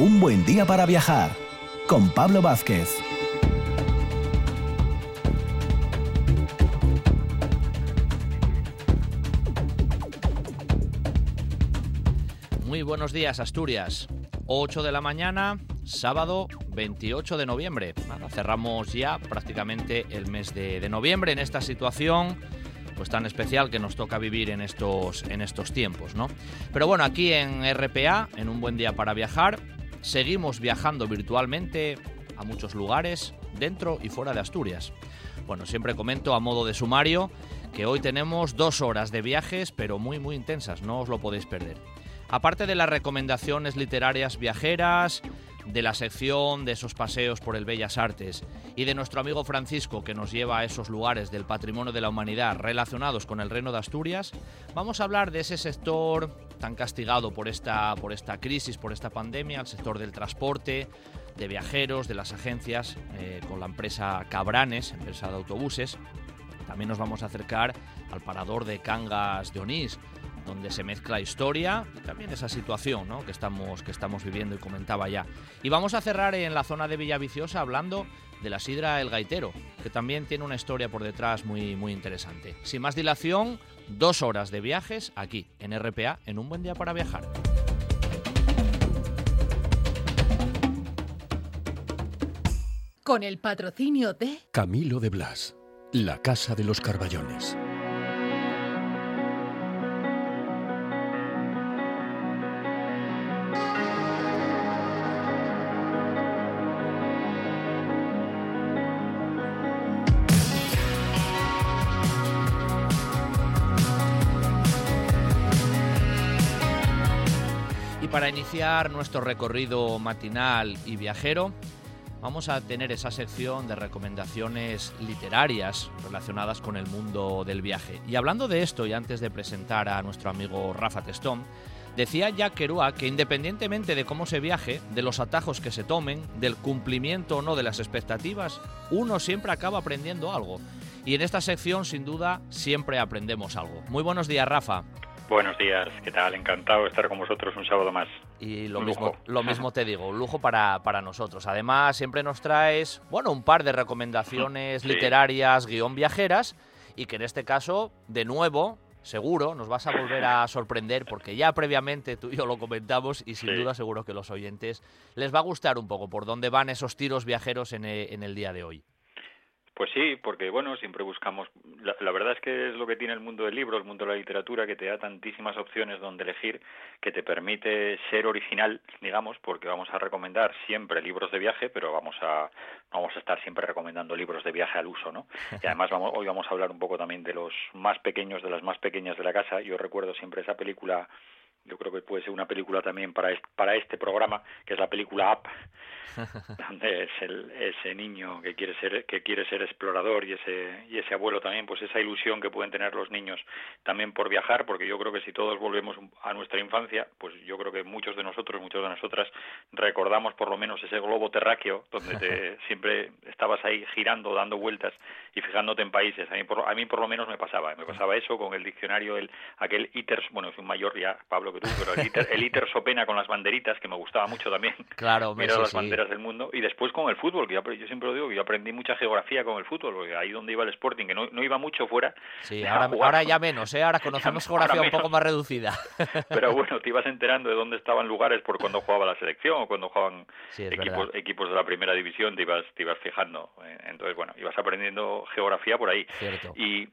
Un buen día para viajar con Pablo Vázquez. Muy buenos días, Asturias. 8 de la mañana, sábado 28 de noviembre. cerramos ya prácticamente el mes de, de noviembre en esta situación pues tan especial que nos toca vivir en estos, en estos tiempos, ¿no? Pero bueno, aquí en RPA, en un buen día para viajar, seguimos viajando virtualmente a muchos lugares, dentro y fuera de Asturias. Bueno, siempre comento a modo de sumario que hoy tenemos dos horas de viajes, pero muy muy intensas, no os lo podéis perder. Aparte de las recomendaciones literarias viajeras, de la sección de esos paseos por el Bellas Artes y de nuestro amigo Francisco que nos lleva a esos lugares del patrimonio de la humanidad relacionados con el reino de Asturias, vamos a hablar de ese sector tan castigado por esta, por esta crisis, por esta pandemia, el sector del transporte, de viajeros, de las agencias, eh, con la empresa Cabranes, empresa de autobuses. También nos vamos a acercar al parador de Cangas de Onís, donde se mezcla historia y también esa situación que, estamos, que estamos viviendo y comentaba ya. Y vamos a cerrar en la zona de Villaviciosa hablando de la sidra El Gaitero, que también tiene una historia por detrás muy, muy interesante. Sin más dilación, dos horas de viajes aquí en RPA en un buen día para viajar. Con el patrocinio de Camilo de Blas, la Casa de los Carballones. Iniciar nuestro recorrido matinal y viajero, vamos a tener esa sección de recomendaciones literarias relacionadas con el mundo del viaje. Y hablando de esto, y antes de presentar a nuestro amigo Rafa Testón, decía Jack Kerouac que independientemente de cómo se viaje, de los atajos que se tomen, del cumplimiento o no de las expectativas, uno siempre acaba aprendiendo algo. Y en esta sección, sin duda, siempre aprendemos algo. Muy buenos días, Rafa. Buenos días, ¿qué tal? Encantado de estar con vosotros un sábado más. Y lo, mismo, lo mismo te digo, un lujo para, para, nosotros. Además, siempre nos traes, bueno, un par de recomendaciones literarias, guion viajeras, y que en este caso, de nuevo, seguro, nos vas a volver a sorprender, porque ya previamente tú y yo lo comentamos, y sin duda seguro que los oyentes les va a gustar un poco por dónde van esos tiros viajeros en en el día de hoy. Pues sí, porque bueno, siempre buscamos. La, verdad es que es lo que tiene el mundo del libro, el mundo de la literatura, que te da tantísimas opciones donde elegir, que te permite ser original, digamos, porque vamos a recomendar siempre libros de viaje, pero vamos a vamos a estar siempre recomendando libros de viaje al uso, ¿no? Y además vamos, hoy vamos a hablar un poco también de los más pequeños, de las más pequeñas de la casa. Yo recuerdo siempre esa película yo creo que puede ser una película también para este, para este programa, que es la película Up, donde es el, ese niño que quiere ser que quiere ser explorador y ese y ese abuelo también, pues esa ilusión que pueden tener los niños también por viajar, porque yo creo que si todos volvemos a nuestra infancia, pues yo creo que muchos de nosotros, muchos de nosotras recordamos por lo menos ese globo terráqueo donde te, siempre estabas ahí girando, dando vueltas y fijándote en países. A mí por, a mí por lo menos me pasaba, me pasaba eso con el diccionario el aquel ITER, bueno, soy un mayor ya, Pablo pero el ITER, el ITER Sopena con las banderitas, que me gustaba mucho también. Claro, Mirar las banderas del mundo. Y después con el fútbol, que yo, siempre lo digo, que yo aprendí mucha geografía con el fútbol, porque ahí donde iba el Sporting, que no, no iba mucho fuera. Sí, ahora, ya menos, ¿eh? ahora conocemos geografía un poco más reducida. Pero bueno, te ibas enterando de dónde estaban lugares por cuando jugaba la selección o cuando jugaban equipos, equipos de la primera división, te ibas, te ibas fijando. Eh, entonces, bueno, ibas aprendiendo geografía por ahí. Cierto. Y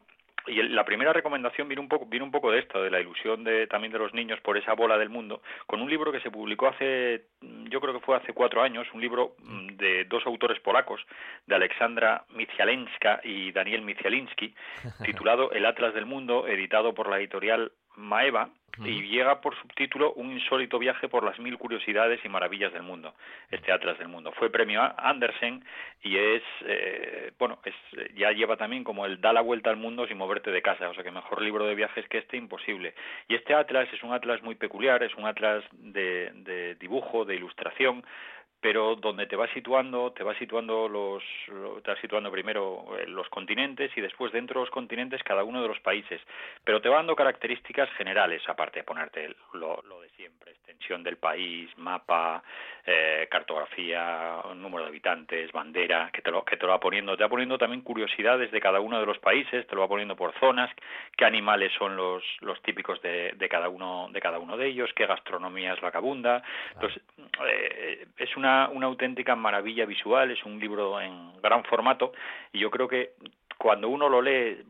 y la primera recomendación viene un poco viene un poco de esto de la ilusión de también de los niños por esa bola del mundo con un libro que se publicó hace yo creo que fue hace cuatro años un libro mm, de dos autores polacos de Alexandra Micialenska y Daniel Micialiński titulado El Atlas del Mundo editado por la editorial Maeva y llega por subtítulo Un insólito viaje por las mil curiosidades y maravillas del mundo, este Atlas del Mundo. Fue premio Andersen y es, eh, bueno, es, ya lleva también como el da la vuelta al mundo sin moverte de casa, o sea que mejor libro de viajes que este, imposible. Y este Atlas es un Atlas muy peculiar, es un Atlas de, de dibujo, de ilustración, pero donde te va situando, te va situando los, te va situando primero eh, los continentes y después dentro de los continentes cada uno de los países, pero te va dando características generales, aparte de ponerte lo, de siempre, extensión del país, mapa, eh, cartografía, número de habitantes, bandera, que te lo, que te lo va poniendo, te va poniendo también curiosidades de cada uno de los países, te lo va poniendo por zonas, qué animales son los, los típicos de, de cada uno, de cada uno de ellos, qué gastronomía es la que abunda, entonces eh, es una una, auténtica maravilla visual, es un libro en gran formato y yo creo que cuando uno lo lee,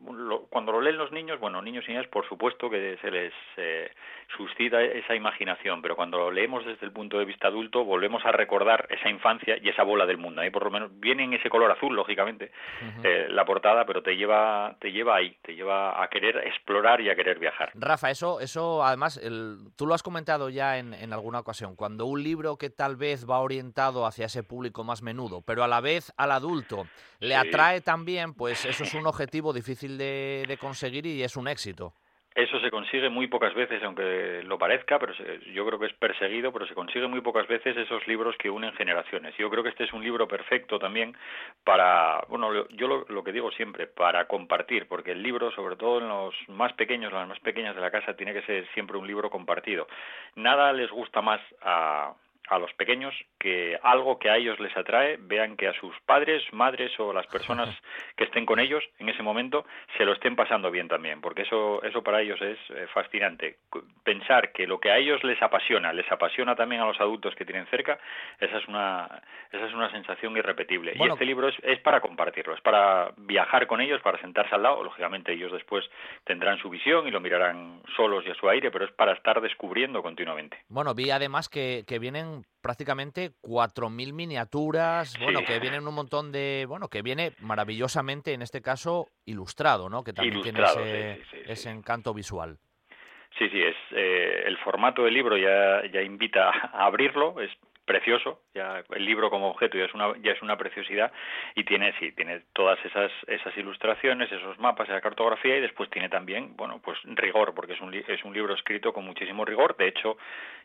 cuando lo leen los niños, bueno, niños y niñas, por supuesto que se les eh, suscita esa imaginación, pero cuando lo leemos desde el punto de vista adulto, volvemos a recordar esa infancia y esa bola del mundo. Ahí por lo menos viene en ese color azul, lógicamente, eh, la portada, pero te lleva, te lleva ahí, te lleva a querer explorar y a querer viajar. Rafa, eso, eso además, el, tú lo has comentado ya en, en alguna ocasión, cuando un libro que tal vez va orientado hacia ese público más menudo, pero a la vez al adulto le atrae también, pues eso es un objetivo difícil de, conseguir y es un éxito. Eso se consigue muy pocas veces, aunque lo parezca, pero yo creo que es perseguido, pero se consigue muy pocas veces esos libros que unen generaciones. Yo creo que este es un libro perfecto también para, bueno, yo lo, lo, que digo siempre, para compartir, porque el libro, sobre todo en los más pequeños, las más pequeñas de la casa, tiene que ser siempre un libro compartido. Nada les gusta más a, a los pequeños que algo que a ellos les atrae vean que a sus padres, madres o las personas que estén con ellos en ese momento se lo estén pasando bien también, porque eso eso para ellos es eh, fascinante. Pensar que lo que a ellos les apasiona, les apasiona también a los adultos que tienen cerca, esa es una esa es una sensación irrepetible. y este libro es, es para compartirlo, es para viajar con ellos, para sentarse al lado, lógicamente ellos después tendrán su visión y lo mirarán solos y a su aire, pero es para estar descubriendo continuamente. Bueno, vi además que, que vienen prácticamente 4.000 miniaturas, bueno, que vienen un montón de, bueno, que viene maravillosamente, en este caso, ilustrado, ¿no? Que también tiene ese, encanto visual. Sí, sí, es eh, el formato del libro ya, ya invita a abrirlo, es precioso, ya el libro como objeto ya es una ya es una preciosidad y tiene sí, tiene todas esas esas ilustraciones, esos mapas, esa cartografía y después tiene también, bueno, pues rigor porque es un es un libro escrito con muchísimo rigor, de hecho,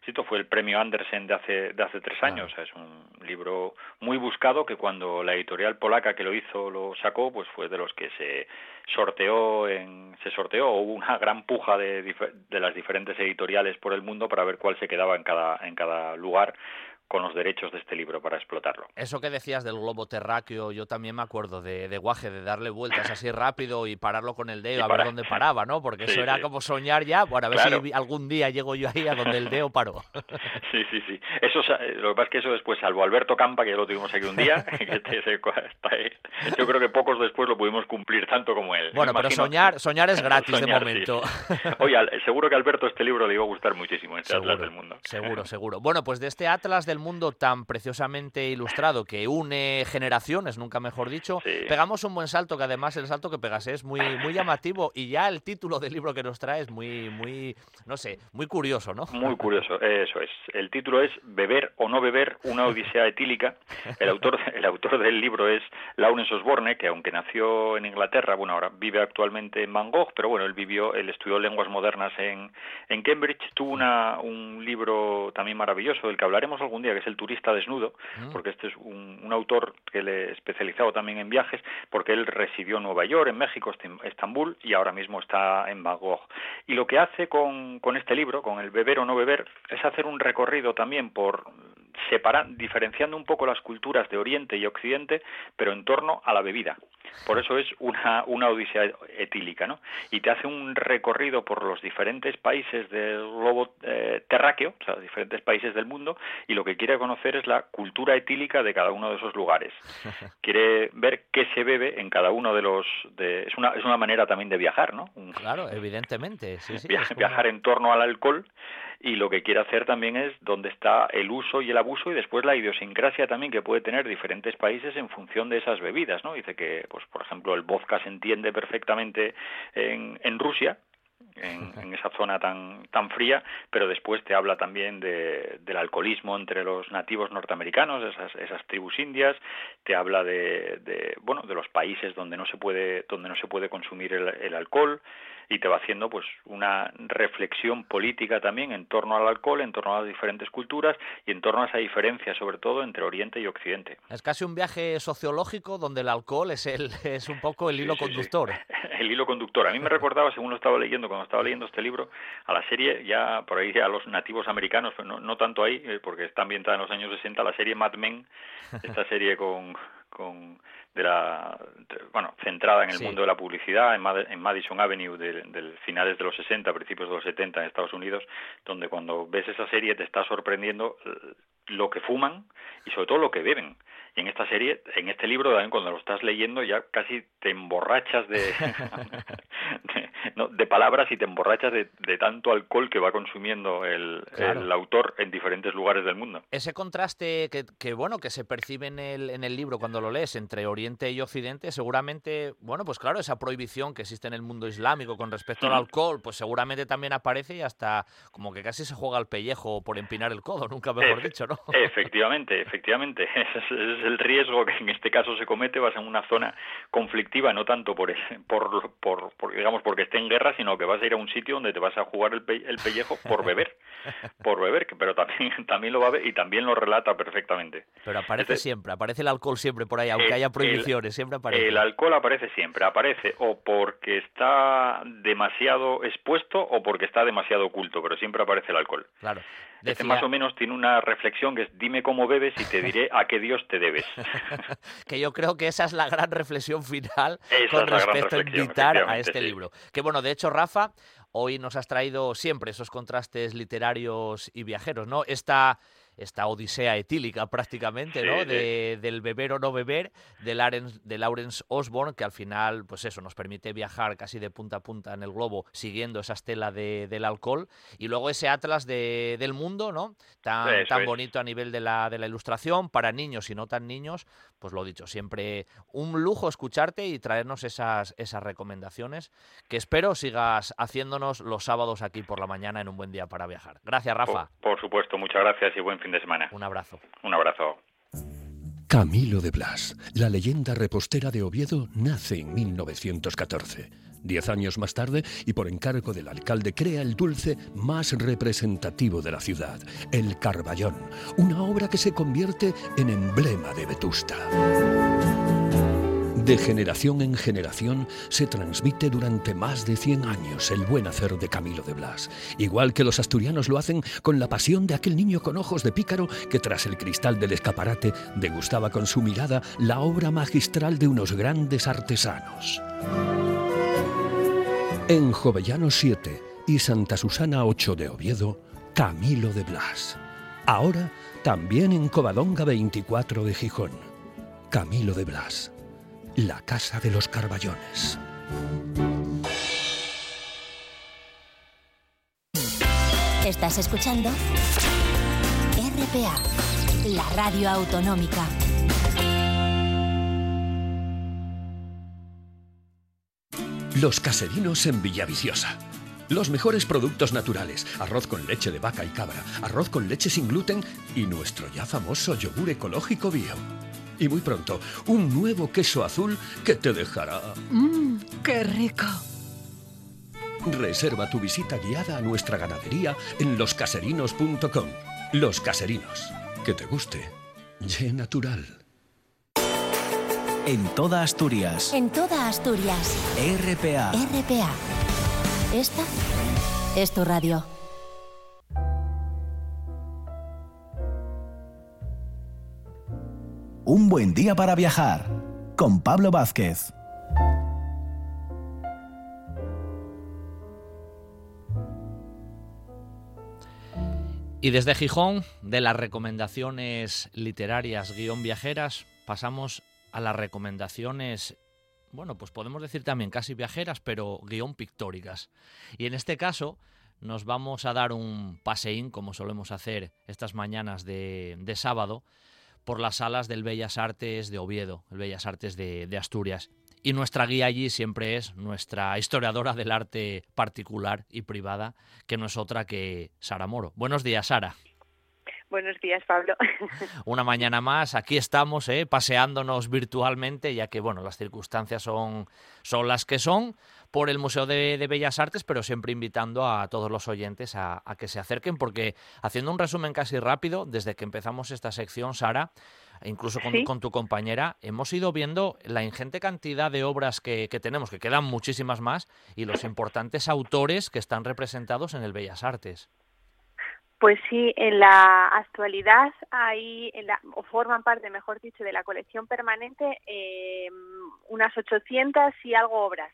esto fue el premio Andersen de hace de hace tres años, es un libro muy buscado que cuando la editorial polaca que lo hizo lo sacó, pues fue de los que se sorteó en se sorteó. Hubo una gran puja de, de las diferentes editoriales por el mundo para ver cuál se quedaba en cada en cada lugar con los derechos de este libro para explotarlo. Eso que decías del globo terráqueo, yo también me acuerdo de, de Guaje, de darle vueltas así rápido y pararlo con el dedo a ver dónde paraba, ¿no? Porque eso era como soñar ya, bueno, a ver si algún día llego yo ahí a donde el dedo paró. Sí, sí, sí. Eso, lo que pasa es que eso después, salvo Alberto Campa, que ya lo tuvimos aquí un día, yo creo que pocos después lo pudimos cumplir tanto como él. Bueno, pero soñar, soñar es gratis de momento. Oye, seguro que a Alberto este libro le iba a gustar muchísimo, este Atlas del Mundo. Seguro, seguro. Bueno, pues de este Atlas del mundo tan preciosamente ilustrado que une generaciones, nunca mejor dicho, pegamos un buen salto, que además el salto que pegas es muy, muy llamativo y ya el título del libro que nos trae es muy, muy, no sé, muy curioso, ¿no? Muy curioso, eso es. El título es Beber o no beber, una odisea etílica. El autor, el autor del libro es Lawrence Osborne, que aunque nació en Inglaterra, bueno, ahora vive actualmente en Van Gogh, pero bueno, él vivió, él estudió lenguas modernas en, en Cambridge, tuvo una, un libro también maravilloso del que hablaremos algún día, que es El turismo está desnudo, mm. porque este es un, autor que le especializado también en viajes, porque él residió en Nueva York, en México, Estambul y ahora mismo está en Van Gogh. Y lo que hace con, con este libro, con el beber o no beber, es hacer un recorrido también por separar, diferenciando un poco las culturas de Oriente y Occidente, pero en torno a la bebida. Por eso es una, una odisea etílica, ¿no? Y te hace un recorrido por los diferentes países del globo eh, terráqueo, o sea, diferentes países del mundo, y lo que quiere conocer es la cultura etílica de cada uno de esos lugares. Quiere ver qué se bebe en cada uno de los... De, es, una, es una manera también de viajar, ¿no? Claro, evidentemente. Sí, sí, viajar en torno al alcohol y lo que quiere hacer también es dónde está el uso y el abuso y después la idiosincrasia también que puede tener diferentes países en función de esas bebidas, ¿no? Dice que, pues, por ejemplo, el vodka se entiende perfectamente en, en Rusia, en, esa zona tan, tan fría, pero después te habla también de, del alcoholismo entre los nativos norteamericanos, esas, esas tribus indias, te habla de, de, bueno, de los países donde no se puede, donde no se puede consumir el, el alcohol, y te va haciendo pues una reflexión política también en torno al alcohol, en torno a las diferentes culturas y en torno a esa diferencia sobre todo entre Oriente y Occidente. Es casi un viaje sociológico donde el alcohol es el es un poco el hilo conductor. El hilo conductor. A mí me recordaba, según lo estaba leyendo, cuando estaba leyendo este libro, a la serie ya por ahí a los nativos americanos, no, no tanto ahí, eh, porque está ambientada en los años 60, la serie Mad Men, esta serie con con de la bueno centrada en el mundo de la publicidad en, en Madison Avenue de, finales de los 60 principios de los 70 en Estados Unidos donde cuando ves esa serie te está sorprendiendo lo que fuman y sobre todo lo que beben. Y en esta serie, en este libro también cuando lo estás leyendo ya casi te emborrachas de, de, palabras y te emborrachas de, tanto alcohol que va consumiendo el, el, autor en diferentes lugares del mundo. Ese contraste que, que, bueno que se percibe en el, en el libro cuando lo lees entre Oriente y Occidente, seguramente, bueno, pues claro, esa prohibición que existe en el mundo islámico con respecto al alcohol, pues seguramente también aparece y hasta como que casi se juega al pellejo por empinar el codo, nunca mejor dicho, ¿no? Efectivamente, efectivamente. Es, el riesgo que en este caso se comete, vas en una zona conflictiva, no tanto por, por, por, digamos porque en guerra, sino que vas a ir a un sitio donde te vas a jugar el, el pellejo por beber, por beber, pero también, también lo va a ver y también lo relata perfectamente. Pero aparece siempre, aparece el alcohol siempre por ahí, aunque haya prohibiciones, siempre aparece. El alcohol aparece siempre, aparece o porque está demasiado expuesto o porque está demasiado oculto, pero siempre aparece el alcohol. Claro. Este más o menos tiene una reflexión que es dime cómo bebes y te diré a qué Dios te debes. que yo creo que esa es la gran reflexión final con respecto a invitar a este libro. Que bueno, de hecho, Rafa, hoy nos has traído siempre esos contrastes literarios y viajeros, ¿no? Esta esta odisea etílica prácticamente, ¿no? De, del beber o no beber de Lawrence, de Lawrence Osborne, que al final, pues eso, nos permite viajar casi de punta a punta en el globo siguiendo esa estela de, del alcohol. Y luego ese atlas de, del mundo, ¿no? Tan, tan bonito a nivel de la, de la ilustración, para niños y no tan niños, pues lo dicho, siempre un lujo escucharte y traernos esas, esas recomendaciones que espero sigas haciéndonos los sábados aquí por la mañana en un buen día para viajar. Gracias, Rafa. por supuesto, muchas gracias y buen fin de semana. Un abrazo. Un abrazo. Camilo de Blas, la leyenda repostera de Oviedo, nace en 1914. Diez años más tarde, y por encargo del alcalde, crea el dulce más representativo de la ciudad, el Carballón, una obra que se convierte en emblema de Vetusta. De generación en generación se transmite durante más de 100 años el buen hacer de Camilo de Blas, igual que los asturianos lo hacen con la pasión de aquel niño con ojos de pícaro que tras el cristal del escaparate degustaba con su mirada la obra magistral de unos grandes artesanos. En Jovellano 7 y Santa Susana 8 de Oviedo, Camilo de Blas. Ahora también en Covadonga 24 de Gijón, Camilo de Blas la Casa de los Carballones. Estás escuchando RPA, la radio autonómica. Los caserinos en Villaviciosa. Los mejores productos naturales, arroz con leche de vaca y cabra, arroz con leche sin gluten y nuestro ya famoso yogur ecológico bio. Y muy pronto, un nuevo queso azul que te dejará... ¡Mmm, qué rico! Reserva tu visita guiada a nuestra ganadería en loscaserinos.com. Los Caserinos. Que te guste. Ye natural. En toda Asturias. En toda Asturias. RPA. RPA. Esta es tu radio. Un buen día para viajar con Pablo Vázquez. Y desde Gijón, de las recomendaciones literarias guion viajeras, pasamos a las recomendaciones, bueno, pues podemos decir también casi viajeras, pero guion pictóricas. Y en este caso nos vamos a dar un paseín, como solemos hacer estas mañanas de, de sábado, por las salas del Bellas Artes de Oviedo, el Bellas Artes de, Asturias. y nuestra guía allí siempre es nuestra historiadora del arte particular y privada, que no es otra que Sara Moro. Buenos días, Sara. Buenos días, Pablo. Una mañana más, aquí estamos, ¿eh? paseándonos virtualmente, ya que bueno, las circunstancias son, son las que son, por el Museo de, Bellas Artes, pero siempre invitando a todos los oyentes a, que se acerquen, porque haciendo un resumen casi rápido, desde que empezamos esta sección, Sara, incluso con, tu compañera, hemos ido viendo la ingente cantidad de obras que, que, tenemos, que quedan muchísimas más, y los importantes autores que están representados en el Bellas Artes. Pues sí, en la actualidad hay, en la, o forman parte, mejor dicho, de la colección permanente eh, unas 800 y algo obras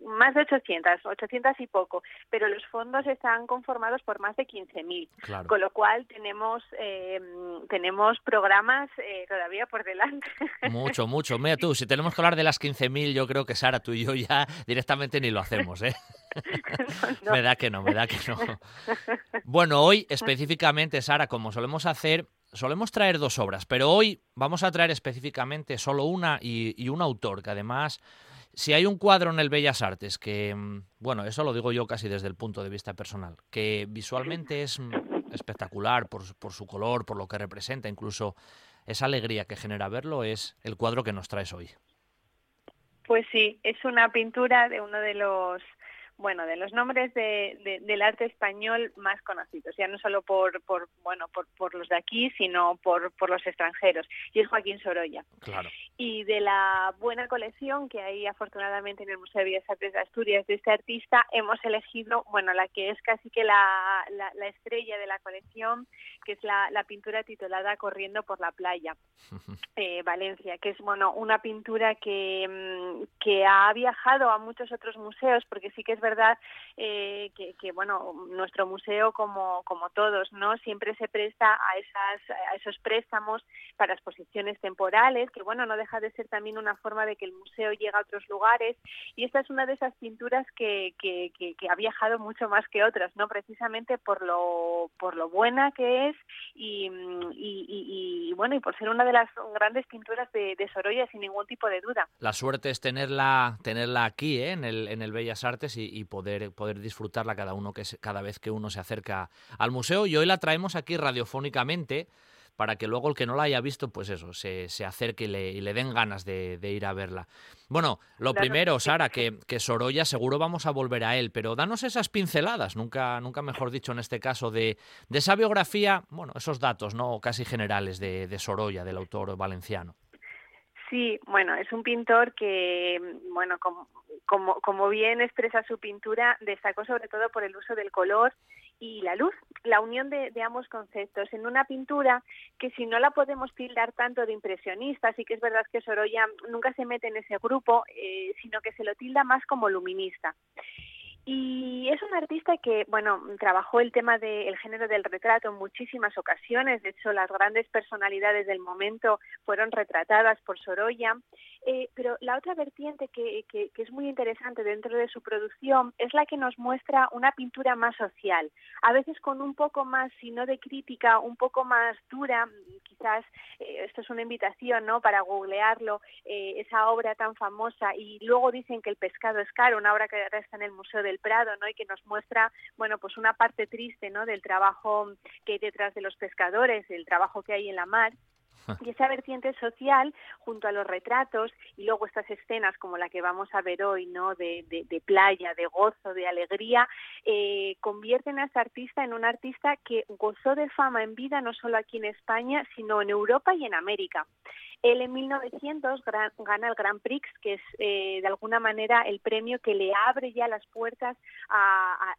más de 800, 800 y poco, pero los fondos están conformados por más de 15.000, con lo cual tenemos eh, tenemos programas eh, todavía por delante. Mucho, mucho. Mira tú, si tenemos que hablar de las 15.000, yo creo que Sara, tú y yo ya directamente ni lo hacemos, ¿eh? Me da que no, me da que no. Bueno, hoy específicamente, Sara, como solemos hacer, solemos traer dos obras, pero hoy vamos a traer específicamente solo una y, y un autor que además si hay un cuadro en el Bellas Artes que, mm, bueno, eso lo digo yo casi desde el punto de vista personal, que visualmente es mm, espectacular por, por su color, por lo que representa, incluso esa alegría que genera verlo, es el cuadro que nos traes hoy. Pues sí, es una pintura de uno de los bueno, de los nombres de, del arte español más conocidos, ya no solo por, por bueno, por, por, los de aquí, sino por, por los extranjeros, y es Joaquín Sorolla. Claro. Y de la buena colección que hay afortunadamente en el Museo de Bellas Artes de Asturias de este artista, hemos elegido, bueno, la que es casi que la, la, estrella de la colección, que es la, la, pintura titulada Corriendo por la playa, eh, Valencia, que es, bueno, una pintura que, mm, que ha viajado a muchos otros museos, porque sí que es verdad eh, que, bueno, nuestro museo, como, como todos, ¿no? Siempre se presta a, esas, a esos préstamos para exposiciones temporales, que bueno, no deja de ser también una forma de que el museo llegue a otros lugares. Y esta es una de esas pinturas que, que, ha viajado mucho más que otras, ¿no? Precisamente por lo, por lo buena que es y, y, bueno, y por ser una de las grandes pinturas de, de, Sorolla sin ningún tipo de duda. La suerte es tenerla, tenerla aquí, ¿eh? en, el, en el Bellas Artes y, y poder, poder disfrutarla cada, uno que cada vez que uno se acerca al museo. Y hoy la traemos aquí radiofónicamente para que luego el que no la haya visto, pues eso, se, se acerque y le, y le, den ganas de, ir a verla. Bueno, lo primero, Sara, que, que, Sorolla seguro vamos a volver a él, pero danos esas pinceladas, nunca, nunca mejor dicho en este caso, de, de esa biografía, bueno, esos datos, ¿no? Casi generales de, de Sorolla, del autor valenciano. Sí, bueno, es un pintor que, bueno, como, como, como bien expresa su pintura, destacó sobre todo por el uso del color y la luz, la unión de, ambos conceptos en una pintura que si no la podemos tildar tanto de impresionista, sí que es verdad que Sorolla nunca se mete en ese grupo, eh, sino que se lo tilda más como luminista. Y es un artista que, bueno, trabajó el tema del género del retrato en muchísimas ocasiones. De hecho, las grandes personalidades del momento fueron retratadas por Sorolla. Eh, pero la otra vertiente que, que, es muy interesante dentro de su producción es la que nos muestra una pintura más social, a veces con un poco más, si no de crítica, un poco más dura. Quizás eh, esto es una invitación, ¿no? Para googlearlo, eh, esa obra tan famosa. Y luego dicen que el pescado es caro, una obra que ahora está en el Museo del Prado, ¿no? Y que nos muestra, bueno, pues una parte triste, ¿no? Del trabajo que hay detrás de los pescadores, del trabajo que hay en la mar. Y esa vertiente social, junto a los retratos, y luego estas escenas como la que vamos a ver hoy, ¿no? De, de, playa, de gozo, de alegría, eh, convierten a este artista en un artista que gozó de fama en vida no solo aquí en España, sino en Europa y en América. Él en 1900 gana el Grand Prix, que es eh, de alguna manera el premio que le abre ya las puertas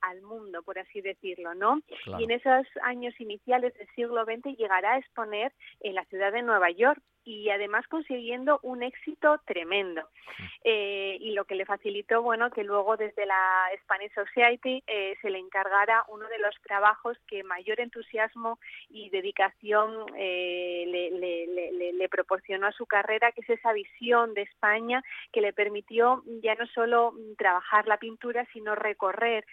al mundo, por así decirlo, ¿no? Y en esos años iniciales del siglo XX llegará a exponer en la ciudad de Nueva York y además consiguiendo un éxito tremendo. Eh, y lo que le facilitó, bueno, que luego desde la Spanish Society eh, se le encargara uno de los trabajos que mayor entusiasmo y dedicación eh, le, proporcionó a su carrera, que es esa visión de España que le permitió ya no solo trabajar la pintura, sino recorrer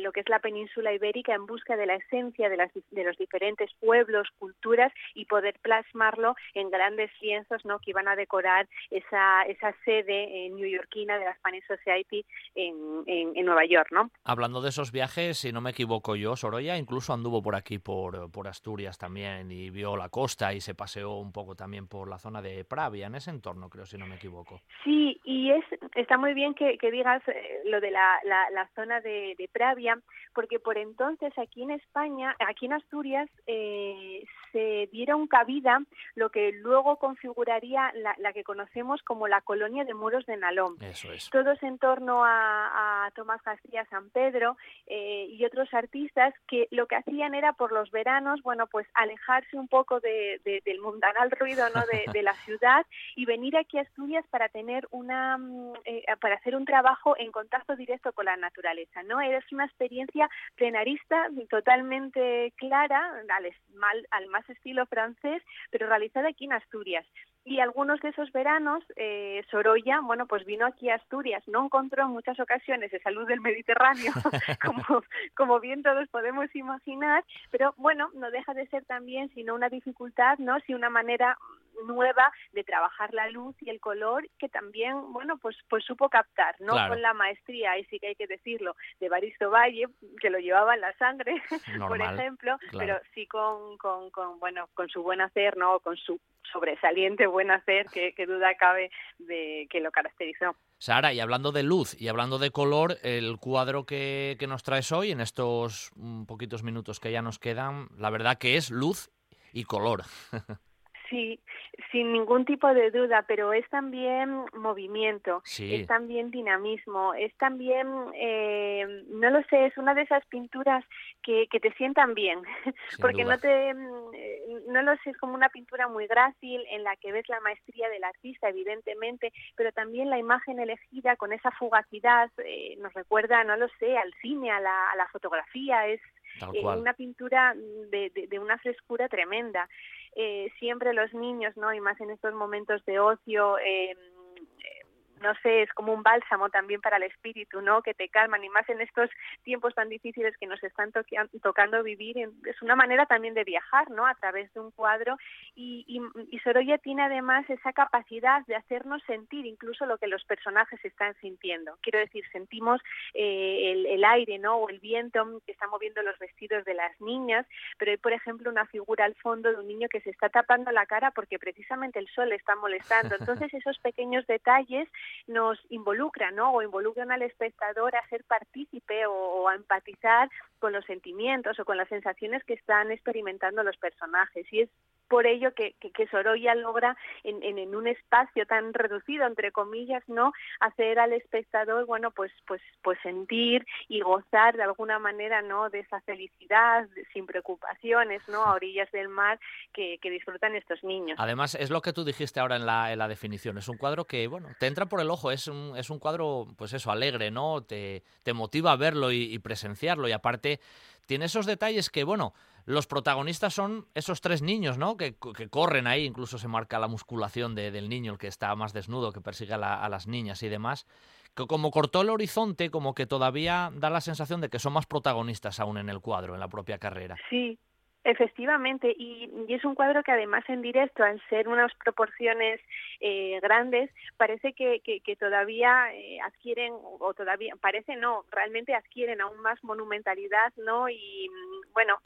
lo que es la península ibérica en busca de la esencia de, las, de los diferentes pueblos, culturas y poder plasmarlo en grandes lienzos ¿no? que iban a decorar esa, esa sede newyorkina de la Spanish Society en, en, Nueva York. ¿no? Hablando de esos viajes, si no me equivoco yo, Sorolla incluso anduvo por aquí, por, por Asturias también, y vio la costa y se paseó un poco también por la zona de Pravia, en ese entorno, creo, si no me equivoco. Sí, y es está muy bien que, digas eh, lo de la, la, zona de, de, Pravia, porque por entonces aquí en España, aquí en Asturias, eh, se dieron cabida lo que luego configuraría la, que conocemos como la colonia de muros de Nalón. Eso es. Todos en torno a, Tomás Castilla San Pedro eh, y otros artistas que lo que hacían era por los veranos, bueno, pues alejarse un poco de, del mundanal ruido ¿no? de, la ciudad y venir aquí a Asturias para tener una, mm, eh, para hacer un trabajo en contacto directo con la naturaleza, ¿no? Es una experiencia plenarista totalmente clara, al, mal, al más estilo francés, pero realizada aquí en Asturias. Asturias. Y algunos de esos veranos, eh, Sorolla, bueno, pues vino aquí a Asturias. No encontró en muchas ocasiones esa luz del Mediterráneo, como, como bien todos podemos imaginar, pero bueno, no deja de ser también, sino una dificultad, ¿no? Si una manera nueva de trabajar la luz y el color que también, bueno, pues, pues supo captar, no con la maestría, y sí que hay que decirlo, de Baristo Valle, que lo llevaba en la sangre, por ejemplo, pero sí con, con, con, bueno, con su buen hacer, ¿no? Con su sobresaliente buen hacer, que, duda cabe de que lo caracterizó. Sara, y hablando de luz y hablando de color, el cuadro que, nos traes hoy, en estos mm, poquitos minutos que ya nos quedan, la verdad que es luz y color. Sí, sin ningún tipo de duda, pero es también movimiento, es también dinamismo, es también, eh, no lo sé, es una de esas pinturas que, que te sientan bien, porque no te, no lo sé, es como una pintura muy grácil en la que ves la maestría del artista, evidentemente, pero también la imagen elegida con esa fugacidad eh, nos recuerda, no lo sé, al cine, a la, a la fotografía, es eh, una pintura de, de, de, una frescura tremenda eh, siempre los niños, ¿no? Y más en estos momentos de ocio, eh, no sé, es como un bálsamo también para el espíritu, ¿no? Que te calman y más en estos tiempos tan difíciles que nos están tocando vivir. Es una manera también de viajar, ¿no? A través de un cuadro y, y, Sorolla tiene además esa capacidad de hacernos sentir incluso lo que los personajes están sintiendo. Quiero decir, sentimos eh, el, aire, ¿no? O el viento que está moviendo los vestidos de las niñas, pero hay, por ejemplo, una figura al fondo de un niño que se está tapando la cara porque precisamente el sol le está molestando. Entonces, esos pequeños detalles nos involucran, ¿no? O involucran al espectador a ser partícipe o, a empatizar con los sentimientos o con las sensaciones que están experimentando los personajes. Y es por ello que, que, Sorolla logra en, en, un espacio tan reducido entre comillas no hacer al espectador bueno pues pues pues sentir y gozar de alguna manera no de esa felicidad sin preocupaciones no a orillas del mar que, que, disfrutan estos niños. Además es lo que tú dijiste ahora en la, en la definición. Es un cuadro que bueno te entra por el ojo es un, es un cuadro pues eso alegre no te, te motiva a verlo y, presenciarlo y aparte tiene esos detalles que bueno los protagonistas son esos tres niños, ¿no? Que, corren ahí, incluso se marca la musculación del niño, el que está más desnudo, que persigue a, las niñas y demás. Que como cortó el horizonte, como que todavía da la sensación de que son más protagonistas aún en el cuadro, en la propia carrera. Sí, Efectivamente, y, es un cuadro que además en directo, al ser unas proporciones eh, grandes, parece que, que, todavía eh, adquieren, o todavía, parece no, realmente adquieren aún más monumentalidad, ¿no? Y bueno,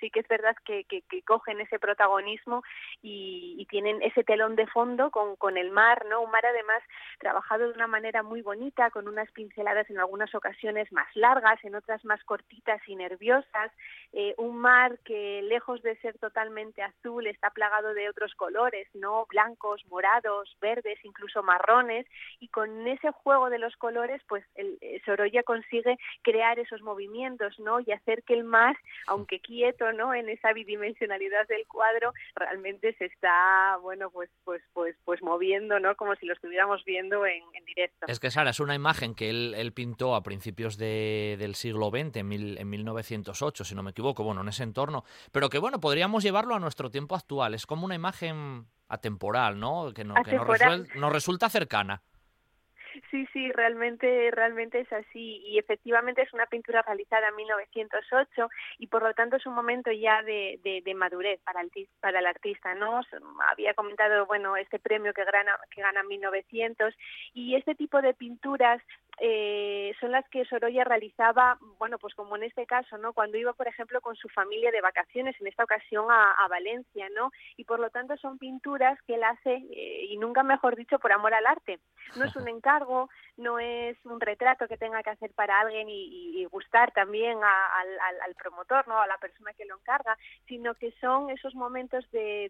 sí que es verdad que, que, cogen ese protagonismo y, tienen ese telón de fondo con, con el mar, ¿no? Un mar además trabajado de una manera muy bonita, con unas pinceladas en algunas ocasiones más largas, en otras más cortitas y nerviosas, eh, un mar que lejos de ser totalmente azul está plagado de otros colores, ¿no? Blancos, morados, verdes, incluso marrones, y con ese juego de los colores, pues el, eh, Sorolla consigue crear esos movimientos, ¿no? Y hacer que el mar, aunque quieto, ¿no? En esa bidimensionalidad del cuadro realmente se está, bueno, pues, pues, pues, pues moviendo, ¿no? Como si lo estuviéramos viendo en, directo. Es que Sara es una imagen que él, pintó a principios del siglo XX, en, en 1908, si no me equivoco, bueno, en ese entorno, pero que bueno, podríamos llevarlo a nuestro tiempo actual. Es como una imagen atemporal, ¿no? Que, no, que nos, nos resulta cercana. Sí, sí, realmente, realmente es así y efectivamente es una pintura realizada en 1908 y por lo tanto es un momento ya de, de, madurez para el, para el artista, ¿no? Había comentado, bueno, este premio que gana, que gana en 1900 y este tipo de pinturas eh, son las que Sorolla realizaba, bueno, pues como en este caso, ¿no? Cuando iba, por ejemplo, con su familia de vacaciones, en esta ocasión a, Valencia, ¿no? Y por lo tanto son pinturas que él hace, eh, y nunca mejor dicho, por amor al arte. No es un encargo, no es un retrato que tenga que hacer para alguien y, gustar también al, promotor, ¿no? A la persona que lo encarga, sino que son esos momentos de,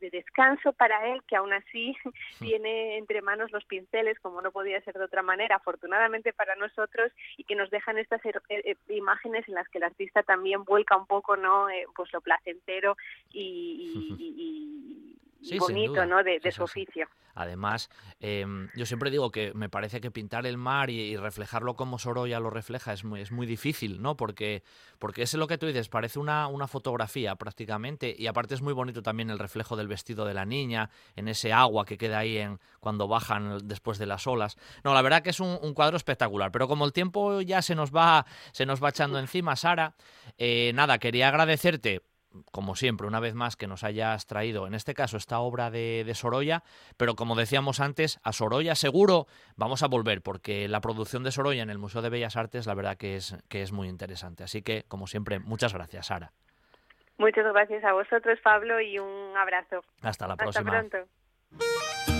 de descanso para él que aún así tiene entre manos los pinceles, como no podía ser de otra manera, afortunadamente para nosotros y que nos dejan estas eh, eh, imágenes en las que el artista también vuelca un poco no eh, pues lo placentero y, bonito ¿no? de, su oficio. Además, em, yo siempre digo que me parece que pintar el mar y, reflejarlo como Sorolla lo refleja es muy, es muy difícil, ¿no? Porque, porque es lo que tú dices, parece una, una fotografía prácticamente y aparte es muy bonito también el reflejo del vestido de la niña en ese agua que queda ahí en, cuando bajan después de las olas. No, la verdad que es un, cuadro espectacular, pero como el tiempo ya se nos va, se nos va echando encima, Sara, eh, nada, quería agradecerte como siempre, una vez más que nos hayas traído, en este caso, esta obra de, Sorolla, pero como decíamos antes, a Sorolla seguro vamos a volver, porque la producción de Sorolla en el Museo de Bellas Artes, la verdad que es, que es muy interesante. Así que, como siempre, muchas gracias, Sara. Muchas gracias a vosotros, Pablo, y un abrazo. Hasta la próxima. Hasta pronto.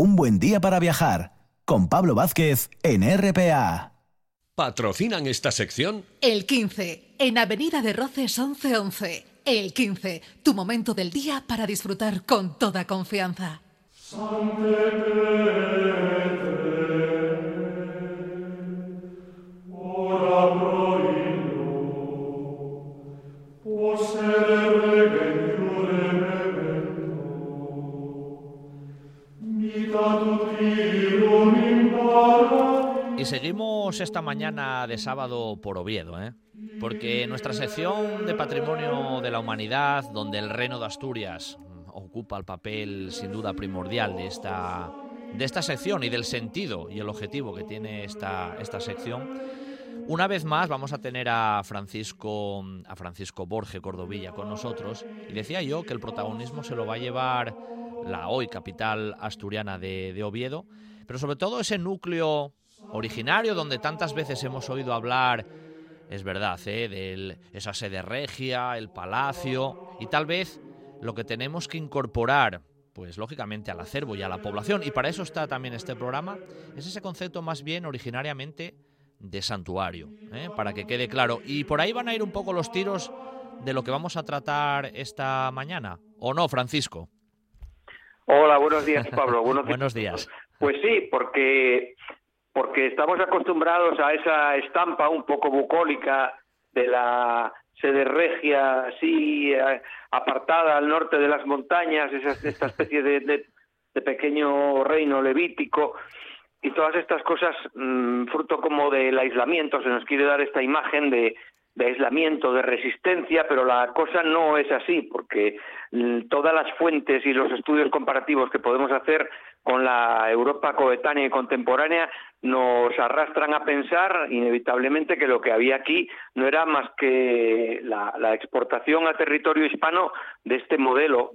Un buen día para viajar con Pablo Vázquez en RPA. ¿Patrocinan esta sección? El 15, en Avenida de Roces 1111. El 15, tu momento del día para disfrutar con toda confianza. Seguimos esta mañana de sábado por Oviedo, ¿eh? porque nuestra sección de Patrimonio de la Humanidad, donde el Reino de Asturias ocupa el papel sin duda primordial de esta, de esta sección y del sentido y el objetivo que tiene esta, esta sección, una vez más vamos a tener a Francisco, a Francisco Borge Cordovilla con nosotros y decía yo que el protagonismo se lo va a llevar la hoy capital asturiana de, de Oviedo, pero sobre todo ese núcleo originario donde tantas veces hemos oído hablar, es verdad, ¿eh? de esa sede regia, el palacio, y tal vez lo que tenemos que incorporar, pues lógicamente al acervo y a la población, y para eso está también este programa, es ese concepto más bien originariamente de santuario, ¿eh? para que quede claro. Y por ahí van a ir un poco los tiros de lo que vamos a tratar esta mañana, ¿o no, Francisco? Hola, buenos días, Pablo. buenos días. Pues sí, porque porque estamos acostumbrados a esa estampa un poco bucólica de la sede regia, así eh, apartada al norte de las montañas, esa, esta especie de, pequeño reino levítico, y todas estas cosas, mm, fruto como del aislamiento, se nos quiere dar esta imagen de, de aislamiento, de resistencia, pero la cosa no es así, porque mm, todas las fuentes y los estudios comparativos que podemos hacer con la Europa coetánea y contemporánea nos arrastran a pensar inevitablemente que lo que había aquí no era más que la, exportación a territorio hispano de este modelo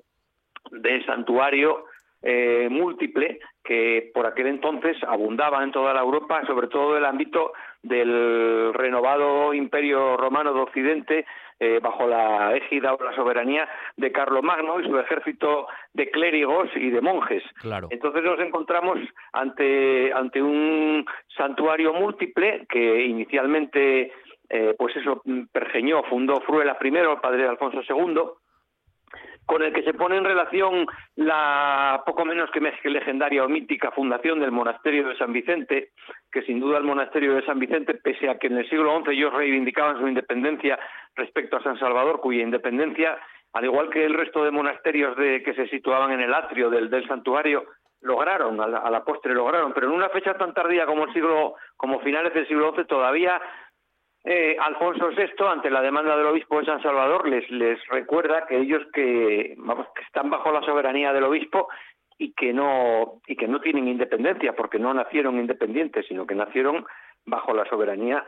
de santuario eh, múltiple que por aquel entonces abundaba en toda la Europa, sobre todo en el ámbito del renovado Imperio Romano de Occidente, eh, bajo la égida o la soberanía de Carlomagno y su ejército de clérigos y de monjes. Claro. Entonces nos encontramos ante, ante un santuario múltiple que inicialmente, eh, pues eso, pergeñó, fundó Fruela I, el padre de Alfonso II, con el que se pone en relación la poco menos que legendaria o mítica fundación del monasterio de San Vicente, que sin duda el monasterio de San Vicente, pese a que en el siglo XI ellos reivindicaban su independencia respecto a San Salvador, cuya independencia, al igual que el resto de monasterios de, que se situaban en el atrio del, santuario, lograron, a la, a la, postre lograron, pero en una fecha tan tardía como el siglo, como finales del siglo XI, todavía eh, Alfonso VI, ante la demanda del obispo de San Salvador, les, recuerda que ellos que, están bajo la soberanía del obispo y que no y que no tienen independencia porque no nacieron independientes sino que nacieron bajo la soberanía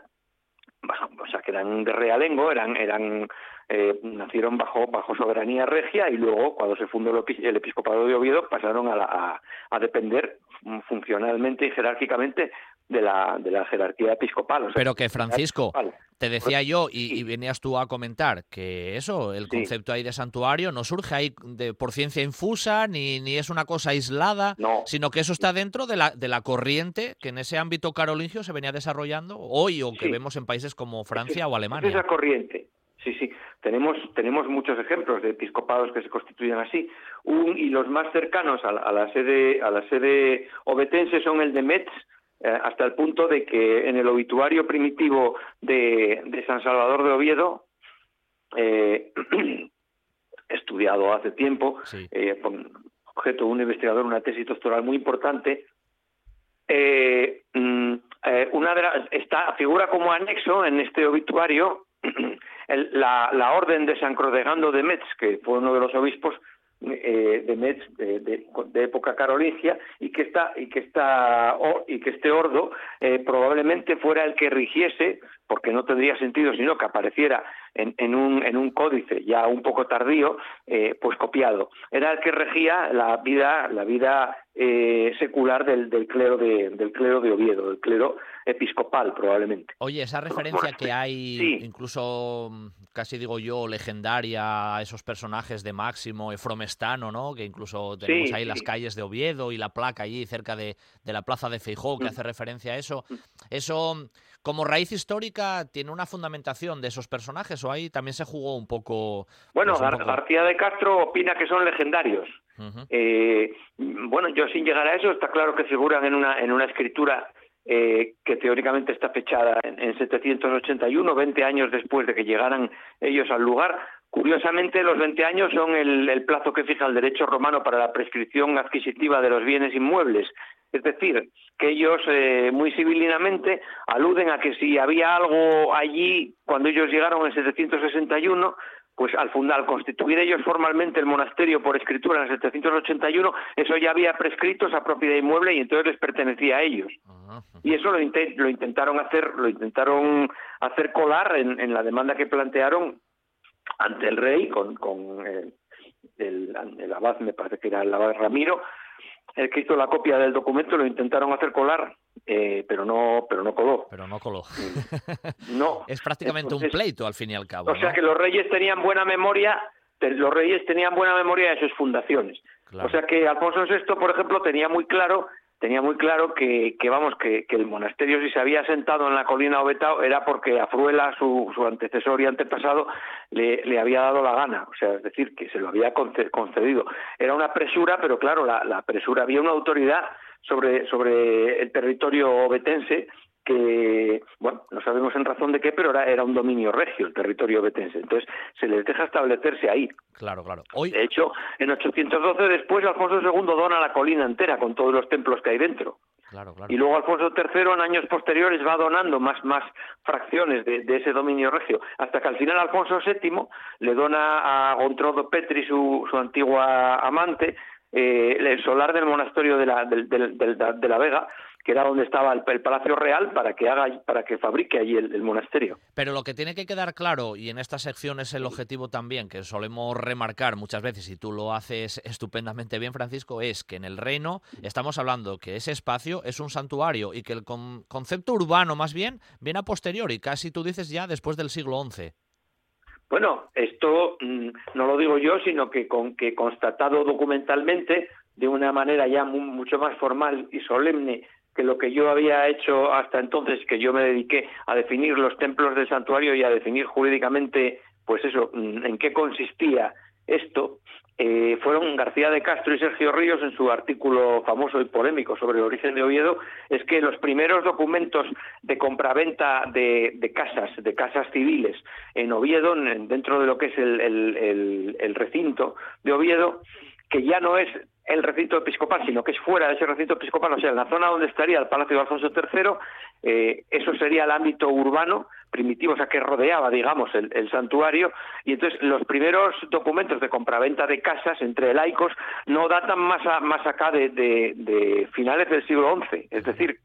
o sea que eran de realengo eran eh, nacieron bajo bajo soberanía regia y luego cuando se fundó el, episcopado de Oviedo pasaron a, depender funcionalmente y jerárquicamente de la, de la jerarquía episcopal. O sea, Pero que Francisco, te decía yo y, y, venías tú a comentar que eso, el concepto ahí de santuario no surge ahí de, por ciencia infusa ni, ni es una cosa aislada, no. sino que eso está dentro de la, de la corriente que en ese ámbito carolingio se venía desarrollando hoy o que Sí. vemos en países como Francia o es Alemania. esa corriente. Sí, sí. Tenemos, tenemos muchos ejemplos de episcopados que se constituyen así. Un, y los más cercanos a la, a la sede, a la sede obetense son el de Metz, hasta el punto de que en el obituario primitivo de, de San Salvador de Oviedo, eh, estudiado hace tiempo, Sí. eh, con objeto de un investigador, una tesis doctoral muy importante, eh, mm, eh, una de está, figura como anexo en este obituario el- la, la orden de San Crodegando de Metz, que fue uno de los obispos eh, de Metz de, de- época carolingia y que está y que está y que este ordo eh, probablemente fuera el que rigiese porque no tendría sentido sino que apareciera en, en un en un códice ya un poco tardío eh, pues copiado era el que regía la vida la vida eh, secular del, del clero de del clero de Oviedo del clero episcopal probablemente Oye, esa referencia que hay, Sí. incluso mm, casi digo yo, legendaria a esos personajes de Máximo y Fromestano, ¿no? Que incluso tenemos Sí, ahí las calles de Oviedo y la placa allí cerca de, de la plaza de Feijó que Mm. hace referencia a eso. Eso, mm, como raíz histórica, tiene una fundamentación de esos personajes o ahí también se jugó un poco. Bueno, pues, un Gar- poco- García de Castro opina que son legendarios. Eh, bueno, yo sin llegar a eso, está claro que figuran en una, en una escritura eh, que teóricamente está fechada en, en 781, 20 años después de que llegaran ellos al lugar. Curiosamente, los 20 años son el, el plazo que fija el derecho romano para la prescripción adquisitiva de los bienes inmuebles. Es decir, que ellos eh, muy civilinamente aluden a que si había algo allí cuando ellos llegaron en 761, pues al fundar, al constituir ellos formalmente el monasterio por escritura en el 781, eso ya había prescrito esa propiedad inmueble y entonces les pertenecía a ellos. Y eso lo, inte- lo intentaron hacer, lo intentaron hacer colar en, en la demanda que plantearon ante el rey con, con el, el abad, me parece que era el abad Ramiro, el que hizo la copia del documento, lo intentaron hacer colar, eh, pero no, pero no coló. Pero no coló. No. es prácticamente Entonces, un pleito al fin y al cabo. O sea ¿no? que los reyes tenían buena memoria, los reyes tenían buena memoria de sus fundaciones. Claro. O sea que Alfonso VI, por ejemplo, tenía muy claro, tenía muy claro que, vamos, que, el monasterio si se había asentado en la colina Obetao era porque a Fruela, su, su antecesor y antepasado, le, había dado la gana, o sea, es decir, que se lo había conce- concedido. Era una presura, pero claro, la, la presura, había una autoridad sobre, sobre el territorio obetense que, bueno, no sabemos en razón de qué, pero era, era un dominio regio el territorio obetense. Entonces, se les deja establecerse ahí. Claro, claro. Hoy, De hecho, en 812 después Alfonso II dona la colina entera con todos los templos que hay dentro. Y luego Alfonso III en años posteriores va donando más, más fracciones de, ese dominio regio, hasta que al final Alfonso VII le dona a Gontrodo Petri, su, su antigua amante, eh, el solar del monasterio de la, de la Vega, que era donde estaba el, Palacio Real para que haga para que fabrique allí el, monasterio. Pero lo que tiene que quedar claro y en esta sección es el objetivo también que solemos remarcar muchas veces y tú lo haces estupendamente bien Francisco es que en el reino estamos hablando que ese espacio es un santuario y que el concepto urbano más bien viene a posteriori, casi tú dices ya después del siglo XI. Bueno, esto mm, no lo digo yo, sino que con que constatado documentalmente de una manera ya mucho más formal y solemne que lo que yo había hecho hasta entonces, que yo me dediqué a definir los templos del santuario y a definir jurídicamente, pues eso, mm, en qué consistía esto, eh, fueron García de Castro y Sergio Ríos en su artículo famoso y polémico sobre el origen de Oviedo, es que los primeros documentos de compraventa de, casas, de casas civiles en Oviedo, dentro de lo que es el recinto de Oviedo, que ya no es el recinto episcopal, sino que es fuera de ese recinto episcopal, o sea, en la zona donde estaría el Palacio de Alfonso III, eh, eso sería el ámbito urbano primitivo, o sea, que rodeaba, digamos, el, santuario, y entonces los primeros documentos de compraventa de casas entre laicos no datan más, más acá de, finales del siglo XI, es decir,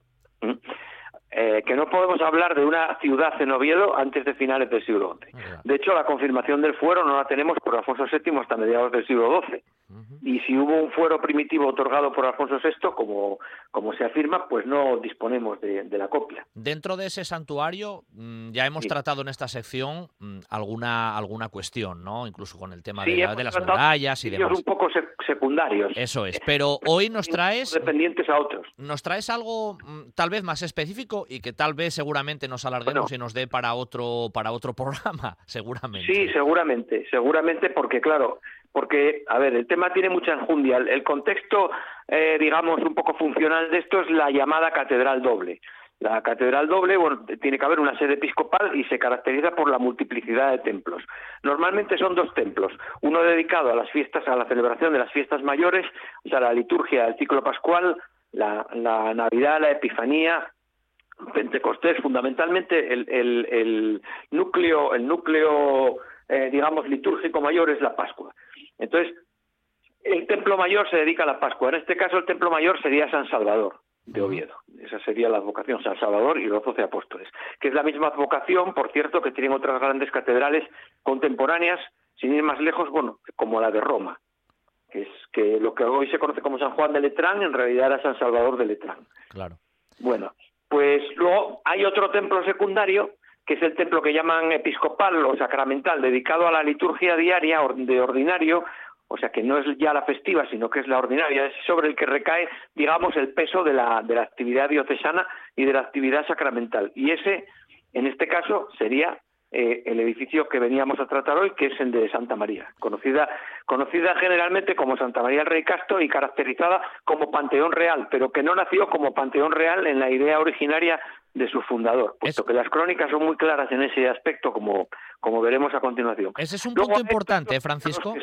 eh, que no podemos hablar de una ciudad en Oviedo antes de finales del siglo XI. De hecho, la confirmación del fuero no la tenemos por Alfonso VII hasta mediados del siglo XII. Y si hubo un fuero primitivo otorgado por Alfonso VI, como, como se afirma, pues no disponemos de, la copia. Dentro de ese santuario, mm, ya hemos tratado en esta sección mm, alguna, alguna cuestión, ¿no? Incluso con el tema de, las murallas y demás. un poco secundarios. Eso es. Pero hoy nos traes. Dependientes a otros. Nos traes algo mm, tal vez más específico y que tal vez seguramente nos alarguemos y nos dé para otro, para otro programa, seguramente. Sí, seguramente, seguramente, porque claro, porque, a ver, el tema tiene mucha enjundia. El, contexto, eh, digamos, un poco funcional de esto es la llamada catedral doble. La catedral doble, bueno, tiene que haber una sede episcopal y se caracteriza por la multiplicidad de templos. Normalmente son dos templos, uno dedicado a las fiestas, a la celebración de las fiestas mayores, o sea, la liturgia del ciclo pascual, la, Navidad, la Epifanía, Pentecostés, fundamentalmente el, núcleo, el núcleo eh, digamos, litúrgico mayor es la Pascua. Entonces, el templo mayor se dedica a la Pascua. En este caso, el templo mayor sería San Salvador de Oviedo. Esa sería la advocación San Salvador y los doce apóstoles, que es la misma advocación, por cierto, que tienen otras grandes catedrales contemporáneas, sin ir más lejos, bueno, como la de Roma, que es que lo que hoy se conoce como San Juan de Letrán, en realidad era San Salvador de Letrán. Claro. Bueno, pues luego hay otro templo secundario que es el templo que llaman episcopal o sacramental, dedicado a la liturgia diaria de ordinario, o sea que no es ya la festiva, sino que es la ordinaria, es sobre el que recae, digamos, el peso de la, de la actividad diocesana y de la actividad sacramental. Y ese, en este caso, sería eh, el edificio que veníamos a tratar hoy, que es el de Santa María, conocida, conocida generalmente como Santa María del Rey Castro y caracterizada como Panteón Real, pero que no nació como Panteón Real en la idea originaria de su fundador, puesto que las crónicas son muy claras en ese aspecto, como, como veremos a continuación. Ese es un punto importante, ¿eh, Francisco.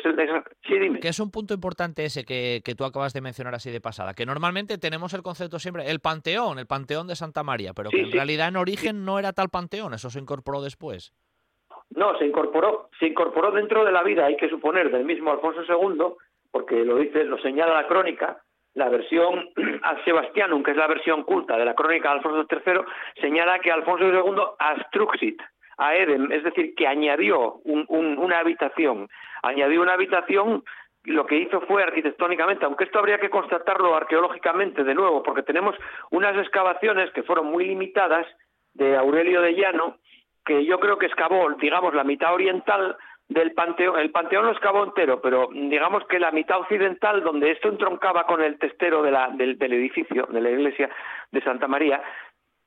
sí, dime. Que es un punto importante ese que, que, tú acabas de mencionar así de pasada, que normalmente tenemos el concepto siempre, el panteón, el panteón de Santa María, pero que en realidad en origen no era tal panteón, eso se incorporó después. No, se incorporó, se incorporó dentro de la vida, hay que suponer, del mismo Alfonso II, porque lo dice, lo señala la crónica, la versión a Sebastianum, que es la versión culta de la crónica de Alfonso III, señala que Alfonso II astruxit a Eden, es decir, que añadió una habitación, añadió una habitación lo que hizo fue arquitectónicamente, aunque esto habría que constatarlo arqueológicamente de nuevo, porque tenemos unas excavaciones que fueron muy limitadas de Aurelio de Llano, que yo creo que excavó, digamos, la mitad oriental del panteón, el panteón lo excavó entero, pero digamos que la mitad occidental, donde esto entroncaba con el testero de del, edificio, de la iglesia de Santa María,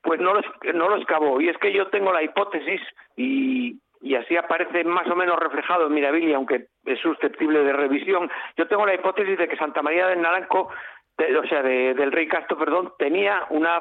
pues no lo, no lo excavó. Y es que yo tengo la hipótesis, y, y así aparece más o menos reflejado en Mirabilia, aunque es susceptible de revisión, yo tengo la hipótesis de que Santa María del Naranco, o sea, del Rey Castro, perdón, tenía una,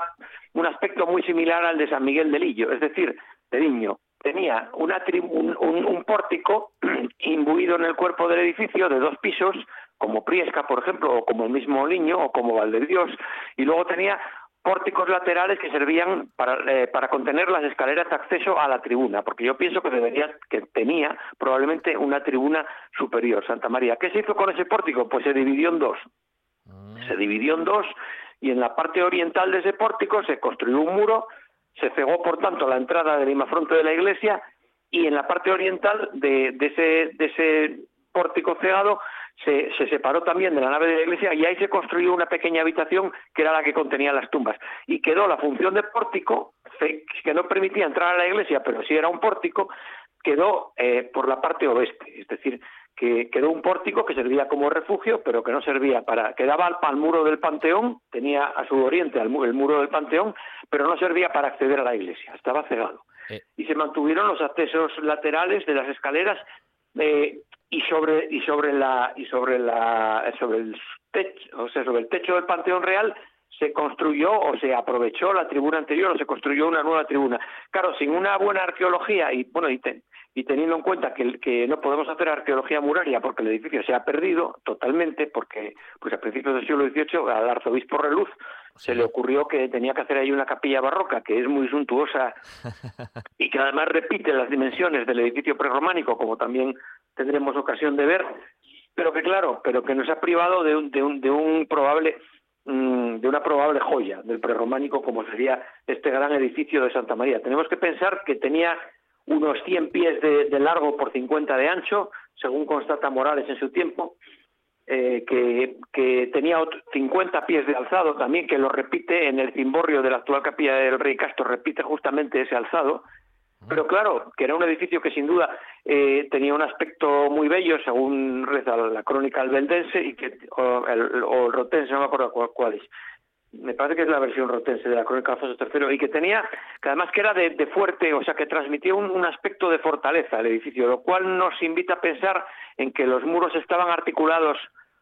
un aspecto muy similar al de San Miguel de Lillo, es decir, de niño tenía una un, un, pórtico imbuido en el cuerpo del edificio de dos pisos, como Priesca, por ejemplo, o como el mismo Niño, o como Valdedios, y luego tenía pórticos laterales que servían para, eh, para contener las escaleras de acceso a la tribuna, porque yo pienso que debería, que tenía probablemente una tribuna superior, Santa María. ¿Qué se hizo con ese pórtico? Pues se dividió en dos. Mm. Se dividió en dos y en la parte oriental de ese pórtico se construyó un muro, se cegó por tanto la entrada del imafronte de la iglesia y en la parte oriental de, ese, pórtico cegado se, se, separó también de la nave de la iglesia y ahí se construyó una pequeña habitación que era la que contenía las tumbas. Y quedó la función de pórtico, que no permitía entrar a la iglesia, pero sí era un pórtico, quedó eh, por la parte oeste, es decir, que quedó un pórtico que servía como refugio, pero que no servía para, quedaba al, al muro del Panteón, tenía a su oriente el muro del Panteón, pero no servía para acceder a la iglesia, estaba cegado. Eh. Y se mantuvieron los accesos laterales de las escaleras eh, y sobre y sobre la y sobre la sobre el techo, o sea, sobre el techo del Panteón Real se construyó o se aprovechó la tribuna anterior o se construyó una nueva tribuna. Claro, sin una buena arqueología y bueno y, y teniendo en cuenta que, que no podemos hacer arqueología muraria porque el edificio se ha perdido totalmente porque pues a principios del siglo XVIII al arzobispo Reluz se le ocurrió que tenía que hacer ahí una capilla barroca que es muy suntuosa y que además repite las dimensiones del edificio prerrománico, como también tendremos ocasión de ver, pero que claro, pero que nos ha privado de un, de un, de un probable de una probable joya del prerrománico como sería este gran edificio de Santa María. Tenemos que pensar que tenía unos 100 pies de, de largo por 50 de ancho, según constata Morales en su tiempo, eh, que, que, tenía 50 pies de alzado también, que lo repite en el cimborrio de la actual capilla del Rey Castro, repite justamente ese alzado. Pero claro, que era un edificio que sin duda eh, tenía un aspecto muy bello, según reza la crónica albeldense, y que, o, el, o el rotense, no me acuerdo cuál, es. Me parece que es la versión rotense de la crónica Alfonso III, y que tenía, que además que era de, de fuerte, o sea, que transmitía un aspecto de fortaleza el edificio, lo cual nos invita a pensar en que los muros estaban articulados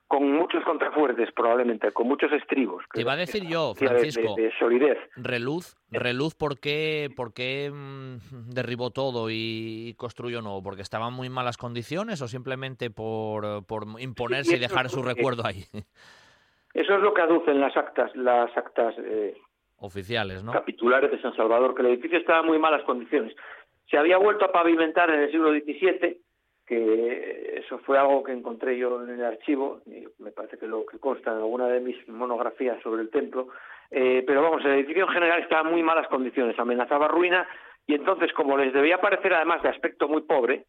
con muchos contrafuertes, probablemente, con muchos estribos. Te iba a decir yo, Francisco. De, solidez. Reluz, reluz, ¿por qué, por qué mm, derribó todo y construyó nuevo? ¿Porque estaban muy malas condiciones o simplemente por, por imponerse y dejar su recuerdo ahí? Eso es lo que aducen las actas, las actas eh, oficiales, ¿no? Capitulares de San Salvador, que el edificio estaba en muy malas condiciones. Se había vuelto a pavimentar en el siglo XVII que eso fue algo que encontré yo en el archivo, me parece que lo que consta en alguna de mis monografías sobre el templo, eh, pero vamos, el edificio en general estaba en muy malas condiciones, amenazaba ruina, y entonces, como les debía parecer además de aspecto muy pobre,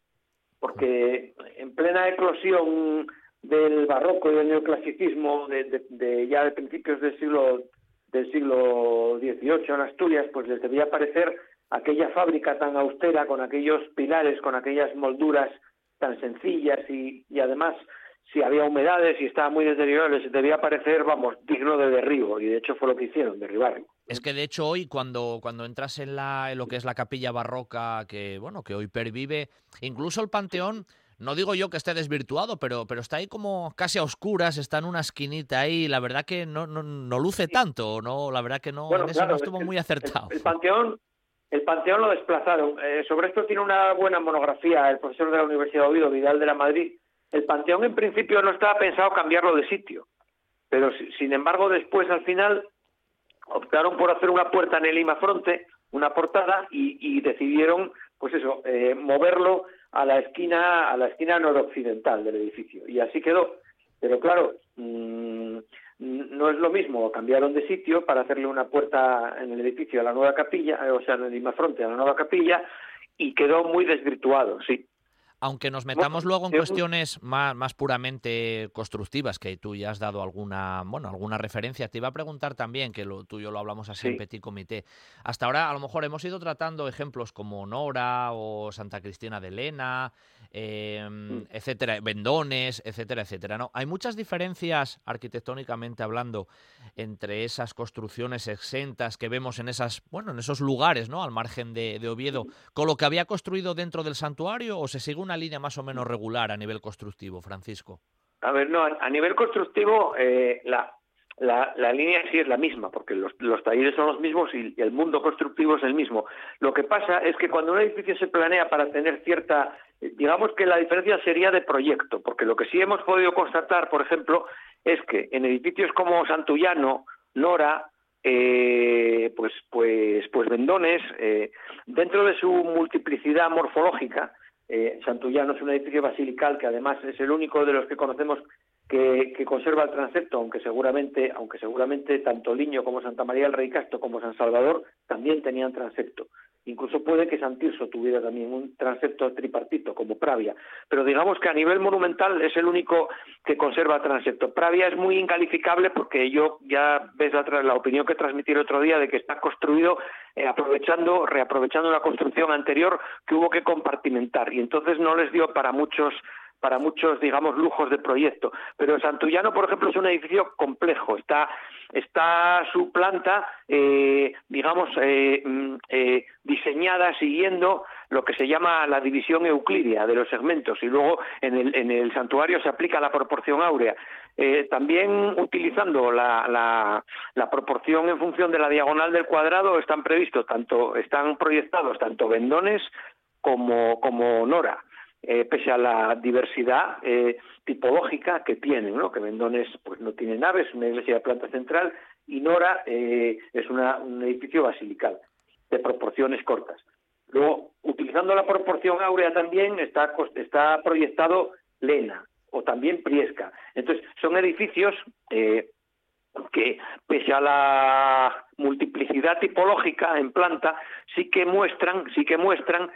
porque en plena eclosión del barroco y del neoclasicismo de, de ya de principios del siglo del siglo XVIII en Asturias, pues les debía parecer aquella fábrica tan austera, con aquellos pilares, con aquellas molduras tan sencillas y, y además si había humedades y estaba muy deteriorado, les debía parecer, vamos, digno de derribo, y de hecho fue lo que hicieron, derribarlo. Es que de hecho hoy cuando, cuando entras en, la, en lo que es la capilla barroca, que bueno, que hoy pervive, incluso el panteón, no digo yo que esté desvirtuado, pero, pero está ahí como casi a oscuras, está en una esquinita ahí, la verdad que no, no, no luce tanto, no, la verdad que no, en eso no estuvo muy acertado. El, el, panteón el Panteón lo desplazaron. Eh, sobre esto tiene una buena monografía el profesor de la Universidad de Oviedo, Vidal de la Madrid. El Panteón en principio no estaba pensado cambiarlo de sitio, pero sin embargo después al final optaron por hacer una puerta en el Lima Fronte, una portada, y, decidieron, pues eso, eh, moverlo a la esquina a la esquina noroccidental del edificio y así quedó. Pero claro, mmm, no es lo mismo, cambiaron de sitio para hacerle una puerta en el edificio a la nueva capilla, eh, o sea, en el Fronte a la nueva capilla, y quedó muy desvirtuado, sí. Aunque nos metamos luego en cuestiones más, más, puramente constructivas, que tú ya has dado alguna, bueno, alguna referencia, te iba a preguntar también, que lo, tú y yo lo hablamos así sí. en Petit Comité. Hasta ahora, a lo mejor hemos ido tratando ejemplos como Nora o Santa Cristina de Elena, eh, mm. etcétera, Vendones, etcétera, etcétera. ¿no? Hay muchas diferencias arquitectónicamente hablando entre esas construcciones exentas que vemos en esas, bueno, en esos lugares, ¿no? Al margen de, de Oviedo, con lo que había construido dentro del santuario, o se sigue una línea más o menos regular a nivel constructivo, Francisco. A ver, no, a nivel constructivo eh, la, la, línea sí es la misma, porque los, los talleres son los mismos y, y, el mundo constructivo es el mismo. Lo que pasa es que cuando un edificio se planea para tener cierta, digamos que la diferencia sería de proyecto, porque lo que sí hemos podido constatar, por ejemplo, es que en edificios como Santullano, Nora, eh, pues, pues, pues Vendones, eh, dentro de su multiplicidad morfológica, eh, Santullano es un edificio basilical que además es el único de los que conocemos que, conserva el transepto, aunque seguramente, aunque seguramente tanto Liño como Santa María del Rey Castro como San Salvador también tenían transepto. Incluso puede que San Tirso tuviera también un transepto tripartito, como Pravia. Pero digamos que a nivel monumental es el único que conserva transepto. Pravia es muy incalificable porque yo ya ves la, la opinión que transmití el otro día de que está construido eh, aprovechando, reaprovechando una construcción anterior que hubo que compartimentar. Y entonces no les dio para muchos para muchos, digamos, lujos de proyecto. Pero Santullano, por ejemplo, es un edificio complejo. Está, está su planta, eh, digamos, eh, mm, eh, diseñada siguiendo lo que se llama la división euclidia de los segmentos y luego en el, en el santuario se aplica la proporción áurea. También utilizando la, la, la, proporción en función de la diagonal del cuadrado están previstos tanto están proyectados tanto vendones como, como nora eh, pese a la diversidad eh, tipológica que tienen, ¿no? que Vendones pues no tiene naves, es una iglesia de planta central, y Nora eh, es una, un edificio basilical de proporciones cortas. Luego, utilizando la proporción áurea también está, está proyectado Lena o también Priesca. Entonces, son edificios que, pese a la multiplicidad tipológica en planta, sí que muestran, sí que muestran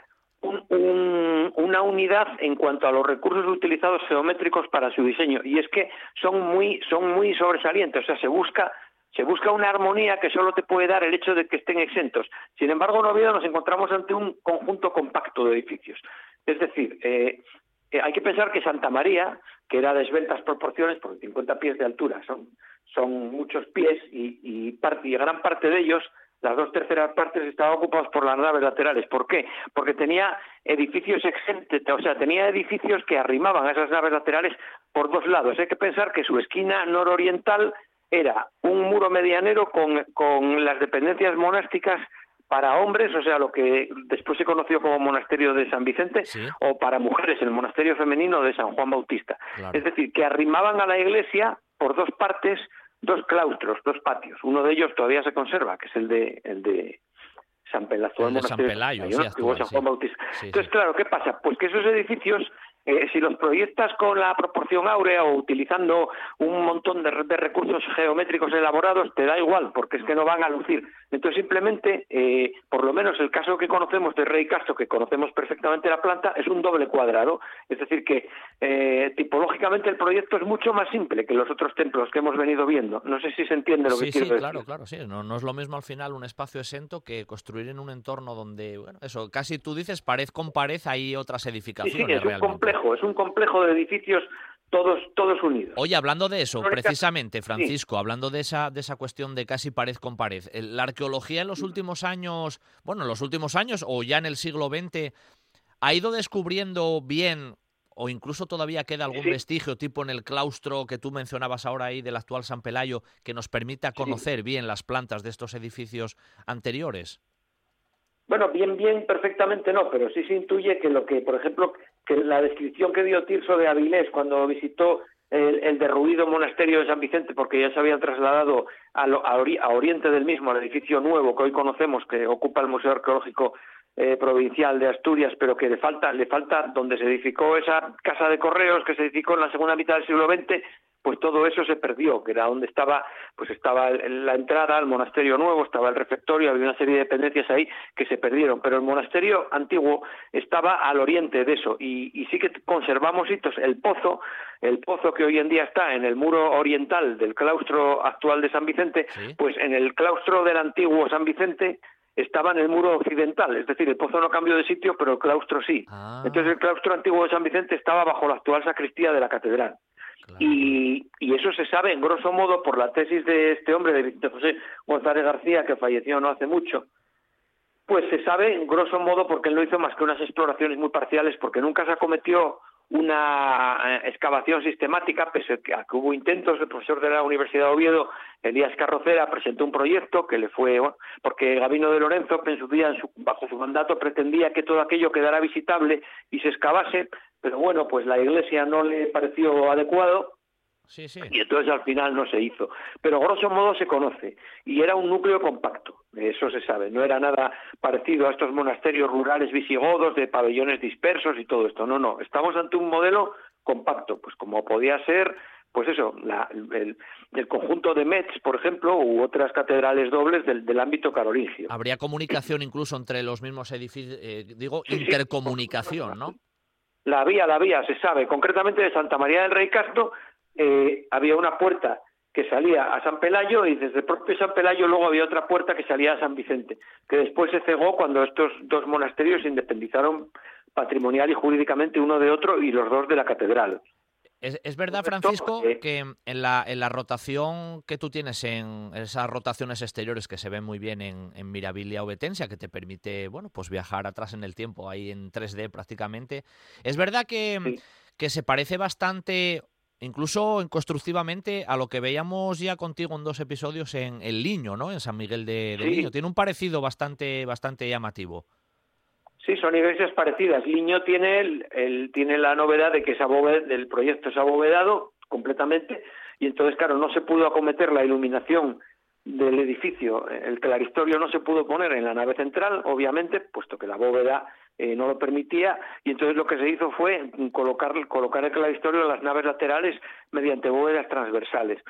un, una unidad en cuanto a los recursos utilizados geométricos para su diseño y es que son muy son muy sobresalientes, o sea, se busca se busca una armonía que solo te puede dar el hecho de que estén exentos. Sin embargo, en Oviedo nos encontramos ante un conjunto compacto de edificios. Es decir, eh, eh, hay que pensar que Santa María, que era de esbeltas proporciones, porque 50 pies de altura son, son muchos pies y, y gran parte de ellos las dos terceras partes estaban ocupadas por las naves laterales. ¿Por qué? Porque tenía edificios exentes, o sea, tenía edificios que arrimaban a esas naves laterales por dos lados. Hay que pensar que su esquina nororiental era un muro medianero con, con las dependencias monásticas para hombres, o sea, lo que después se conoció como monasterio de San Vicente, ¿Sí? o para mujeres, el monasterio femenino de San Juan Bautista. Claro. Es decir, que arrimaban a la iglesia por dos partes dos claustros, dos patios. Uno de ellos todavía se conserva, que es el de, el de San Pelazo, el de San Pelayo, sí, actual, San Juan Bautista. Entonces, claro, ¿qué pasa? Pues que esos edificios eh, si los proyectas con la proporción áurea o utilizando un montón de, de, recursos geométricos elaborados, te da igual, porque es que no van a lucir. Entonces, simplemente, eh, por lo menos el caso que conocemos de Rey Castro, que conocemos perfectamente la planta, es un doble cuadrado. Es decir, que eh, tipológicamente el proyecto es mucho más simple que los otros templos que hemos venido viendo. No sé si se entiende lo sí, que quiero sí, decir. claro, claro, sí. No, no es lo mismo al final un espacio exento que construir en un entorno donde, bueno, eso, casi tú dices pared con pared hay otras edificaciones. Sí, sí, es un realmente. Complejo, es un complejo de edificios todos todos unidos. Oye, hablando de eso, precisamente, Francisco, sí. hablando de esa de esa cuestión de casi pared con pared, la arqueología en los últimos años, bueno, en los últimos años o ya en el siglo XX ha ido descubriendo bien o incluso todavía queda algún sí. vestigio tipo en el claustro que tú mencionabas ahora ahí del actual San Pelayo que nos permita conocer sí. bien las plantas de estos edificios anteriores. Bueno, bien, bien, perfectamente no, pero sí se intuye que lo que, por ejemplo, que la descripción que dio Tirso de Avilés cuando visitó el, derruido monasterio de San Vicente, porque ya se habían trasladado a, oriente del mismo, al edificio nuevo que hoy conocemos, que ocupa el Museo Arqueológico eh, Provincial de Asturias, pero que le falta, le falta donde se edificó esa casa de correos que se edificó en la segunda mitad del siglo XX, pues todo eso se perdió, que era donde estaba, pues estaba la entrada al monasterio nuevo, estaba el refectorio, había una serie de dependencias ahí que se perdieron, pero el monasterio antiguo estaba al oriente de eso y, y sí que conservamos hitos, el pozo, el pozo que hoy en día está en el muro oriental del claustro actual de San Vicente, ¿Sí? pues en el claustro del antiguo San Vicente estaba en el muro occidental, es decir, el pozo no cambió de sitio, pero el claustro sí. Ah. Entonces el claustro antiguo de San Vicente estaba bajo la actual sacristía de la catedral. Y, eso se sabe en grosso modo por la tesis de este hombre, de Vicente José González García, que falleció no hace mucho. Pues se sabe en grosso modo porque él no hizo más que unas exploraciones muy parciales, porque nunca se acometió una eh, excavación sistemática, pese a que hubo intentos, el profesor de la Universidad de Oviedo, Elías Carrocera, presentó un proyecto que le fue, bueno, porque Gabino de Lorenzo, en su día, en su, bajo su mandato, pretendía que todo aquello quedara visitable y se excavase, pero bueno, pues la Iglesia no le pareció adecuado Sí, sí. Y entonces al final no se hizo. Pero grosso modo se conoce. Y era un núcleo compacto, eso se sabe. No era nada parecido a estos monasterios rurales visigodos de pabellones dispersos y todo esto. No, no. Estamos ante un modelo compacto, pues como podía ser pues eso, el, conjunto de Metz, por ejemplo, u otras catedrales dobles del, ámbito carolingio. Habría comunicación incluso entre los mismos edificios, eh, digo, intercomunicación, ¿no? La había, la había, se sabe. Concretamente de Santa María del Rey Castro eh, había una puerta que salía a San Pelayo y desde el propio San Pelayo luego había otra puerta que salía a San Vicente, que después se cegó cuando estos dos monasterios se independizaron patrimonial y jurídicamente uno de otro y los dos de la catedral. Es, verdad, Francisco, que en la, en la rotación que tú tienes, en esas rotaciones exteriores que se ven muy bien en, en Mirabilia o Betensia, que te permite, bueno, pues viajar atrás en el tiempo, ahí en 3D prácticamente, es verdad que, que se parece bastante, incluso en constructivamente, a lo que veíamos ya contigo en dos episodios en El Liño, ¿no? En San Miguel de, de Liño. Tiene un parecido bastante, bastante llamativo. Sí, son iglesias parecidas. Liño tiene el, tiene la novedad de que del proyecto es abovedado completamente y entonces claro no se pudo acometer la iluminación del edificio, el claristorio no se pudo poner en la nave central, obviamente, puesto que la bóveda eh, no lo permitía, y entonces lo que se hizo fue colocar, colocar el claristorio en las naves laterales mediante bóvedas transversales,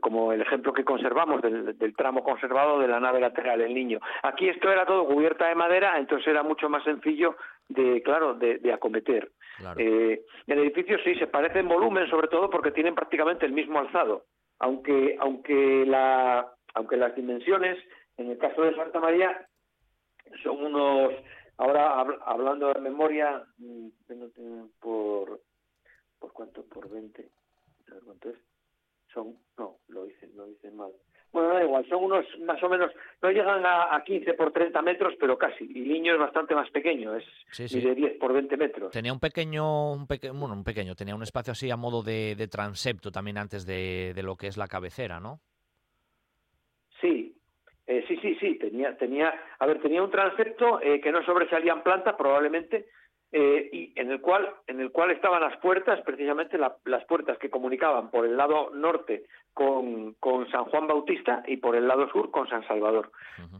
como el ejemplo que conservamos del, tramo conservado de la nave lateral, el niño. Aquí esto era todo cubierta de madera, entonces era mucho más sencillo de, claro, de, acometer. Eh, el edificio sí se parece en volumen, sobre todo porque tienen prácticamente el mismo alzado, aunque, aunque la aunque las dimensiones, en el caso de Santa María, son unos, ahora hablando de memoria, mm, por, ¿por cuánto? Por 20, cuánto es? Son, no, lo hice, lo hice mal. Bueno, da igual, son unos más o menos, no llegan a, 15 por 30 metros, pero casi. Y Liño es bastante más pequeño, es de 10 por 20 metros. Tenía un pequeño, un bueno, un pequeño, tenía un espacio así a modo de, de transepto también antes de, de lo que es la cabecera, ¿no? Sí, eh, sí, sí, sí, tenía, tenía, a ver, tenía un transepto eh, que no sobresalía en planta probablemente, eh, y en el cual, en el cual estaban las puertas, precisamente las puertas que comunicaban por el lado norte con, con, San Juan Bautista y por el lado sur con San Salvador.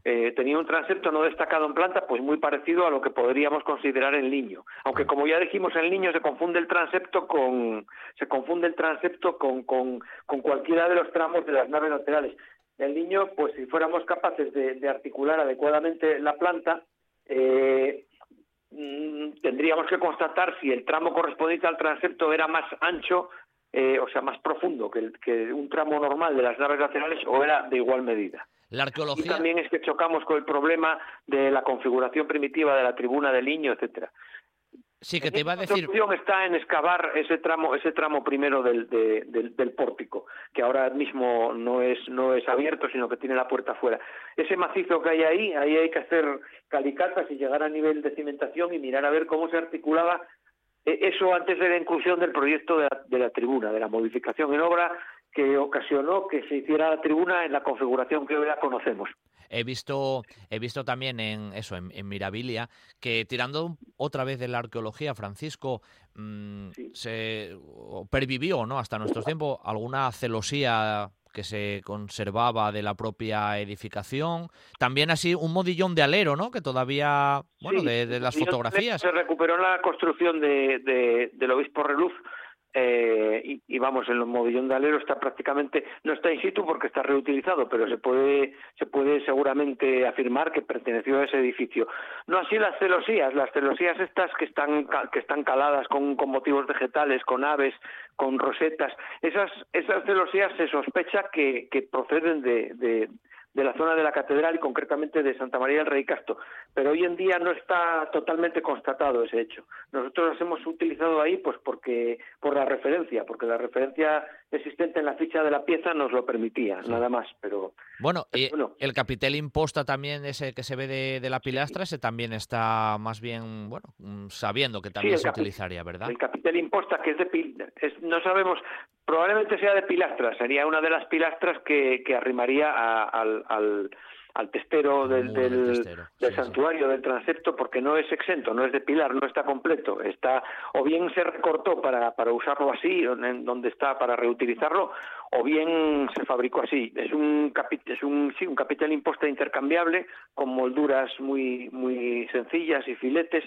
tenía un transepto no destacado en planta, pues muy parecido a lo que podríamos considerar el niño. Aunque como ya dijimos, el niño se confunde el transepto con, se confunde el transepto con, con, con cualquiera de los tramos de las naves laterales el niño, pues si fuéramos capaces de, articular adecuadamente la planta, eh, mm, tendríamos que constatar si el tramo correspondiente al transepto era más ancho, eh, o sea, más profundo que, que un tramo normal de las naves laterales o era de igual medida. La arqueología... Y también es que chocamos con el problema de la configuración primitiva de la tribuna del niño, etcétera. Sí, que te iba a decir. La solución está en excavar ese tramo, ese tramo primero del, del, pórtico, que ahora mismo no es, no es abierto, sino que tiene la puerta afuera. Ese macizo que hay ahí, ahí hay que hacer calicatas y llegar a nivel de cimentación y mirar a ver cómo se articulaba eh, eso antes de la inclusión del proyecto de la, de la tribuna, de la modificación en obra que ocasionó que se hiciera la tribuna en la configuración que hoy ya conocemos. He visto, he visto también en eso, en, Mirabilia, que tirando otra vez de la arqueología, Francisco, mm, se pervivió, ¿no? Hasta nuestros tiempos, alguna celosía que se conservaba de la propia edificación. También así un modillón de alero, ¿no? Que todavía, bueno, de, las fotografías. Se recuperó la construcción de, de, del obispo Reluz eh, y, vamos, el modillón de alero está prácticamente, no está in situ porque está reutilizado, pero se puede, se puede seguramente afirmar que perteneció a ese edificio. No así las celosías, las celosías estas que están, que están caladas con, con motivos vegetales, con aves, con rosetas, esas, esas celosías se sospecha que, proceden de, de de la zona de la catedral y concretamente de Santa María del Rey Casto. Pero hoy en día no está totalmente constatado ese hecho. Nosotros los hemos utilizado ahí pues porque por la referencia, porque la referencia existente en la ficha de la pieza nos lo permitía, nada más. Pero bueno, y el capitel imposta también ese que se ve de, la pilastra, ese también está más bien bueno mm, sabiendo que también se utilizaría, ¿verdad? El capitel imposta que es de es, no sabemos probablemente sea de pilastras, sería una de las pilastras que, que arrimaría al, al testero del, del, santuario, del transepto, porque no es exento, no es de pilar, no está completo. Está, o bien se recortó para, para usarlo así, donde está para reutilizarlo, o bien se fabricó así. Es un, es un, sí, un capitel imposta intercambiable con molduras muy, muy sencillas y filetes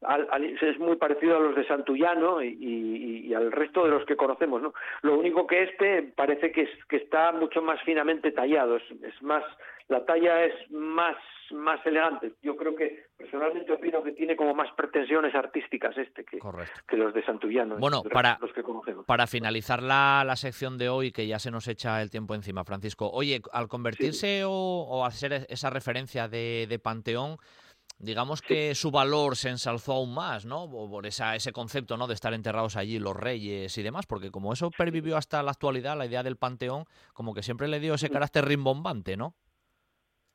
es muy parecido a los de Santullano y, al resto de los que conocemos, ¿no? Lo único que este parece que, es, que está mucho más finamente tallado, es, más, la talla es más, más elegante. Yo creo que, personalmente opino que tiene como más pretensiones artísticas este que, que los de Santullano, bueno, para, los que conocemos. Para finalizar la, la, sección de hoy, que ya se nos echa el tiempo encima, Francisco, oye, al convertirse o, o, hacer esa referencia de, de Panteón, digamos que su valor se ensalzó aún más, ¿no? Por esa, ese concepto, ¿no? De estar enterrados allí los reyes y demás, porque como eso pervivió hasta la actualidad, la idea del panteón, como que siempre le dio ese carácter rimbombante, ¿no?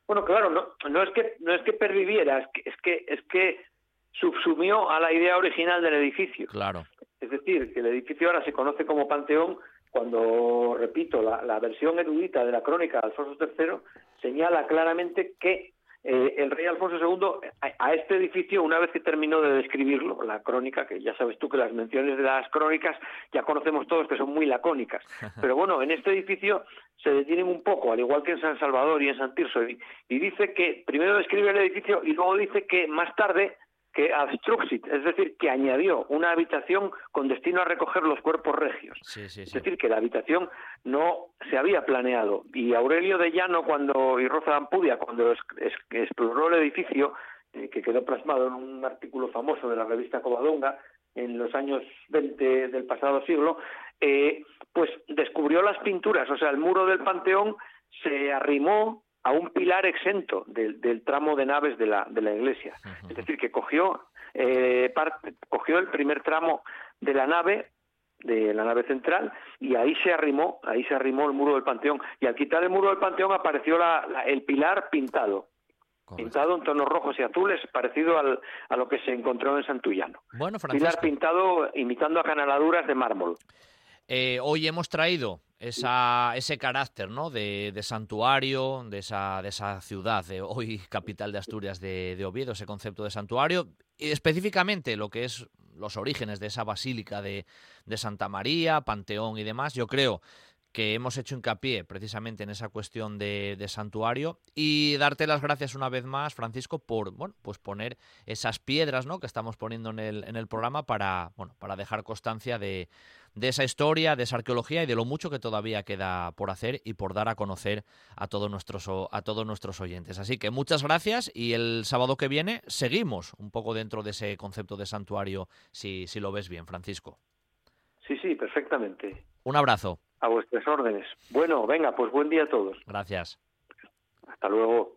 Bueno, claro, no, no es que no es que perviviera, es que es que es que subsumió a la idea original del edificio. Claro. Es decir, que el edificio ahora se conoce como panteón cuando, repito, la, la versión erudita de la crónica de Alfonso III señala claramente que eh, el rey Alfonso II a, este edificio, una vez que terminó de describirlo, la crónica, que ya sabes tú que las menciones de las crónicas ya conocemos todos que son muy lacónicas, pero bueno, en este edificio se detienen un poco, al igual que en San Salvador y en San Tirso, y dice que primero describe el edificio y luego dice que más tarde que abstruxit, es decir, que añadió una habitación con destino a recoger los cuerpos regios. Es decir, que la habitación no se había planeado. Y Aurelio de Llano cuando, y Rosa Ampudia, cuando exploró el edificio, eh, que quedó plasmado en un artículo famoso de la revista Covadonga en los años 20 del pasado siglo, eh, pues descubrió las pinturas, o sea, el muro del Panteón se arrimó a un pilar exento del, tramo de naves de la, de la iglesia. Es decir, que cogió, eh, cogió el primer tramo de la nave de la nave central y ahí se arrimó, ahí se arrimó el muro del panteón y al quitar el muro del panteón apareció el pilar pintado, pintado en tonos rojos y azules, parecido al, a lo que se encontró en Santullano. Bueno, pilar pintado imitando a canaladuras de mármol. Eh, hoy hemos traído esa, ese carácter ¿no? de, santuario, de esa, de esa ciudad, de hoy capital de Asturias de, Oviedo, ese concepto de santuario, específicamente lo que es los orígenes de esa basílica de, de Santa María, Panteón y demás, yo creo que hemos hecho hincapié precisamente en esa cuestión de, de, santuario y darte las gracias una vez más, Francisco, por bueno, pues poner esas piedras ¿no? que estamos poniendo en el, en el programa para, bueno, para dejar constancia de, de esa historia, de esa arqueología y de lo mucho que todavía queda por hacer y por dar a conocer a todos nuestros, a todos nuestros oyentes. Así que muchas gracias y el sábado que viene seguimos un poco dentro de ese concepto de santuario, si, si lo ves bien, Francisco. Sí, sí, perfectamente. Un abrazo. A vuestras órdenes. Bueno, venga, pues buen día a todos. Gracias. Hasta luego.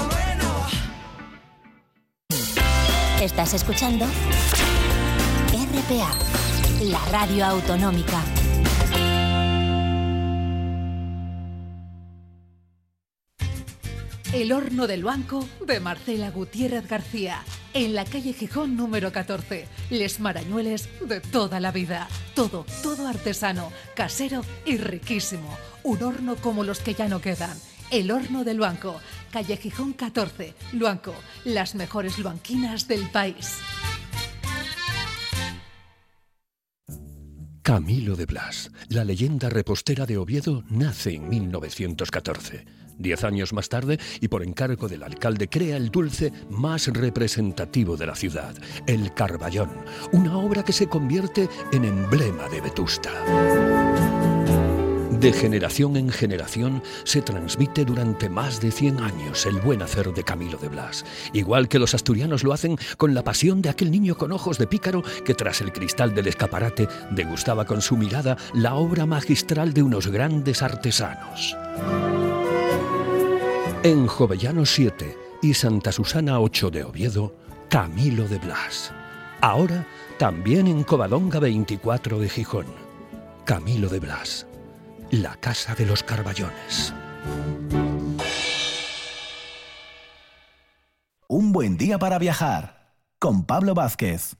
Estás escuchando RPA, la radio autonómica. El horno del banco de Marcela Gutiérrez García, en la calle Gijón número 14. Les marañueles de toda la vida. Todo, todo artesano, casero y riquísimo. Un horno como los que ya no quedan el Horno del Luanco, calle Gijón 14, Luanco, las mejores luanquinas del país. Camilo de Blas, la leyenda repostera de Oviedo, nace en 1914. Diez años más tarde, y por encargo del alcalde, crea el dulce más representativo de la ciudad, el Carballón, una obra que se convierte en emblema de Vetusta. De generación en generación se transmite durante más de 100 años el buen hacer de Camilo de Blas, igual que los asturianos lo hacen con la pasión de aquel niño con ojos de pícaro que tras el cristal del escaparate degustaba con su mirada la obra magistral de unos grandes artesanos. En Jovellano 7, y Santa Susana 8 de Oviedo, Camilo de Blas. Ahora también en Covadonga 24 de Gijón. Camilo de Blas, la casa de los Carballones. Un buen día para viajar con Pablo Vázquez.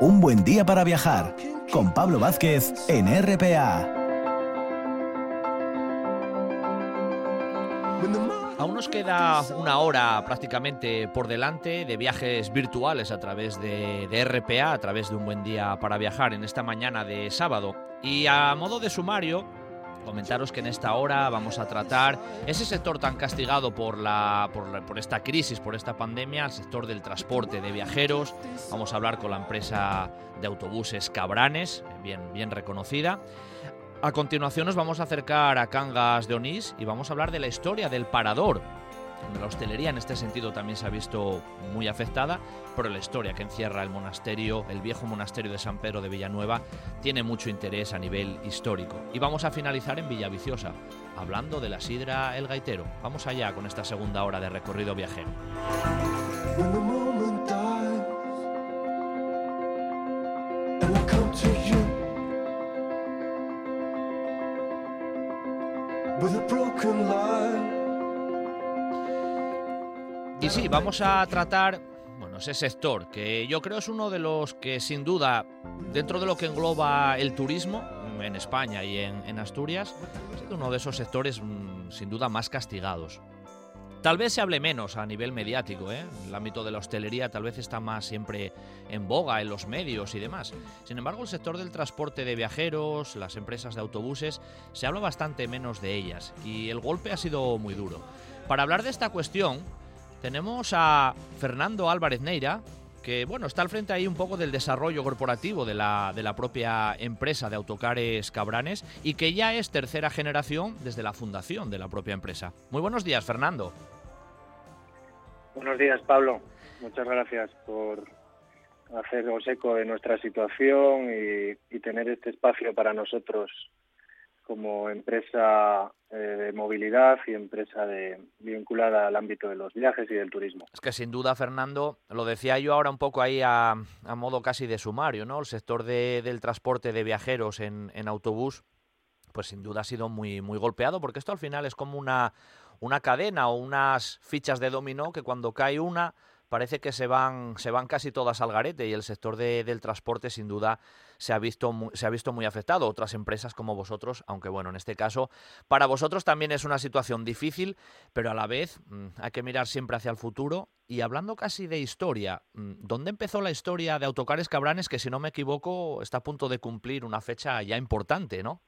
Un buen día para viajar con Pablo Vázquez en RPA. Aún nos queda una hora prácticamente por delante de viajes virtuales a través de, RPA, a través de un buen día para viajar en esta mañana de sábado. Y a modo de sumario, comentaros que en esta hora vamos a tratar ese sector tan castigado por, la, por, esta crisis, por esta pandemia, el sector del transporte de viajeros. Vamos a hablar con la empresa de autobuses Cabranes, bien, bien reconocida. A continuación nos vamos a acercar a Cangas de Onís y vamos a hablar de la historia del parador, la hostelería en este sentido también se ha visto muy afectada, pero la historia que encierra el monasterio, el viejo monasterio de San Pedro de Villanueva, tiene mucho interés a nivel histórico. Y vamos a finalizar en Villaviciosa, hablando de la sidra El Gaitero. Vamos allá con esta segunda hora de recorrido viajero. Vamos a tratar bueno, ese sector que yo creo es uno de los que sin duda, dentro de lo que engloba el turismo en España y en, Asturias, es uno de esos sectores mm, sin duda más castigados. Tal vez se hable menos a nivel mediático, ¿eh? el ámbito de la hostelería tal vez está más siempre en boga en los medios y demás. Sin embargo, el sector del transporte de viajeros, las empresas de autobuses, se habla bastante menos de ellas y el golpe ha sido muy duro. Para hablar de esta cuestión, tenemos a Fernando Álvarez Neira, que bueno, está al frente ahí un poco del desarrollo corporativo de la, de la propia empresa de autocares Cabranes y que ya es tercera generación desde la fundación de la propia empresa. Muy buenos días, Fernando. Buenos días, Pablo. Muchas gracias por haceros eco de nuestra situación y, y tener este espacio para nosotros como empresa eh, de movilidad y empresa de, vinculada al ámbito de los viajes y del turismo. Es que sin duda, Fernando, lo decía yo ahora un poco ahí a, modo casi de sumario, ¿no? El sector del transporte de viajeros en, autobús, pues sin duda ha sido muy, muy golpeado, porque esto al final es como una, una cadena o unas fichas de dominó que cuando cae una parece que se van, se van casi todas al garete y el sector del transporte sin duda se ha, visto se ha visto muy afectado. Otras empresas como vosotros, aunque bueno, en este caso para vosotros también es una situación difícil, pero a la vez mm, hay que mirar siempre hacia el futuro. Y hablando casi de historia, mm, ¿dónde empezó la historia de Autocares Cabranes que si no me equivoco está a punto de cumplir una fecha ya importante, ¿no?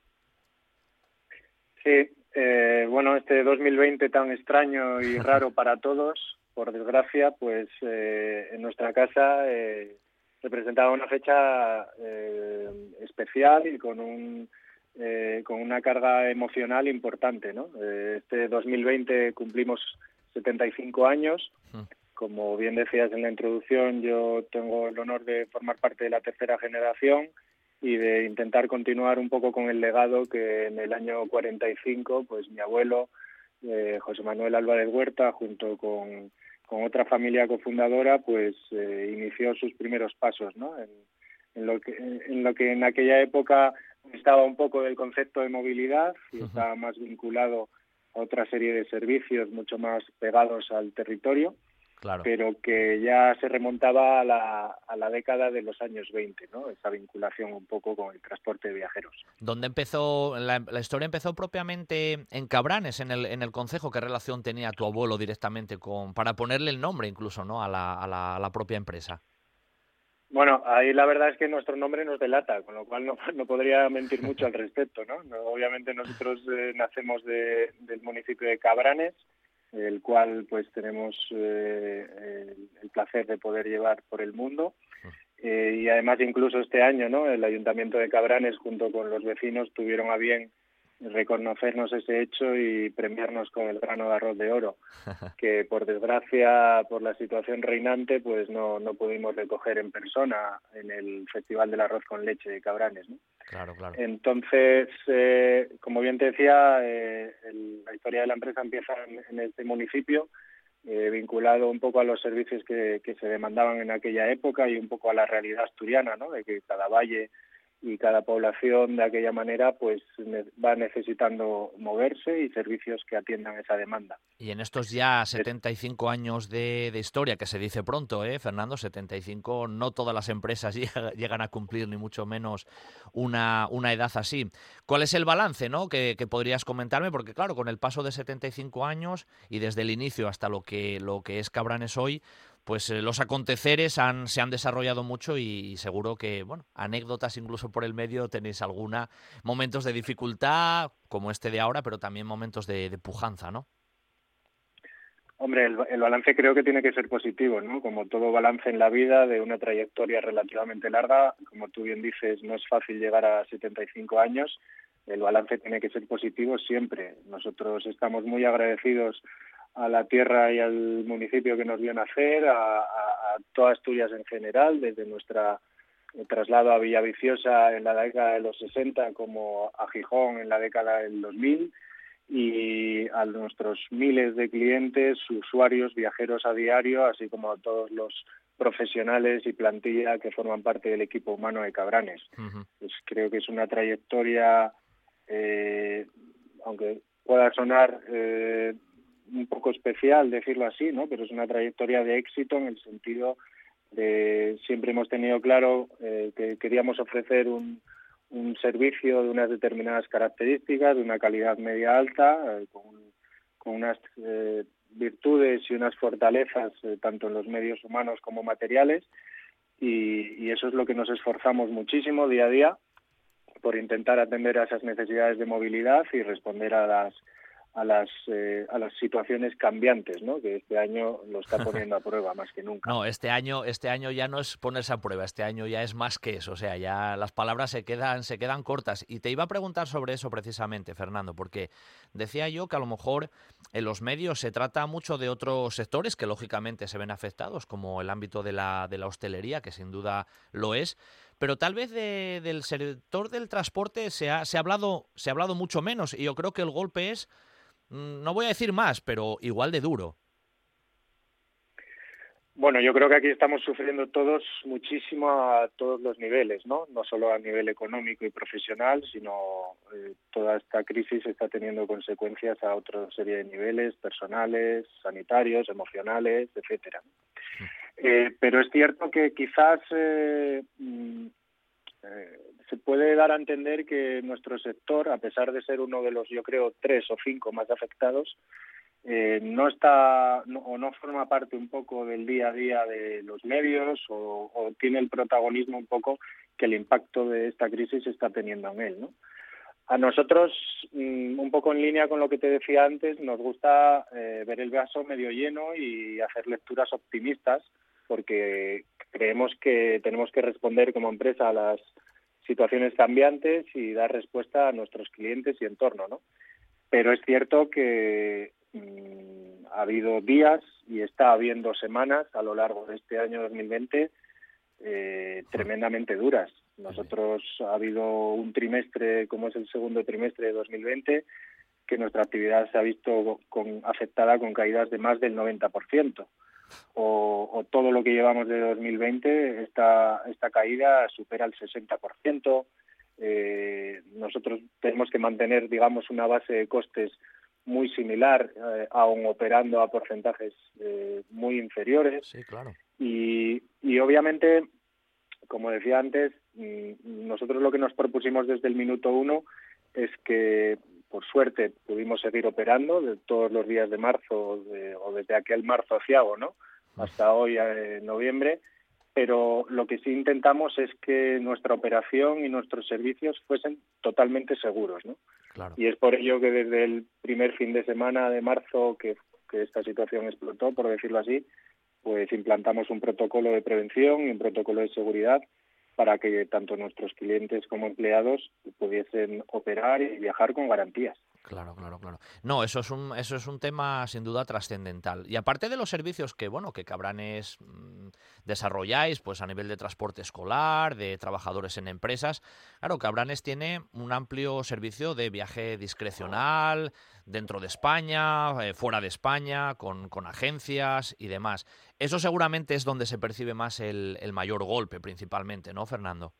Sí, eh, bueno, este 2020 tan extraño y raro para todos, por desgracia, pues eh, en nuestra casa eh, representaba una fecha eh, especial y con un con una carga emocional importante, ¿no? este 2020 cumplimos 75 años. Como bien decías en la introducción, yo tengo el honor de formar parte de la tercera generación y de intentar continuar un poco con el legado que en el año 45, pues mi abuelo José Manuel Álvarez Huerta, junto con con otra familia cofundadora, pues eh, inició sus primeros pasos, ¿no? En, lo que, en lo que en aquella época estaba un poco del concepto de movilidad y estaba más vinculado a otra serie de servicios mucho más pegados al territorio pero que ya se remontaba a la, a la década de los años 20, ¿no? Esa vinculación un poco con el transporte de viajeros. ¿Dónde empezó, la, historia empezó propiamente en Cabranes, en el, en el concejo? ¿Qué relación tenía tu abuelo directamente con, para ponerle el nombre incluso, ¿no? A la, a la, propia empresa. Bueno, ahí la verdad es que nuestro nombre nos delata, con lo cual no, no podría mentir mucho al respecto, ¿no? obviamente nosotros eh, nacemos de, del municipio de Cabranes, el cual pues tenemos eh, el, placer de poder llevar por el mundo. Eh, y además incluso este año, ¿no? El Ayuntamiento de Cabranes junto con los vecinos tuvieron a bien reconocernos ese hecho y premiarnos con el grano de arroz de oro, que por desgracia, por la situación reinante, pues no, no pudimos recoger en persona en el Festival del Arroz con Leche de Cabranes. ¿no? Claro, claro. Entonces, eh, como bien te decía, eh, la historia de la empresa empieza en, este municipio, eh, vinculado un poco a los servicios que, que se demandaban en aquella época y un poco a la realidad asturiana, ¿no? de que cada valle y cada población de aquella manera pues va necesitando moverse y servicios que atiendan esa demanda. Y en estos ya 75 años de, historia, que se dice pronto, ¿eh, Fernando? 75, no todas las empresas llegan a cumplir ni mucho menos una, una edad así. ¿Cuál es el balance ¿no? que, que, podrías comentarme? Porque claro, con el paso de 75 años y desde el inicio hasta lo que, lo que es Cabranes hoy, pues eh, los aconteceres han, se han desarrollado mucho y, seguro que, bueno, anécdotas incluso por el medio tenéis alguna, momentos de dificultad como este de ahora, pero también momentos de, pujanza, ¿no? Hombre, el, el, balance creo que tiene que ser positivo, ¿no? Como todo balance en la vida de una trayectoria relativamente larga, como tú bien dices, no es fácil llegar a 75 años, el balance tiene que ser positivo siempre. Nosotros estamos muy agradecidos a la tierra y al municipio que nos vio nacer, a, a, toda Asturias en general, desde nuestra eh, traslado a Villaviciosa en la década de los 60 como a Gijón en la década del 2000 y a nuestros miles de clientes, usuarios, viajeros a diario, así como a todos los profesionales y plantilla que forman parte del equipo humano de Cabranes. pues creo que es una trayectoria, eh, aunque pueda sonar eh, un poco especial decirlo así, ¿no? Pero es una trayectoria de éxito en el sentido de siempre hemos tenido claro eh, que queríamos ofrecer un, servicio de unas determinadas características, de una calidad media alta, eh, con, con, unas eh, virtudes y unas fortalezas tanto en los medios humanos como materiales y, y eso es lo que nos esforzamos muchísimo día a día por intentar atender a esas necesidades de movilidad y responder a las a las eh, a las situaciones cambiantes, ¿no? Que este año lo está poniendo a prueba más que nunca. No, este año este año ya no es ponerse a prueba, este año ya es más que eso, o sea, ya las palabras se quedan se quedan cortas y te iba a preguntar sobre eso precisamente, Fernando, porque decía yo que a lo mejor en los medios se trata mucho de otros sectores que lógicamente se ven afectados, como el ámbito de la de la hostelería, que sin duda lo es, pero tal vez del sector del transporte se ha, se ha hablado se ha hablado mucho menos y yo creo que el golpe es no voy a decir más, pero igual de duro. Bueno, yo creo que aquí estamos sufriendo todos muchísimo a todos los niveles, ¿no? No solo a nivel económico y profesional, sino eh, toda esta crisis está teniendo consecuencias a otra serie de niveles personales, sanitarios, emocionales, etcétera. Eh, pero es cierto que quizás eh, mm, eh se puede dar a entender que nuestro sector, a pesar de ser uno de los, yo creo, tres o cinco más afectados, eh, no está o no forma parte un poco del día a día de los medios o, tiene el protagonismo un poco que el impacto de esta crisis está teniendo en él, ¿no? A nosotros, mm, un poco en línea con lo que te decía antes, nos gusta eh, ver el vaso medio lleno y hacer lecturas optimistas porque creemos que tenemos que responder como empresa a las situaciones cambiantes y dar respuesta a nuestros clientes y entorno, ¿no? Pero es cierto que mm, ha habido días y está habiendo semanas a lo largo de este año 2020 eh, tremendamente duras. Nosotros ha habido un trimestre, como es el segundo trimestre de 2020, que nuestra actividad se ha visto con, afectada con caídas de más del 90% o, todo lo que llevamos de 2020, esta, esta caída supera el 60%. Eh, nosotros tenemos que mantener, digamos, una base de costes muy similar, eh, aún operando a porcentajes eh, muy inferiores. Sí, claro. Y, y obviamente, como decía antes, mm, nosotros lo que nos propusimos desde el minuto uno es que por suerte pudimos seguir operando de todos los días de marzo o desde aquel marzo aciago, ¿no? Hasta hoy, en eh, noviembre. Pero lo que sí intentamos es que nuestra operación y nuestros servicios fuesen totalmente seguros, ¿no? Claro. Y es por ello que desde el primer fin de semana de marzo que, que esta situación explotó, por decirlo así, pues implantamos un protocolo de prevención y un protocolo de seguridad para que tanto nuestros clientes como empleados pudiesen operar y viajar con garantías. Claro, claro, claro. No, eso es un, eso es un tema sin duda trascendental. Y aparte de los servicios que, bueno, que Cabranes mm, desarrolláis, pues a nivel de transporte escolar, de trabajadores en empresas, claro, Cabranes tiene un amplio servicio de viaje discrecional dentro de España, eh, fuera de España, con, con, agencias y demás. Eso seguramente es donde se percibe más el, el mayor golpe, principalmente, ¿no, Fernando?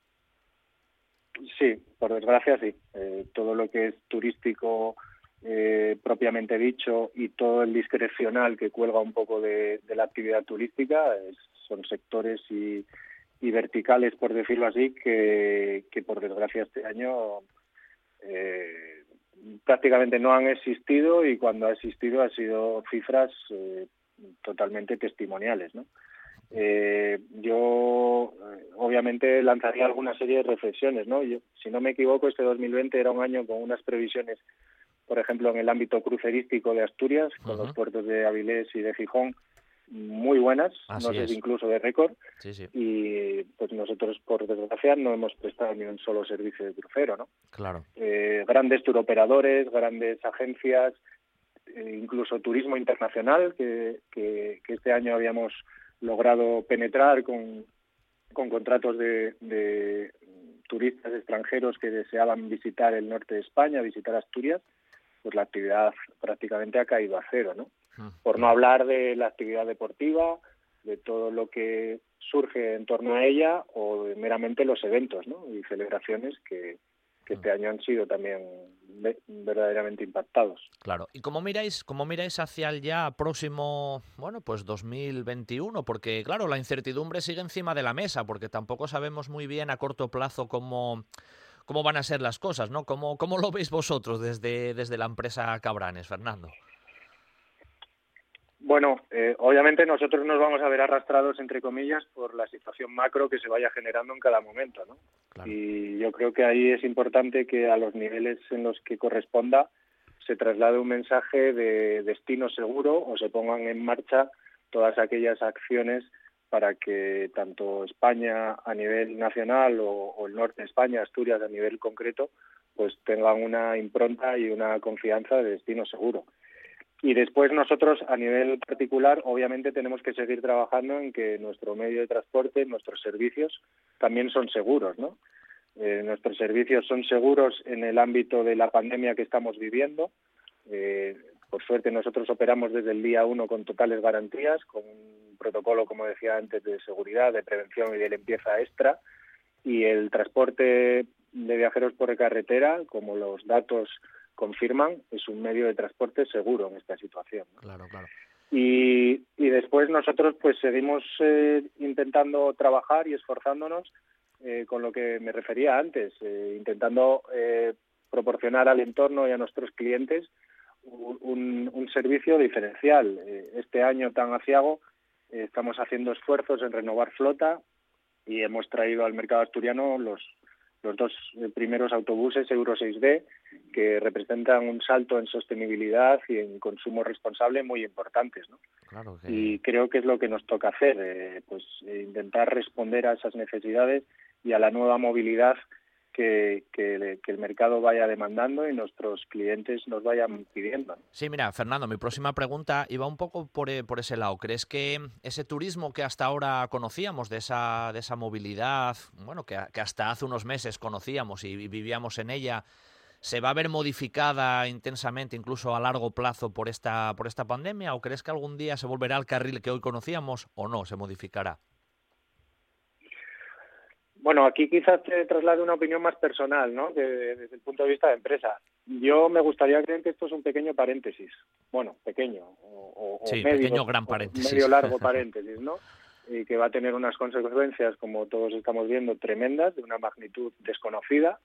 Sí, por desgracia sí. Eh, todo lo que es turístico eh, propiamente dicho y todo el discrecional que cuelga un poco de, la actividad turística son sectores y, verticales, por decirlo así, que, por desgracia este año eh, prácticamente no han existido y cuando ha existido ha sido cifras totalmente testimoniales, ¿no? Eh, yo eh, obviamente lanzaría alguna serie de reflexiones, ¿no? si no me equivoco, este 2020 era un año con unas previsiones, por ejemplo, en el ámbito crucerístico de Asturias, con los puertos de Avilés y de Gijón, muy buenas, no sé si incluso de récord, y pues nosotros, por desgracia, no hemos prestado ni un solo servicio de crucero, ¿no? Claro. Eh, grandes turoperadores, grandes agencias, eh, incluso turismo internacional, que, que este año habíamos logrado penetrar con, con contratos de, turistas extranjeros que deseaban visitar el norte de España, visitar Asturias, pues la actividad prácticamente ha caído a cero, ¿no? Ah, Por no hablar de la actividad deportiva, de todo lo que surge en torno a ella o de meramente los eventos, ¿no? Y celebraciones que, que este año han sido también verdaderamente impactados. Claro. ¿Y cómo miráis, cómo miráis hacia el ya próximo, bueno, pues 2021? Porque, claro, la incertidumbre sigue encima de la mesa, porque tampoco sabemos muy bien a corto plazo cómo, cómo van a ser las cosas, ¿no? ¿Cómo, cómo lo veis vosotros desde, desde la empresa Cabranes, Fernando? Bueno, eh, obviamente nosotros nos vamos a ver arrastrados, entre comillas, por la situación macro que se vaya generando en cada momento, ¿no? Y yo creo que ahí es importante que a los niveles en los que corresponda se traslade un mensaje de destino seguro o se pongan en marcha todas aquellas acciones para que tanto España a nivel nacional o, o el norte de España, Asturias a nivel concreto, pues tengan una impronta y una confianza de destino seguro. Y después nosotros, a nivel particular, obviamente tenemos que seguir trabajando en que nuestro medio de transporte, nuestros servicios, también son seguros, ¿no? Eh, nuestros servicios son seguros en el ámbito de la pandemia que estamos viviendo. Eh, por suerte nosotros operamos desde el día uno con totales garantías, con un protocolo, como decía antes, de seguridad, de prevención y de limpieza extra. Y el transporte de viajeros por carretera, como los datos confirman, es un medio de transporte seguro en esta situación. Claro, claro. Y, y, después nosotros pues seguimos eh, intentando trabajar y esforzándonos eh, con lo que me refería antes, eh, intentando proporcionar al entorno y a nuestros clientes un, un servicio diferencial. este año tan aciago estamos haciendo esfuerzos en renovar flota y hemos traído al mercado asturiano los los dos primeros autobuses Euro 6D que representan un salto en sostenibilidad y en consumo responsable muy importantes, ¿no? Y creo que es lo que nos toca hacer, eh, pues eh, intentar responder a esas necesidades y a la nueva movilidad que, el mercado vaya demandando y nuestros clientes nos vayan pidiendo. Sí, mira, Fernando, mi próxima pregunta iba un poco por, eh, por ese lado. ¿Crees que ese turismo que hasta ahora conocíamos, de esa, de esa movilidad, bueno, que, hasta hace unos meses conocíamos y vivíamos en ella, se va a ver modificada intensamente, incluso a largo plazo, por esta, por esta pandemia? ¿O crees que algún día se volverá al carril que hoy conocíamos o no, se modificará? Bueno, aquí quizás te traslade una opinión más personal, ¿no? desde el punto de vista de empresa. Yo me gustaría creer que esto es un pequeño paréntesis. Bueno, pequeño o, sí, medio, pequeño gran paréntesis. medio largo paréntesis, ¿no? Y que va a tener unas consecuencias, como todos estamos viendo, tremendas, de una magnitud desconocida.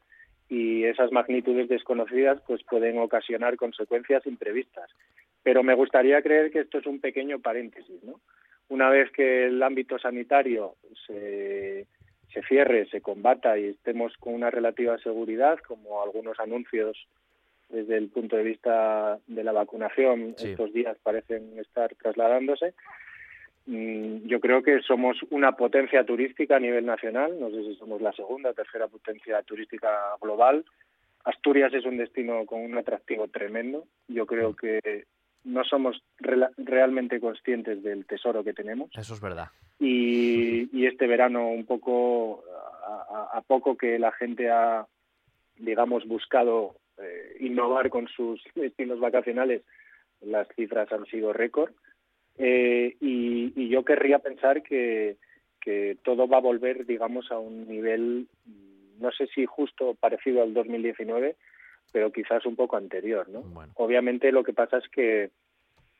Y esas magnitudes desconocidas, pues pueden ocasionar consecuencias imprevistas. Pero me gustaría creer que esto es un pequeño paréntesis, ¿no? Una vez que el ámbito sanitario se se cierre, se combata y estemos con una relativa seguridad, como algunos anuncios desde el punto de vista de la vacunación estos días parecen estar trasladándose, Mm, yo creo que somos una potencia turística a nivel nacional, no sé si somos la segunda o tercera potencia turística global. Asturias es un destino con un atractivo tremendo. Yo creo que no somos realmente conscientes del tesoro que tenemos. Eso es verdad. Y, este verano, un poco, a, poco que la gente ha, digamos, buscado eh, innovar con sus destinos vacacionales, las cifras han sido récord. Eh, y, yo querría pensar que, que todo va a volver, digamos, a un nivel, no sé si justo parecido al 2019, pero quizás un poco anterior, ¿no? Obviamente lo que pasa es que,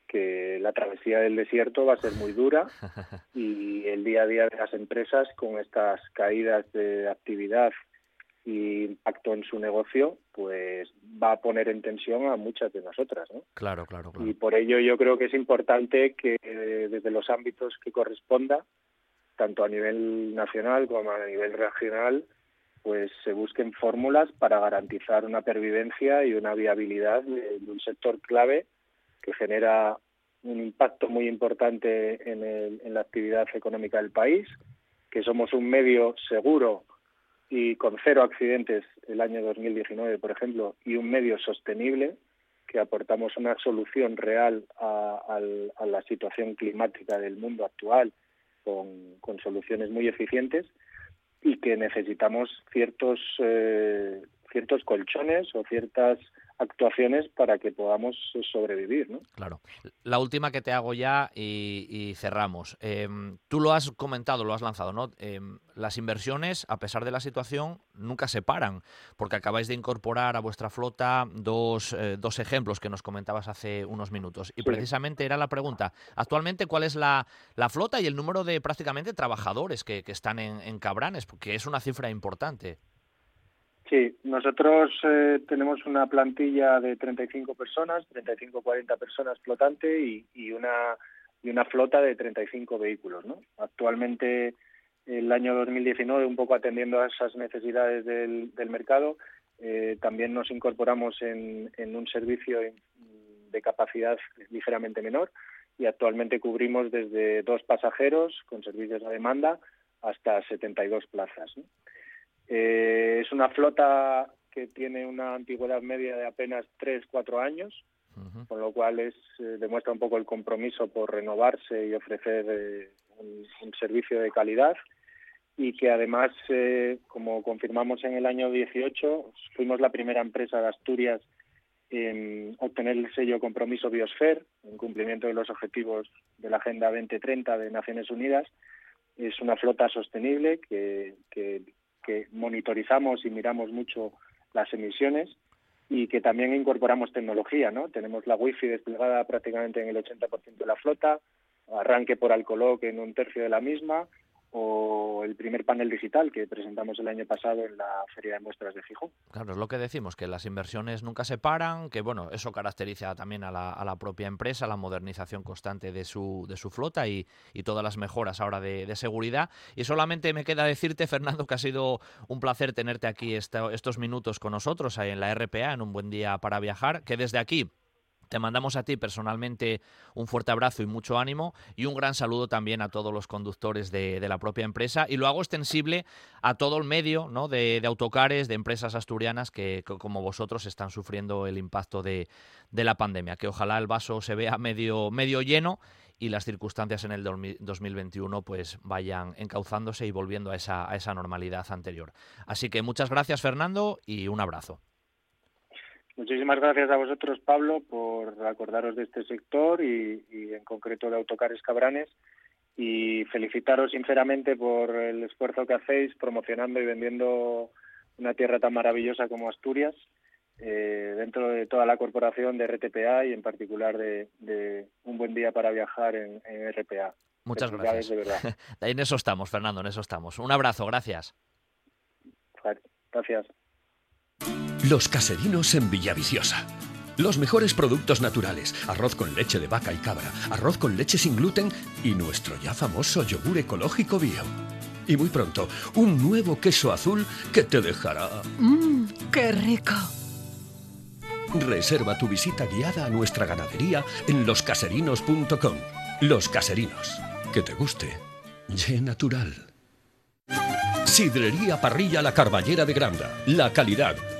que la travesía del desierto va a ser muy dura y el día a día de las empresas con estas caídas de actividad y impacto en su negocio, pues va a poner en tensión a muchas de nosotras, ¿no? Claro, claro, claro. Y por ello yo creo que es importante que desde los ámbitos que corresponda, tanto a nivel nacional como a nivel regional, pues se busquen fórmulas para garantizar una pervivencia y una viabilidad de, un sector clave que genera un impacto muy importante en, la actividad económica del país, que somos un medio seguro y con cero accidentes el año 2019, por ejemplo, y un medio sostenible, que aportamos una solución real a, la situación climática del mundo actual con soluciones muy eficientes y que necesitamos ciertos eh, ciertos colchones o ciertas actuaciones para que podamos sobrevivir. ¿no? Claro. La última que te hago ya y, cerramos. Em, tú lo has comentado, lo has lanzado, ¿no? Em, las inversiones, a pesar de la situación, nunca se paran, porque acabáis de incorporar a vuestra flota dos, eh, dos ejemplos que nos comentabas hace unos minutos. Y precisamente era la pregunta, actualmente, ¿cuál es la, la, flota y el número de prácticamente trabajadores que, que están en, en Cabranes? Porque es una cifra importante. Sí, nosotros eh, tenemos una plantilla de 35 personas, 35-40 personas flotante y, una y una flota de 35 vehículos. ¿no? Actualmente, el año 2019, un poco atendiendo a esas necesidades del, mercado, eh, también nos incorporamos en, un servicio de capacidad ligeramente menor y actualmente cubrimos desde dos pasajeros con servicios a demanda hasta 72 plazas. Eh, es una flota que tiene una antigüedad media de apenas 3-4 años, con lo cual es, eh, demuestra un poco el compromiso por renovarse y ofrecer eh, un, servicio de calidad y que además, como confirmamos en el año 18, fuimos la primera empresa de Asturias en obtener el sello compromiso Biosfer, en cumplimiento de los objetivos de la Agenda 2030 de Naciones Unidas. Es una flota sostenible que, que que monitorizamos y miramos mucho las emisiones y que también incorporamos tecnología, ¿no? Tenemos la wifi desplegada prácticamente en el 80% de la flota, arranque por Alcoloc en un tercio de la misma, o el primer panel digital que presentamos el año pasado en la Feria de Muestras de Fijo. Claro, es lo que decimos, que las inversiones nunca se paran, que bueno, eso caracteriza también a la, a la propia empresa, la modernización constante de su, de su flota y, todas las mejoras ahora de, seguridad. Y solamente me queda decirte, Fernando, que ha sido un placer tenerte aquí estos minutos con nosotros en la RPA, en un buen día para viajar, que desde aquí te mandamos a ti personalmente un fuerte abrazo y mucho ánimo y un gran saludo también a todos los conductores de, la propia empresa y lo hago extensible a todo el medio de, autocares, de empresas asturianas que, como vosotros están sufriendo el impacto de, la pandemia. Que ojalá el vaso se vea medio, medio lleno y las circunstancias en el 2021 pues vayan encauzándose y volviendo a esa, a esa normalidad anterior. Así que muchas gracias Fernando y un abrazo. Muchísimas gracias a vosotros, Pablo, por acordaros de este sector y, en concreto de Autocares Cabranes y felicitaros sinceramente por el esfuerzo que hacéis promocionando y vendiendo una tierra tan maravillosa como Asturias eh, dentro de toda la corporación de RTPA y en particular de, Un Buen Día para Viajar en, RPA. Muchas gracias. De verdad. en eso estamos, Fernando, en eso estamos. Un abrazo, gracias. Gracias. Los caserinos en Villaviciosa. Los mejores productos naturales, arroz con leche de vaca y cabra, arroz con leche sin gluten y nuestro ya famoso yogur ecológico bio. Y muy pronto, un nuevo queso azul que te dejará... ¡Mmm, qué rico! Reserva tu visita guiada a nuestra ganadería en loscaserinos.com. Los Caserinos, que te guste. Ye Natural. Sidrería Parrilla La Carballera de Granda. La calidad,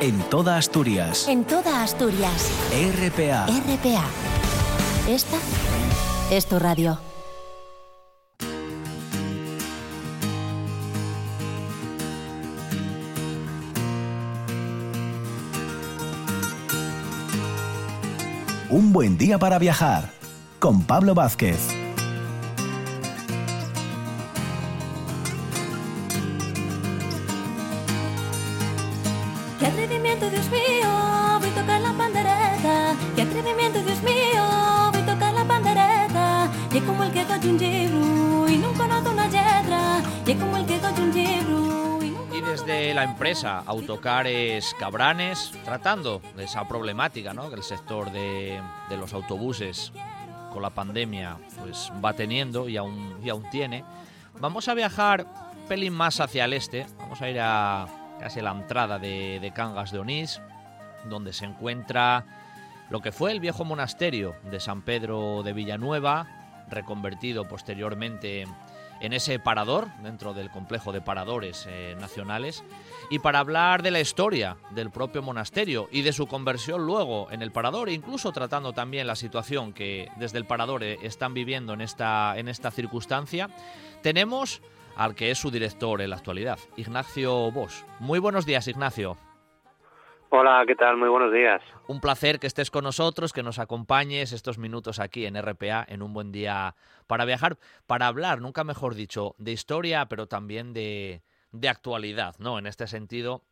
En toda Asturias. En toda Asturias. RPA. RPA. Esta es tu radio. Un buen día para viajar con Pablo Vázquez. Empresa Autocares Cabranes, tratando de esa problemática ¿no? que el sector de, de los autobuses con la pandemia pues va teniendo y aún, y aún tiene, vamos a viajar un pelín más hacia el este, vamos a ir a casi la entrada de, de Cangas de Onís, donde se encuentra lo que fue el viejo monasterio de San Pedro de Villanueva, reconvertido posteriormente en ese parador dentro del complejo de paradores eh, nacionales y para hablar de la historia del propio monasterio y de su conversión luego en el parador e incluso tratando también la situación que desde el parador eh, están viviendo en esta, en esta circunstancia, tenemos al que es su director en la actualidad, Ignacio Bosch. Muy buenos días, Ignacio. Hola, ¿qué tal? Muy buenos días. Un placer que estés con nosotros, que nos acompañes estos minutos aquí en RPA en un buen día para viajar, para hablar, nunca mejor dicho, de historia, pero también de, de actualidad, ¿no? En este sentido,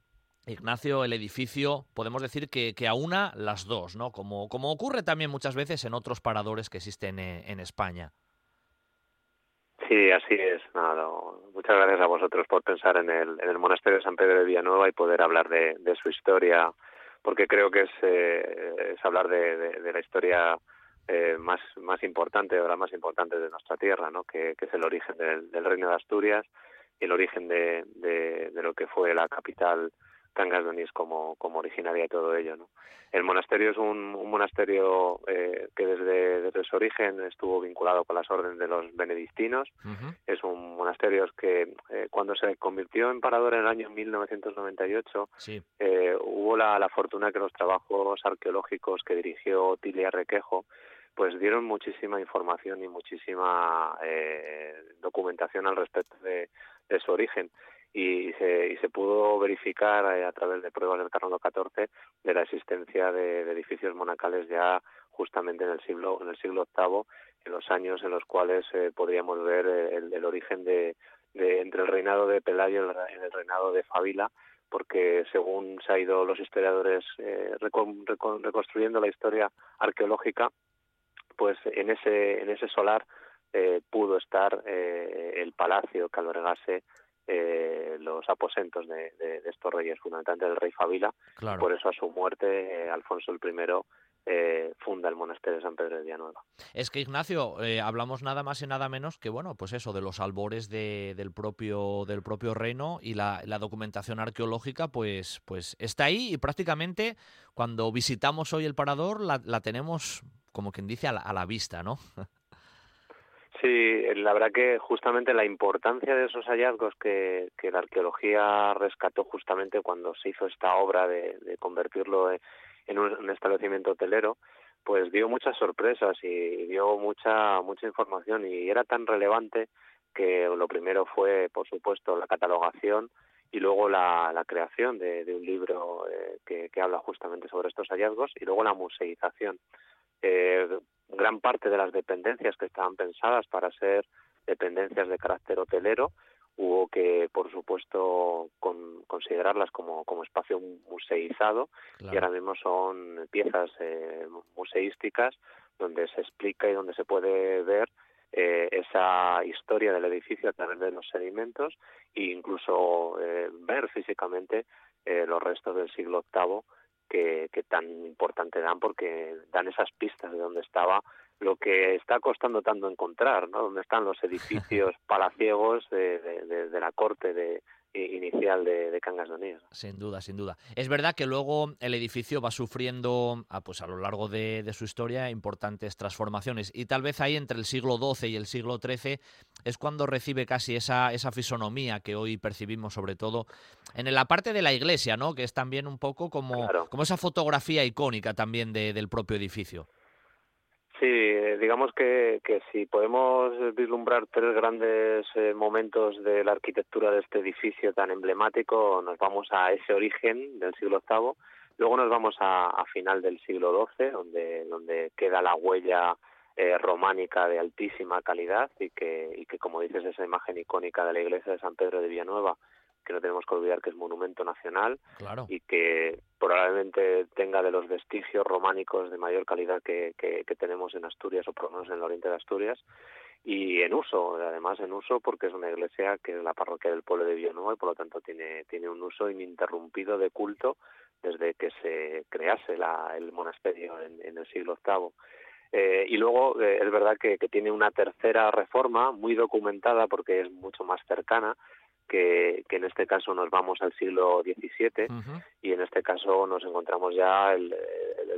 Ignacio, el edificio, podemos decir que, que aúna las dos, ¿no? Como, como ocurre también muchas veces en otros paradores que existen en, en España. Sí, así es. No, no, Muchas gracias a vosotros por pensar en el, en el monasterio de San Pedro de Villanueva y poder hablar de, su historia, porque creo que es, eh, es hablar de, de, la historia eh, más, más importante o la más importante de nuestra tierra, ¿no? que, es el origen del, Reino de Asturias y el origen de lo que fue la capital Cangas de Onís como, como originaria de todo ello. ¿no? El monasterio es un, un monasterio eh, que desde, desde su origen estuvo vinculado con las órdenes de los benedictinos. Es un monasterio que eh, cuando se convirtió en parador en el año 1998 Sí. eh, hubo la, la fortuna que los trabajos arqueológicos que dirigió Tilia Requejo pues dieron muchísima información y muchísima eh, documentación al respecto de, de su origen y se, y se pudo verificar eh, a través de pruebas del carbono 14 de la existencia de, edificios monacales ya justamente en el siglo en el siglo VIII en los años en los cuales eh, podríamos ver eh, el, origen de, entre el reinado de Pelayo y el, el reinado de Fabila porque según se ha ido los historiadores eh, recon- recon- reconstruyendo la historia arqueológica pues en ese en ese solar eh, pudo estar el palacio que albergase eh, los aposentos de, de- de estos reyes, fundamentalmente del rey Fabila. Claro. Por eso a su muerte eh, Alfonso el I eh, funda el monasterio de San Pedro de Villanueva. Es que Ignacio, eh, hablamos nada más y nada menos que bueno, pues eso de los albores de- del propio del propio reino y la, la documentación arqueológica, pues pues está ahí y prácticamente cuando visitamos hoy el parador la, la tenemos como quien dice a la, a la vista, ¿no? Sí, la verdad que justamente la importancia de esos hallazgos que, que la arqueología rescató justamente cuando se hizo esta obra de, de convertirlo en, un, establecimiento hotelero, pues dio muchas sorpresas y dio mucha mucha información y era tan relevante que lo primero fue, por supuesto, la catalogación y luego la, creación de, de un libro eh, que, que habla justamente sobre estos hallazgos y luego la museización. Eh, gran parte de las dependencias que estaban pensadas para ser dependencias de carácter hotelero hubo que, por supuesto, con, considerarlas como, como espacio museizado y ahora mismo son piezas eh, museísticas donde se explica y donde se puede ver eh, esa historia del edificio a través de los sedimentos e incluso eh, ver físicamente los restos del siglo VIII que, que, tan importante dan porque dan esas pistas de dónde estaba lo que está costando tanto encontrar, ¿no? Dónde están los edificios palaciegos de, de, de la corte de, inicial de, de Cangas de Onís. Sin duda, sin duda. Es verdad que luego el edificio va sufriendo, ah, pues a lo largo de, de, su historia, importantes transformaciones. Y tal vez ahí entre el siglo XII y el siglo XIII es cuando recibe casi esa, esa fisonomía que hoy percibimos, sobre todo en la parte de la iglesia, ¿no? Que es también un poco como, claro. como esa fotografía icónica también de, del propio edificio. Sí, digamos que, que si podemos vislumbrar tres grandes eh, momentos de la arquitectura de este edificio tan emblemático, nos vamos a ese origen del siglo VIII, luego nos vamos a, final del siglo XII, donde, donde queda la huella eh, románica de altísima calidad y que, y que, como dices, esa imagen icónica de la iglesia de San Pedro de Villanueva, que no tenemos que olvidar que es monumento nacional claro. y que probablemente tenga de los vestigios románicos de mayor calidad que, que, que, tenemos en Asturias o por lo menos en el oriente de Asturias y en uso, además en uso porque es una iglesia que es la parroquia del pueblo de Villanueva y por lo tanto tiene, tiene un uso ininterrumpido de culto desde que se crease la, el monasterio en, en el siglo VIII. Eh, y luego eh, es verdad que, que tiene una tercera reforma muy documentada porque es mucho más cercana, que, que, en este caso nos vamos al siglo XVII uh -huh. y en este caso nos encontramos ya el,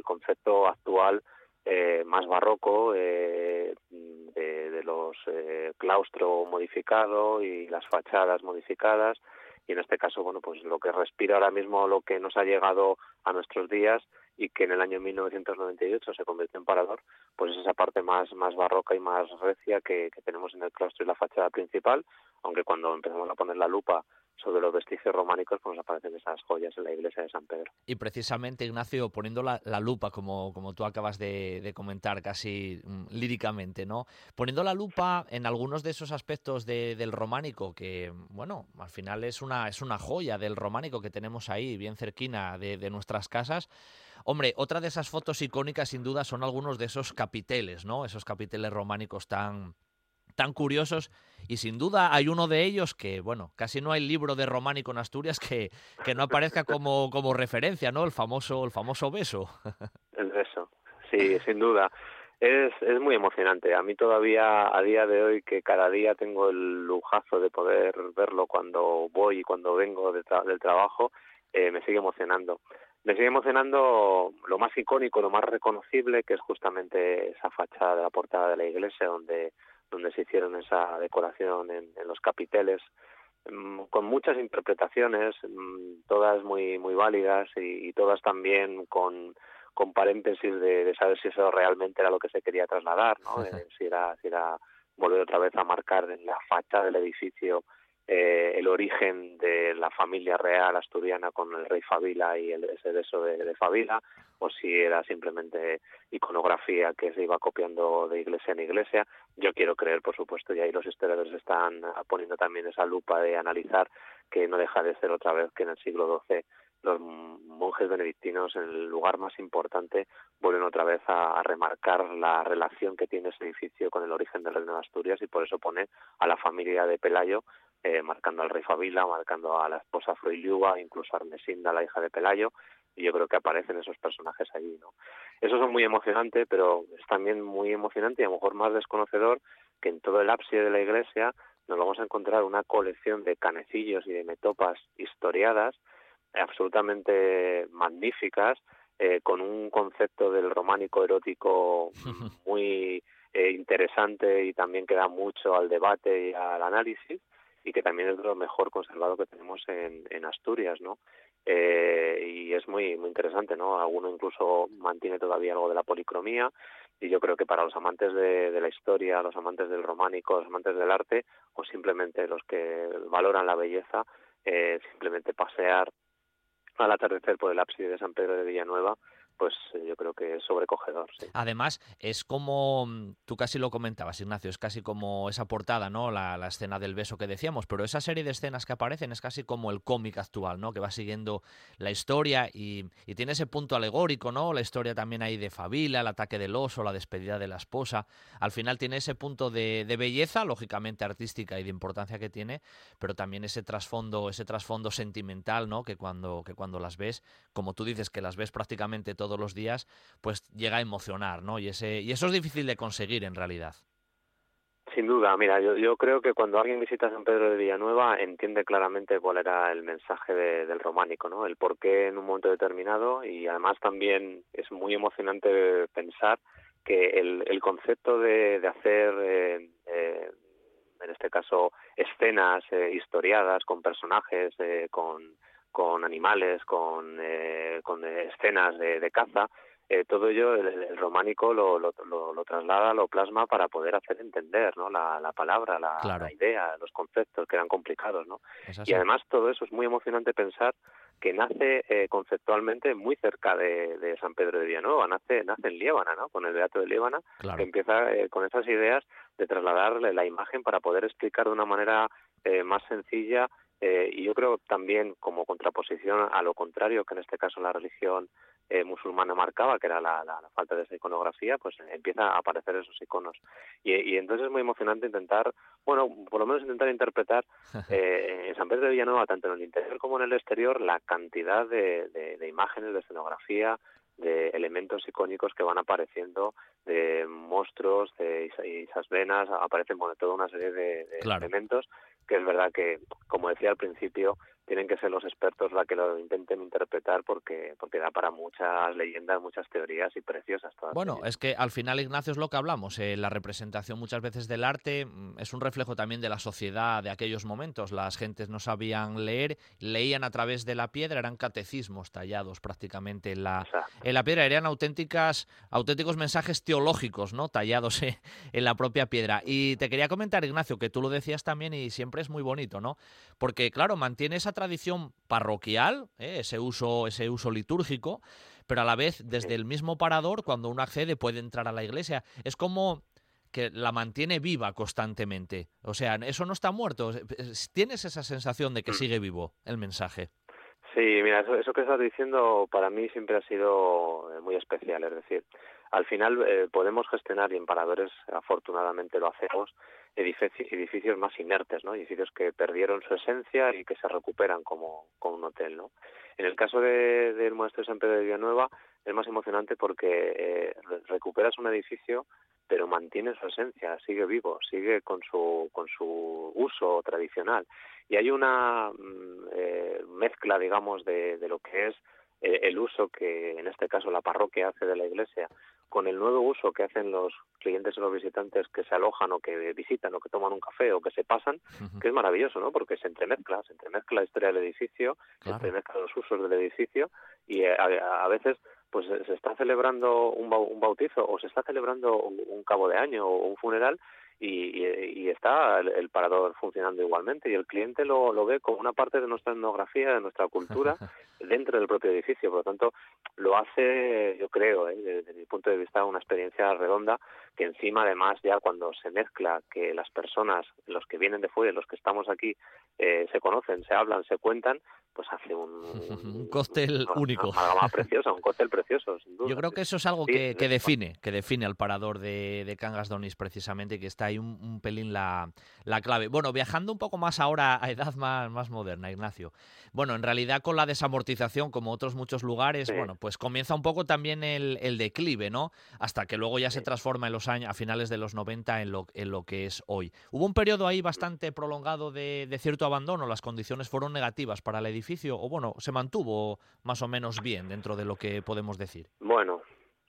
concepto actual eh, más barroco eh, de, de, los eh, claustro modificado y las fachadas modificadas y en este caso bueno pues lo que respira ahora mismo lo que nos ha llegado a nuestros días y que en el año 1998 se convirtió en parador, pues es esa parte más, más barroca y más recia que, que tenemos en el claustro y la fachada principal, aunque cuando empezamos a poner la lupa sobre los vestigios románicos, pues nos aparecen esas joyas en la iglesia de San Pedro. Y precisamente, Ignacio, poniendo la, la lupa, como, como tú acabas de, de comentar casi mm, líricamente, ¿no? Poniendo la lupa en algunos de esos aspectos de, del románico, que, bueno, al final es una, es una joya del románico que tenemos ahí, bien cerquina de, de nuestras casas. Hombre, otra de esas fotos icónicas, sin duda, son algunos de esos capiteles, ¿no? Esos capiteles románicos tan, tan curiosos y sin duda hay uno de ellos que, bueno, casi no hay libro de románico en Asturias que, que no aparezca como, como referencia, ¿no? El famoso, el famoso beso. El beso, sí, sin duda. Es, es muy emocionante. A mí todavía, a día de hoy, que cada día tengo el lujazo de poder verlo cuando voy y cuando vengo de tra del trabajo, eh, me sigue emocionando me sigue emocionando lo más icónico, lo más reconocible, que es justamente esa fachada de la portada de la iglesia donde, donde se hicieron esa decoración en, en los capiteles, mmm, con muchas interpretaciones, mmm, todas muy, muy válidas y, y, todas también con, con paréntesis de, de, saber si eso realmente era lo que se quería trasladar, ¿no? Eh, si, era, si era volver otra vez a marcar en la fachada del edificio eh, el origen de la familia real asturiana con el rey Fabila y el, ese beso de, de Fabila, o si era simplemente iconografía que se iba copiando de iglesia en iglesia. Yo quiero creer, por supuesto, y ahí los historiadores están poniendo también esa lupa de analizar que no deja de ser otra vez que en el siglo XII los monjes benedictinos en el lugar más importante vuelven otra vez a, a, remarcar la relación que tiene ese edificio con el origen del reino de Asturias y por eso pone a la familia de Pelayo eh, marcando al rey Fabila, marcando a la esposa Froilúa, incluso a Armesinda, la hija de Pelayo, y yo creo que aparecen esos personajes allí, ¿no? Eso es muy emocionante, pero es también muy emocionante y a lo mejor más desconocedor que en todo el ábside de la iglesia nos vamos a encontrar una colección de canecillos y de metopas historiadas absolutamente magníficas, eh, con un concepto del románico erótico muy eh, interesante y también que da mucho al debate y al análisis y que también es de lo mejor conservado que tenemos en, Asturias, ¿no? Eh, y es muy muy interesante, ¿no? Alguno incluso mantiene todavía algo de la policromía y yo creo que para los amantes de, de la historia, los amantes del románico, los amantes del arte o simplemente los que valoran la belleza, eh, simplemente pasear al atardecer por el ábside de San Pedro de Villanueva pues eh, yo creo que es sobrecogedor. Además, es como, mm, tú casi lo comentabas, Ignacio, es casi como esa portada, ¿no? La, escena del beso que decíamos, pero esa serie de escenas que aparecen es casi como el cómic actual, ¿no? Que va siguiendo la historia y, tiene ese punto alegórico, ¿no? La historia también ahí de Fabila, el ataque del oso, la despedida de la esposa. Al final tiene ese punto de, belleza, lógicamente artística y de importancia que tiene, pero también ese trasfondo, ese trasfondo sentimental, ¿no? Que cuando, que cuando las ves, como tú dices, que las ves prácticamente todo todos los días, pues llega a emocionar, ¿no? Y, ese, y eso es difícil de conseguir en realidad. Sin duda, mira, yo, yo creo que cuando alguien visita San Pedro de Villanueva entiende claramente cuál era el mensaje del románico, ¿no? El por qué en un momento determinado y además también es muy emocionante pensar que el, el concepto de, de hacer, eh, eh, en este caso, escenas eh, historiadas con personajes, con con animales, con, eh, con escenas de, de caza, eh, todo ello el, románico lo, lo, lo, traslada, lo plasma para poder hacer entender ¿no? la, la palabra, la, la, idea, los conceptos que eran complicados. ¿no? Y además todo eso es muy emocionante pensar que nace eh, conceptualmente muy cerca de, de, San Pedro de Villanueva, nace, nace en Liébana, ¿no? con el Beato de Liébana, que empieza eh, con esas ideas de trasladarle la imagen para poder explicar de una manera más sencilla eh, y yo creo también como contraposición a lo contrario que en este caso la religión eh, musulmana marcaba, que era la, la, falta de esa iconografía, pues empieza a aparecer esos iconos. Y, y, entonces es muy emocionante intentar, bueno, por lo menos intentar interpretar eh, en San Pedro de Villanueva, tanto en el interior como en el exterior, la cantidad de, de, de imágenes, de escenografía, de elementos icónicos que van apareciendo, de monstruos, de esas venas, aparecen bueno, toda una serie de, elementos que es verdad que, como decía al principio, tienen que ser los expertos la que lo intenten interpretar porque porque da para muchas leyendas, muchas teorías y preciosas todas. Bueno, es que al final Ignacio es lo que hablamos, eh, la representación muchas veces del arte mm, es un reflejo también de la sociedad de aquellos momentos. Las gentes no sabían leer, leían a través de la piedra, eran catecismos tallados prácticamente en la en la piedra, eran auténticas auténticos mensajes teológicos, ¿no? tallados en la propia piedra. Y te quería comentar Ignacio que tú lo decías también y siempre es muy bonito, ¿no? Porque claro, mantiene esa tradición parroquial, ¿eh? ese, uso, ese uso litúrgico, pero a la vez desde el mismo parador, cuando uno accede, puede entrar a la iglesia. Es como que la mantiene viva constantemente. O sea, eso no está muerto. Tienes esa sensación de que mm. sigue vivo el mensaje. Sí, mira, eso, que estás diciendo para mí siempre ha sido eh, muy especial. Es decir, al final eh, podemos gestionar y en paradores, afortunadamente lo hacemos, edificios, más inertes, ¿no? Edificios que perdieron su esencia y que se recuperan como, como un hotel, ¿no? En el caso de, del Monasterio San Pedro de Villanueva es más emocionante porque eh, recuperas un edificio pero mantiene su esencia, sigue vivo, sigue con su, con su uso tradicional. Y hay una mm, eh, mezcla, digamos, de, de lo que es eh, el uso que en este caso la parroquia hace de la iglesia con el nuevo uso que hacen los clientes o los visitantes que se alojan o que visitan o que toman un café o que se pasan, que es maravilloso, ¿no? Porque se entremezcla, se entremezcla la historia del edificio, se entremezclan los usos del edificio y eh, a, veces pues se está celebrando un, bautizo o se está celebrando un cabo de año o un funeral y, y, está el, parador funcionando igualmente y el cliente lo, lo ve como una parte de nuestra etnografía, de nuestra cultura dentro del propio edificio. Por lo tanto, lo hace, yo creo, ¿eh? desde, mi punto de vista, una experiencia redonda que encima además ya cuando se mezcla que las personas, los que vienen de fuera y los que estamos aquí, eh, se conocen, se hablan, se cuentan, pues hace un, un cóctel único. Una preciosa, un cóctel precioso, sin duda. Yo creo que eso es algo que, que define, que define al parador de, de Cangas Donis precisamente, que está ahí un, un pelín la, la, clave. Bueno, viajando un poco más ahora a edad más, más moderna, Ignacio. Bueno, en realidad con la desamortización, como otros muchos lugares, bueno, pues comienza un poco también el, el, declive, ¿no? Hasta que luego ya se transforma en los a finales de los 90 en lo, en lo que es hoy. Hubo un periodo ahí bastante prolongado de, de cierto abandono, las condiciones fueron negativas para el edificio, o bueno, se mantuvo más o menos bien dentro de lo que podemos decir. Bueno,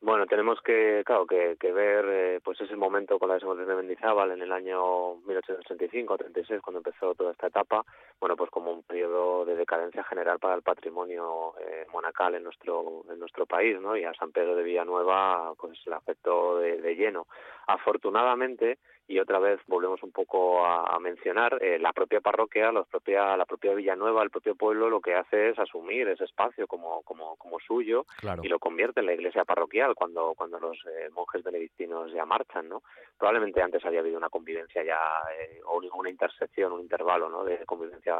bueno, tenemos que, claro, que, que ver eh, pues ese momento con la desaparición de Mendizábal en el año 1835 o 36, cuando empezó toda esta etapa, bueno, pues como un periodo de decadencia general para el patrimonio eh, monacal en nuestro en nuestro país, ¿no? Y a San Pedro de Villanueva pues le afectó de lleno. Afortunadamente, y otra vez volvemos un poco a, mencionar eh, la propia parroquia, la propia, la propia Villanueva, el propio pueblo lo que hace es asumir ese espacio como, como, como suyo y lo convierte en la iglesia parroquial cuando, cuando los eh, monjes benedictinos ya marchan, ¿no? Probablemente antes había habido una convivencia ya, eh, o una intersección, un intervalo, ¿no? De convivencia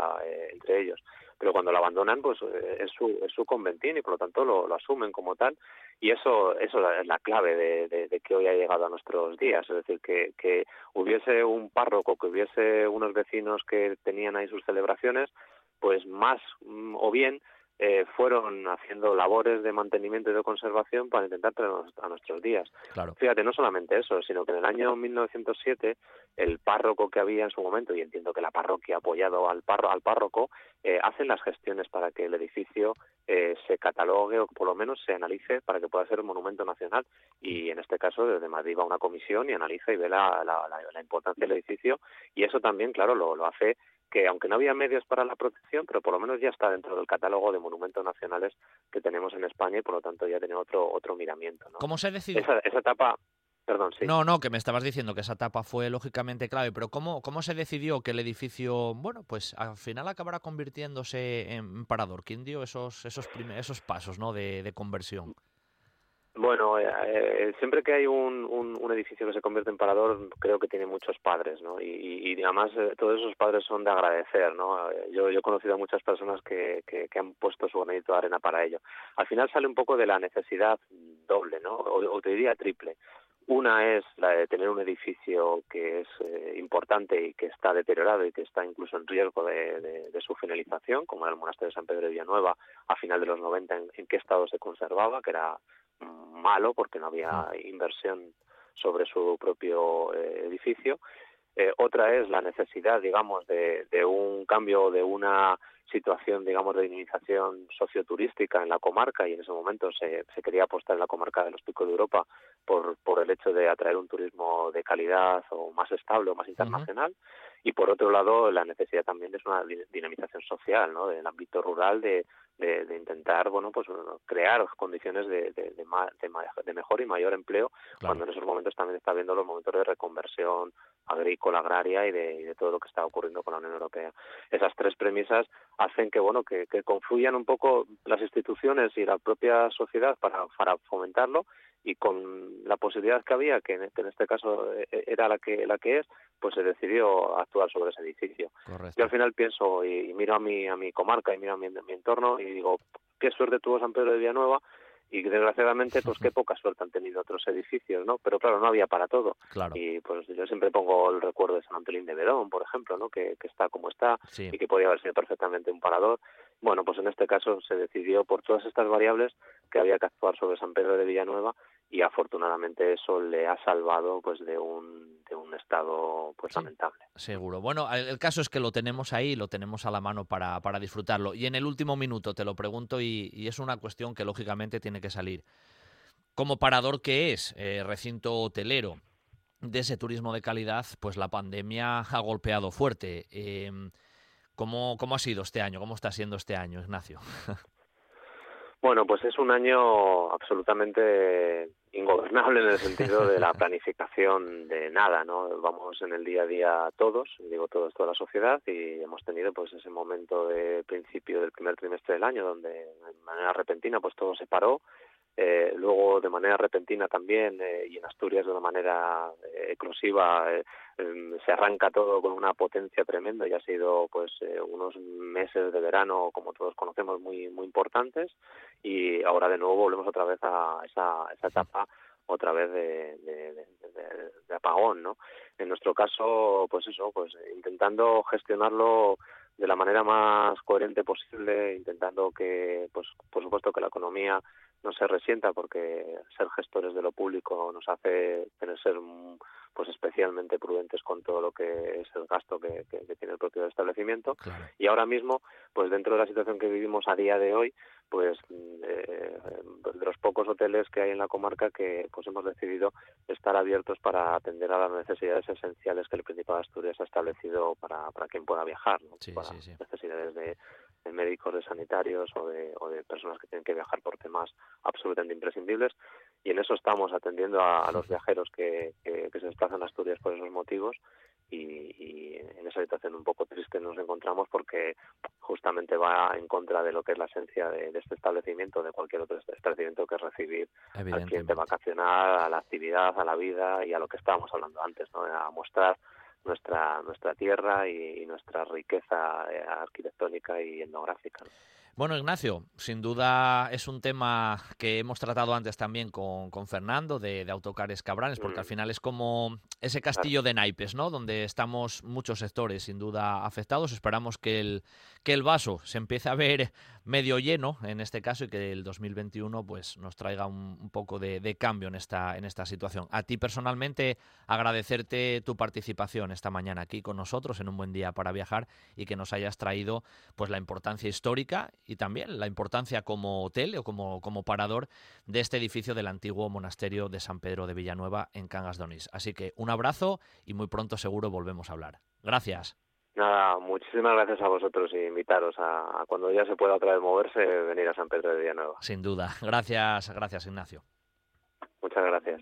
entre ellos pero cuando lo abandonan pues es su es su conventín y por lo tanto lo, lo asumen como tal. Y eso eso es la clave de, de, que hoy ha llegado a nuestros días. Es decir que, que hubiese un párroco, que hubiese unos vecinos que tenían ahí sus celebraciones, pues más mm, o bien eh, fueron haciendo labores de mantenimiento y de conservación para intentar traernos a nuestros días. Fíjate, no solamente eso, sino que en el año 1907 el párroco que había en su momento, y entiendo que la parroquia ha apoyado al, al párroco, eh, hacen las gestiones para que el edificio eh, se catalogue o por lo menos se analice para que pueda ser un monumento nacional. Y en este caso desde Madrid va una comisión y analiza y ve la, la, importancia del edificio y eso también, claro, lo, lo hace que aunque no había medios para la protección, pero por lo menos ya está dentro del catálogo de monumentos nacionales que tenemos en España y por lo tanto ya tiene otro otro miramiento. ¿no? ¿Cómo se decidió? Esa, esa etapa, perdón, sí. No, no, que me estabas diciendo que esa etapa fue lógicamente clave, pero ¿cómo, cómo se decidió que el edificio, bueno, pues al final acabará convirtiéndose en parador? ¿Quién dio esos, esos, esos pasos ¿no? de, de conversión? Bueno, eh, eh, siempre que hay un, edificio que se convierte en parador, creo que tiene muchos padres, ¿no? Y, y además eh, todos esos padres son de agradecer, ¿no? Yo, yo he conocido a muchas personas que, que, han puesto su granito de arena para ello. Al final sale un poco de la necesidad doble, ¿no? O, te diría triple. Una es la de tener un edificio que es importante y que está deteriorado y que está incluso en riesgo de, de, su finalización, como era el monasterio de San Pedro de Villanueva a final de los 90, en, en qué estado se conservaba, que era malo porque no había inversión sobre su propio eh, edificio. Eh, otra es la necesidad, digamos, de, de un cambio, de una situación, digamos, de dinamización socioturística en la comarca y en ese momento se, se quería apostar en la comarca de los Picos de Europa por, por el hecho de atraer un turismo de calidad o más estable o más internacional y por otro lado la necesidad también es una dinamización social, ¿no? Del ámbito rural de, de, intentar bueno pues crear condiciones de, de, de, mejor y mayor empleo cuando en esos momentos también está habiendo los momentos de reconversión agrícola agraria y de, todo lo que está ocurriendo con la Unión Europea esas tres premisas hacen que bueno que, que confluyan un poco las instituciones y la propia sociedad para, para fomentarlo y con la posibilidad que había, que en este, en este caso eh, eh, era la que la que es, pues se decidió actuar sobre ese edificio. Yo al final pienso y, miro a mi a mi comarca y miro a mi, mi, entorno y digo, qué suerte tuvo San Pedro de Villanueva y desgraciadamente pues qué poca suerte han tenido otros edificios, ¿no? Pero claro, no había para todo. Y pues yo siempre pongo el recuerdo de San Antolín de Verón, por ejemplo, ¿no? Que, que está como está y que podía haber sido perfectamente un parador. Bueno, pues en este caso se decidió por todas estas variables que había que actuar sobre San Pedro de Villanueva y afortunadamente eso le ha salvado pues de un de un estado pues lamentable. Seguro. Bueno, el, caso es que lo tenemos ahí, lo tenemos a la mano para, para disfrutarlo. Y en el último minuto te lo pregunto y, es una cuestión que lógicamente tiene que salir. Como parador que es eh, recinto hotelero de ese turismo de calidad, pues la pandemia ha golpeado fuerte. Eh, ¿cómo, ¿Cómo ha sido este año? ¿Cómo está siendo este año, Ignacio? Bueno, pues es un año absolutamente ingobernable en el sentido de la planificación de nada, ¿no? Vamos en el día a día todos, digo todos, toda la sociedad, y hemos tenido pues ese momento de principio del primer trimestre del año donde de manera repentina pues todo se paró, eh, luego de manera repentina también eh, y en Asturias de una manera eh, eclosiva em, se arranca todo con una potencia tremenda y ha sido pues unos meses de verano como todos conocemos muy muy importantes. Y ahora de nuevo volvemos otra vez a esa, esa etapa otra vez de, de, apagón no en nuestro caso pues eso pues intentando gestionarlo de la manera más coherente posible intentando que pues por supuesto que la economía no se resienta porque ser gestores de lo público nos hace tener ser pues especialmente prudentes con todo lo que es el gasto que, tiene el propio establecimiento. Y ahora mismo pues dentro de la situación que vivimos a día de hoy pues eh, de los pocos hoteles que hay en la comarca que pues hemos decidido estar abiertos para atender a las necesidades esenciales que el Principado de Asturias ha establecido para, para quien pueda viajar, ¿no? para necesidades de de médicos, de sanitarios o de, o de personas que tienen que viajar por temas absolutamente imprescindibles. Y en eso estamos atendiendo a, los viajeros que, que, se desplazan a Asturias por esos motivos y, en esa situación un poco triste nos encontramos porque justamente va en contra de lo que es la esencia de, este establecimiento, de cualquier otro establecimiento que es recibir al cliente vacacional, a la actividad, a la vida y a lo que estábamos hablando antes, ¿no? a mostrar nuestra nuestra tierra y, nuestra riqueza eh, arquitectónica y etnográfica. Bueno, Ignacio, sin duda es un tema que hemos tratado antes también con, con Fernando de, Autocares Cabranes, porque al mm. final es como ese castillo de naipes, ¿no? Donde estamos muchos sectores sin duda afectados. Esperamos que el, que el vaso se empiece a ver medio lleno en este caso y que el 2021 pues nos traiga un, poco de, cambio en esta, en esta situación. A ti personalmente agradecerte tu participación esta mañana aquí con nosotros en un buen día para viajar y que nos hayas traído pues la importancia histórica y también la importancia como hotel o como, como parador de este edificio del antiguo monasterio de San Pedro de Villanueva en Cangas de Onís. Así que un abrazo y muy pronto seguro volvemos a hablar. Gracias. Nada, muchísimas gracias a vosotros y invitaros a, cuando ya se pueda otra vez moverse, venir a San Pedro de Villanueva. Sin duda. Gracias, gracias Ignacio. Muchas gracias.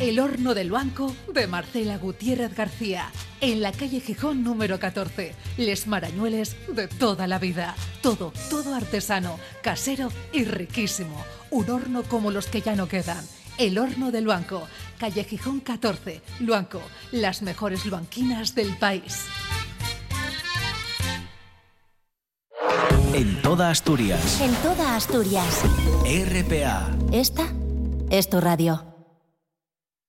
El horno del banco de Marcela Gutiérrez García, en la calle Gijón número 14. Les marañueles de toda la vida. Todo, todo artesano, casero y riquísimo. Un horno como los que ya no quedan. El horno del banco, calle Gijón 14, Luanco, las mejores luanquinas del país. En toda Asturias. En toda Asturias. RPA. Esta es tu radio.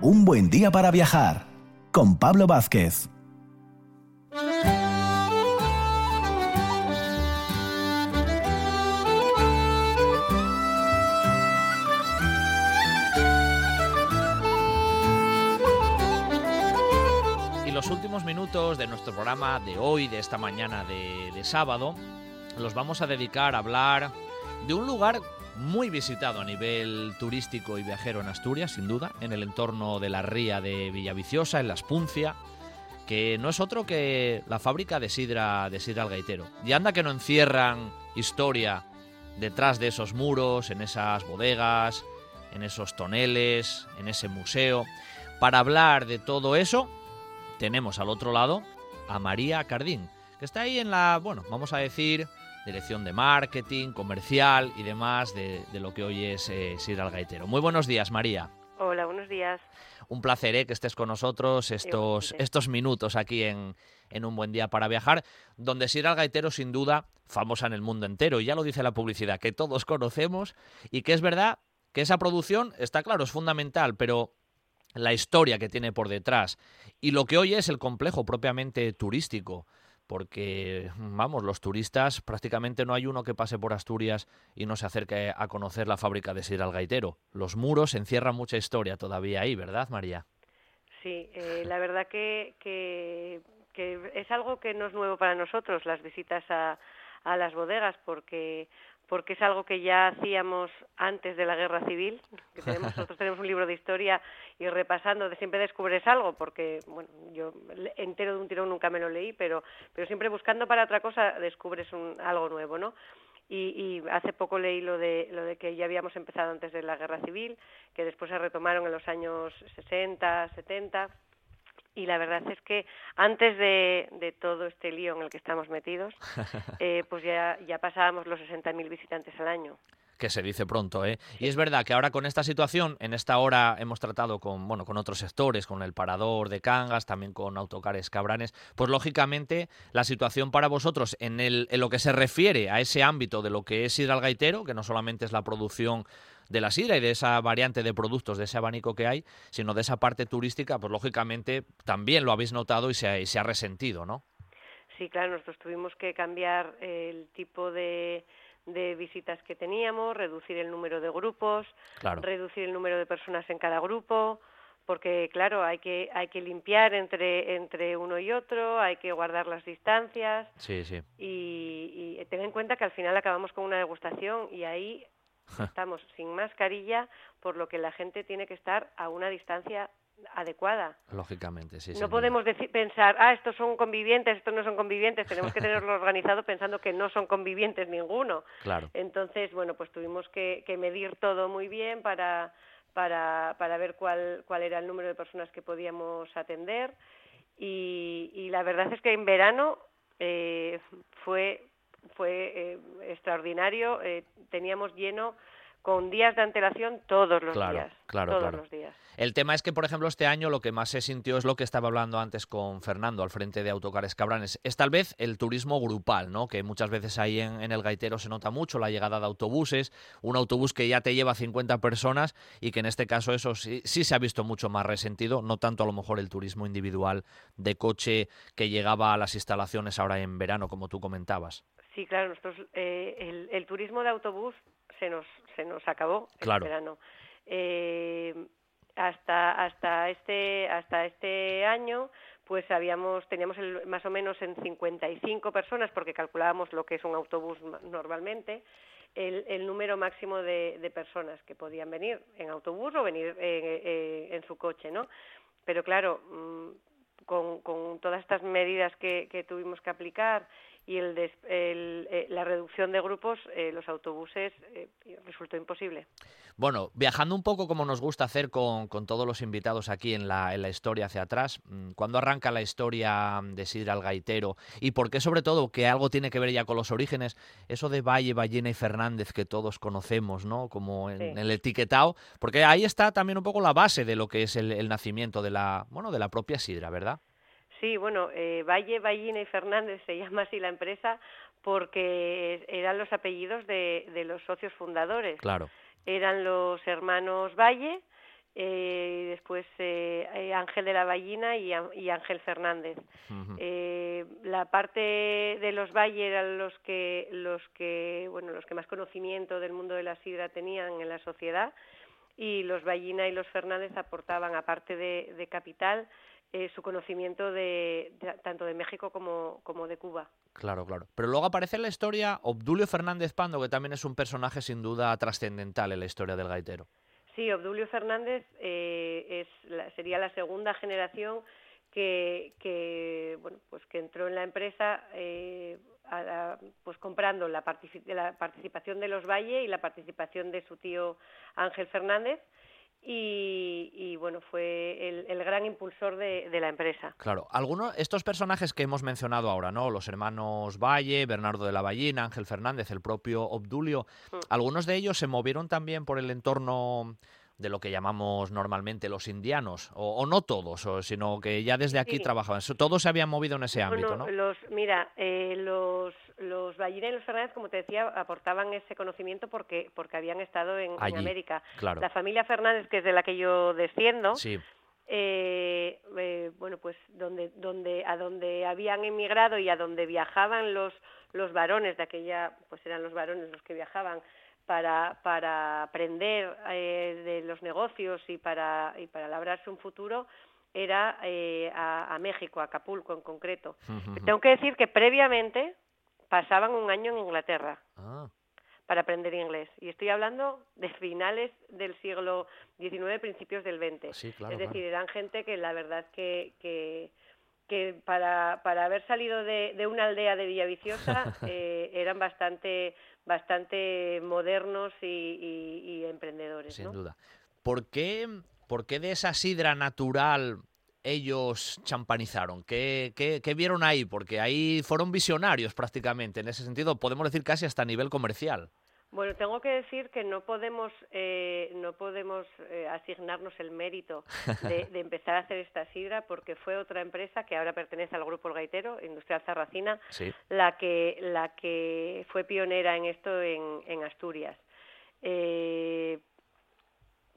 Un buen día para viajar con Pablo Vázquez. Y los últimos minutos de nuestro programa de hoy, de esta mañana de, de sábado, los vamos a dedicar a hablar de un lugar muy visitado a nivel turístico y viajero en Asturias, sin duda, en el entorno de la ría de Villaviciosa, en la Espuncia, que no es otro que la fábrica de sidra de sidra gaitero. Y anda que no encierran historia detrás de esos muros, en esas bodegas, en esos toneles, en ese museo. Para hablar de todo eso, tenemos al otro lado a María Cardín, que está ahí en la, bueno, vamos a decir, dirección de marketing, comercial y demás de, lo que hoy es eh, Sidra al Gaitero. Muy buenos días, María. Hola, buenos días. Un placer eh, que estés con nosotros estos, estos minutos aquí en, en Un Buen Día para Viajar, donde Sidra al Gaitero sin duda famosa en el mundo entero, y ya lo dice la publicidad, que todos conocemos y que es verdad que esa producción, está claro, es fundamental, pero la historia que tiene por detrás y lo que hoy es el complejo propiamente turístico porque, vamos, los turistas prácticamente no hay uno que pase por Asturias y no se acerque a conocer la fábrica de Sidra al Gaitero. Los muros encierran mucha historia todavía ahí, ¿verdad, María? Sí, eh, la verdad que, que, es algo que no es nuevo para nosotros, las visitas a las bodegas, porque porque es algo que ya hacíamos antes de la guerra civil, que tenemos, nosotros tenemos un libro de historia y repasando siempre descubres algo, porque bueno, yo entero de un tirón nunca me lo leí, pero, pero siempre buscando para otra cosa descubres un, algo nuevo, ¿no? y, hace poco leí lo de, lo de que ya habíamos empezado antes de la guerra civil, que después se retomaron en los años 60, 70. Y la verdad es que antes de, de todo este lío en el que estamos metidos, eh, pues ya, ya pasábamos los 60.000 visitantes al año que se dice pronto, ¿eh? Y es verdad que ahora con esta situación, en esta hora hemos tratado con, bueno, con otros sectores, con el parador de Cangas, también con autocares cabranes, pues lógicamente la situación para vosotros en, el, en lo que se refiere a ese ámbito de lo que es ir al gaitero, que no solamente es la producción de la sidra y de esa variante de productos, de ese abanico que hay, sino de esa parte turística, pues lógicamente también lo habéis notado y se ha, y se ha resentido, ¿no? Sí, claro, nosotros tuvimos que cambiar el tipo de de visitas que teníamos, reducir el número de grupos, reducir el número de personas en cada grupo, porque claro, hay que hay que limpiar entre entre uno y otro, hay que guardar las distancias. Sí, sí. Y, y ten en cuenta que al final acabamos con una degustación y ahí estamos sin mascarilla, por lo que la gente tiene que estar a una distancia adecuada. Lógicamente, sí. No podemos decir, pensar, ah, estos son convivientes, estos no son convivientes. Tenemos que tenerlo organizado pensando que no son convivientes ninguno. Claro. Entonces, bueno, pues tuvimos que, medir todo muy bien para, para, para ver cuál, cuál era el número de personas que podíamos atender. Y, y la verdad es que en verano eh, fue, fue eh, extraordinario. Eh, teníamos lleno con días de antelación todos los días. Claro, todos claro. los días. El tema es que, por ejemplo, este año lo que más se sintió es lo que estaba hablando antes con Fernando al frente de Autocares Cabranes. Es tal vez el turismo grupal, ¿no? Que muchas veces ahí en, el gaitero se nota mucho la llegada de autobuses, un autobús que ya te lleva 50 personas y que en este caso eso sí, sí se ha visto mucho más resentido, no tanto a lo mejor el turismo individual de coche que llegaba a las instalaciones ahora en verano, como tú comentabas. Sí, claro, nosotros, eh, el, turismo de autobús se nos, se nos acabó claro. en verano. Eh, hasta hasta este hasta este año pues habíamos teníamos más o menos en 55 personas porque calculábamos lo que es un autobús normalmente el, el número máximo de, de, personas que podían venir en autobús o venir en su coche no pero claro mm, con, con todas estas medidas que, que tuvimos que aplicar y el, eh, la reducción de grupos, eh, los autobuses, eh, resultó imposible. Bueno, viajando un poco como nos gusta hacer con, con todos los invitados aquí en la, en la, historia hacia atrás, mm, ¿cuándo arranca la historia de Sidra al Gaitero? ¿Y por qué sobre todo, que algo tiene que ver ya con los orígenes, eso de Valle, Ballena y Fernández que todos conocemos, ¿no? Como en, el etiquetado, porque ahí está también un poco la base de lo que es el, el nacimiento de la, bueno, de la propia Sidra, ¿verdad? Sí, bueno, eh, Valle, Ballina y Fernández se llama así la empresa porque eran los apellidos de, de los socios fundadores. Claro. Eran los hermanos Valle, eh, después eh, eh, Ángel de la Ballina y, y Ángel Fernández. eh, la parte de los Valle eran los que, los que, bueno, los que más conocimiento del mundo de la sidra tenían en la sociedad y los Ballina y los Fernández aportaban, aparte de, de capital, eh, su conocimiento de, tanto de México como, como de Cuba. Claro, claro. Pero luego aparece en la historia Obdulio Fernández Pando, que también es un personaje sin duda trascendental en la historia del gaitero. Sí, Obdulio Fernández eh, es sería la segunda generación que, que, bueno, pues que entró en la empresa eh, pues comprando la, la participación de los Valle y la participación de su tío Ángel Fernández y, bueno, fue el, gran impulsor de, la empresa. Claro, algunos estos personajes que hemos mencionado ahora, ¿no? Los hermanos Valle, Bernardo de la Ballina, Ángel Fernández, el propio Obdulio, mm. algunos de ellos se movieron también por el entorno de lo que llamamos normalmente los indianos, o, no todos, sino que ya desde aquí trabajaban. Todos se habían movido en ese ámbito, ¿no? Los, mira, eh, los, los y los Fernández, como te decía, aportaban ese conocimiento porque, porque habían estado en, América. La familia Fernández, que es de la que yo desciendo, eh, eh, bueno, pues donde, donde, a donde habían emigrado y a donde viajaban los, los varones de aquella, pues eran los varones los que viajaban para, para aprender eh, de los negocios y para, y para labrarse un futuro era eh, a, México, a Acapulco en concreto. Tengo que decir que previamente pasaban un año en Inglaterra ah. para aprender inglés. Y estoy hablando de finales del siglo XIX, principios del XX. es decir, eran gente que la verdad que, que que para, para haber salido de, de una aldea de Villaviciosa eh, eran bastante bastante modernos y, y- y emprendedores. Sin ¿no? duda. ¿Por qué, por qué de esa sidra natural ellos champanizaron? ¿Qué, qué, qué vieron ahí? Porque ahí fueron visionarios prácticamente. En ese sentido, podemos decir casi hasta a nivel comercial. Bueno, tengo que decir que no podemos eh, no podemos eh, asignarnos el mérito de, de empezar a hacer esta sidra porque fue otra empresa que ahora pertenece al grupo El Gaitero, Industrial Zarracina, Sí. la que la que fue pionera en esto en, en Asturias. Eh,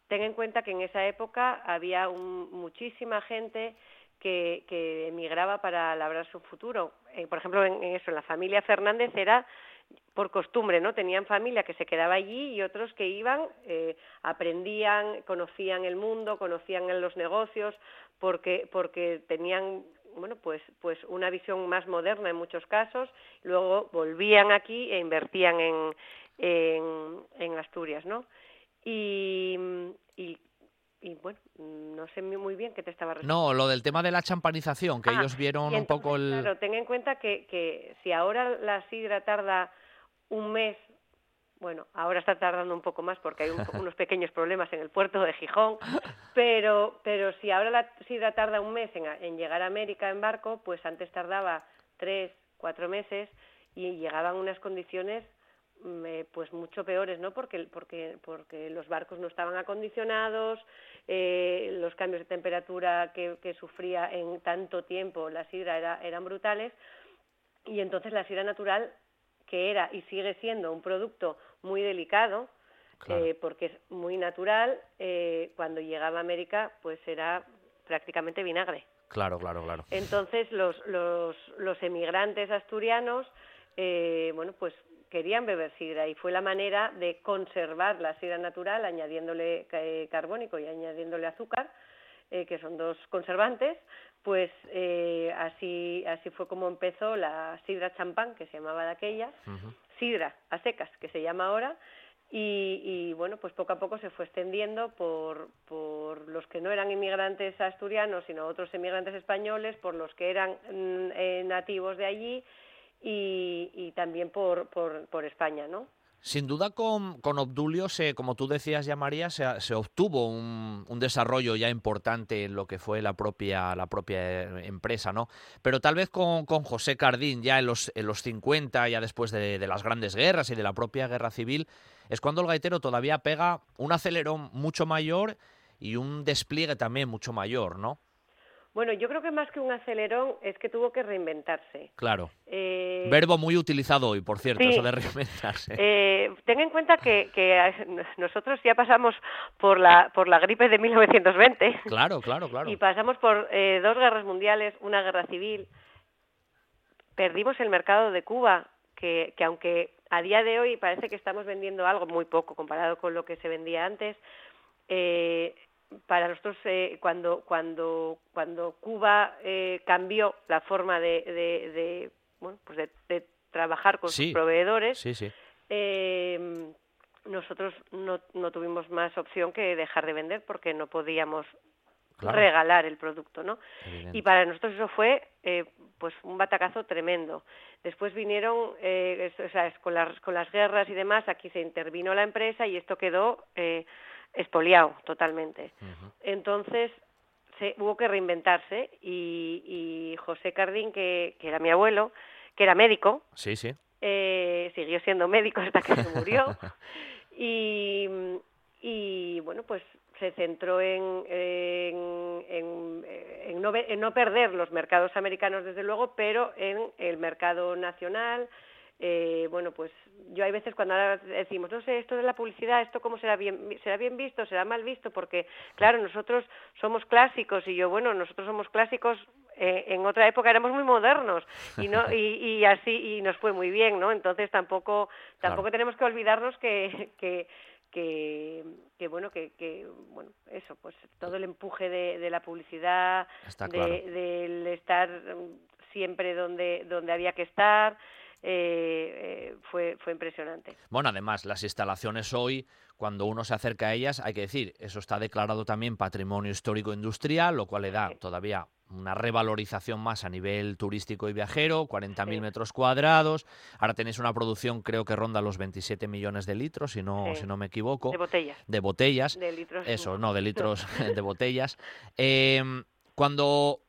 ten en cuenta que en esa época había un- muchísima gente que, que emigraba para labrar su futuro. Eh, por ejemplo, en, en eso, en la familia Fernández era por costumbre, ¿no? Tenían familia que se quedaba allí y otros que iban, eh, aprendían, conocían el mundo, conocían los negocios, porque porque tenían bueno pues pues una visión más moderna en muchos casos. Luego volvían aquí e invertían en en, en Asturias, ¿no? Y, y y bueno, no sé muy bien qué te estaba No, lo del tema de la champanización, que Ah, ellos vieron un poco el... Claro, ten en cuenta que, que si ahora la sidra tarda un mes, bueno, ahora está tardando un poco más porque hay un unos pequeños problemas en el puerto de Gijón, pero, pero si ahora la sidra tarda un mes en, en llegar a América en barco, pues antes tardaba tres, cuatro meses y llegaban unas condiciones mm, eh, pues mucho peores, ¿no? Porque, porque, porque los barcos no estaban acondicionados, eh, los cambios de temperatura que, que sufría en tanto tiempo la sidra era- eran brutales y entonces la sidra natural que era y sigue siendo un producto muy delicado Claro. eh, porque es muy natural eh, cuando llegaba a América pues era prácticamente vinagre Claro, claro, claro. entonces los, los, los emigrantes asturianos, eh, bueno, pues querían beber sidra y fue la manera de conservar la sidra natural añadiéndole carbónico y añadiéndole azúcar, eh, que son dos conservantes, pues eh, así, así fue como empezó la sidra champán, que se llamaba de aquella, sidra a secas, que se llama ahora, y, y, bueno, pues poco a poco se fue extendiendo por, por los que no eran inmigrantes asturianos, sino otros inmigrantes españoles, por los que eran mm, eh, nativos de allí y, y también por, por, por España, ¿no? Sin duda con, con Obdulio, se, como tú decías ya María, se, obtuvo un, un desarrollo ya importante en lo que fue la propia, la propia eh, empresa, ¿no? Pero tal vez con, con José Cardín ya en los, en los 50, ya después de, de las grandes guerras y de la propia guerra civil, es cuando el gaitero todavía pega un acelerón mucho mayor y un despliegue también mucho mayor, ¿no? Bueno, yo creo que más que un acelerón es que tuvo que reinventarse. Claro. Eh, Verbo muy utilizado hoy, por cierto, sí. eso de reinventarse. Eh, ten en cuenta que, que nosotros ya pasamos por la, por la gripe de 1920 Claro, claro, claro. y pasamos por eh, dos guerras mundiales, una guerra civil. Perdimos el mercado de Cuba, que, que aunque a día de hoy parece que estamos vendiendo algo muy poco comparado con lo que se vendía antes, eh, para nosotros eh, cuando cuando cuando Cuba eh, cambió la forma de, de, de, bueno pues de, de trabajar con Sí. sus proveedores Sí, sí. eh, nosotros no, no tuvimos más opción que dejar de vender porque no podíamos Claro. regalar el producto, ¿no? Evidente. Y para nosotros eso fue eh, pues un batacazo tremendo. Después vinieron, eh, o sea, es con, las, con las guerras y demás, aquí se intervino la empresa y esto quedó eh, expoliado totalmente. Entonces se, hubo que reinventarse y, y José Cardín, que, que era mi abuelo, que era médico, Sí, sí. eh, siguió siendo médico hasta que se murió y, y bueno pues se centró en, en, en- en no, ve- en no perder los mercados americanos desde luego pero en el mercado nacional eh, bueno pues yo hay veces cuando ahora decimos no sé esto de la publicidad esto cómo será bien será bien visto será mal visto porque claro nosotros somos clásicos y yo bueno nosotros somos clásicos eh, en otra época éramos muy modernos y no y, y así y nos fue muy bien no entonces tampoco tampoco tenemos que olvidarnos que que que, que bueno que, que bueno eso pues todo el empuje de, de la publicidad Está de- claro. del estar siempre donde donde había que estar eh, eh, fue fue impresionante Bueno, además, las instalaciones hoy, cuando uno se acerca a ellas, hay que decir, eso está declarado también patrimonio histórico industrial, lo cual le da todavía una revalorización más a nivel turístico y viajero, 40.000 metros cuadrados. Ahora tenéis una producción, creo que ronda los 27 millones de litros, si no, si no me equivoco. De botellas. De botellas. De litros. Eso, no, de litros de botellas. Em, cuando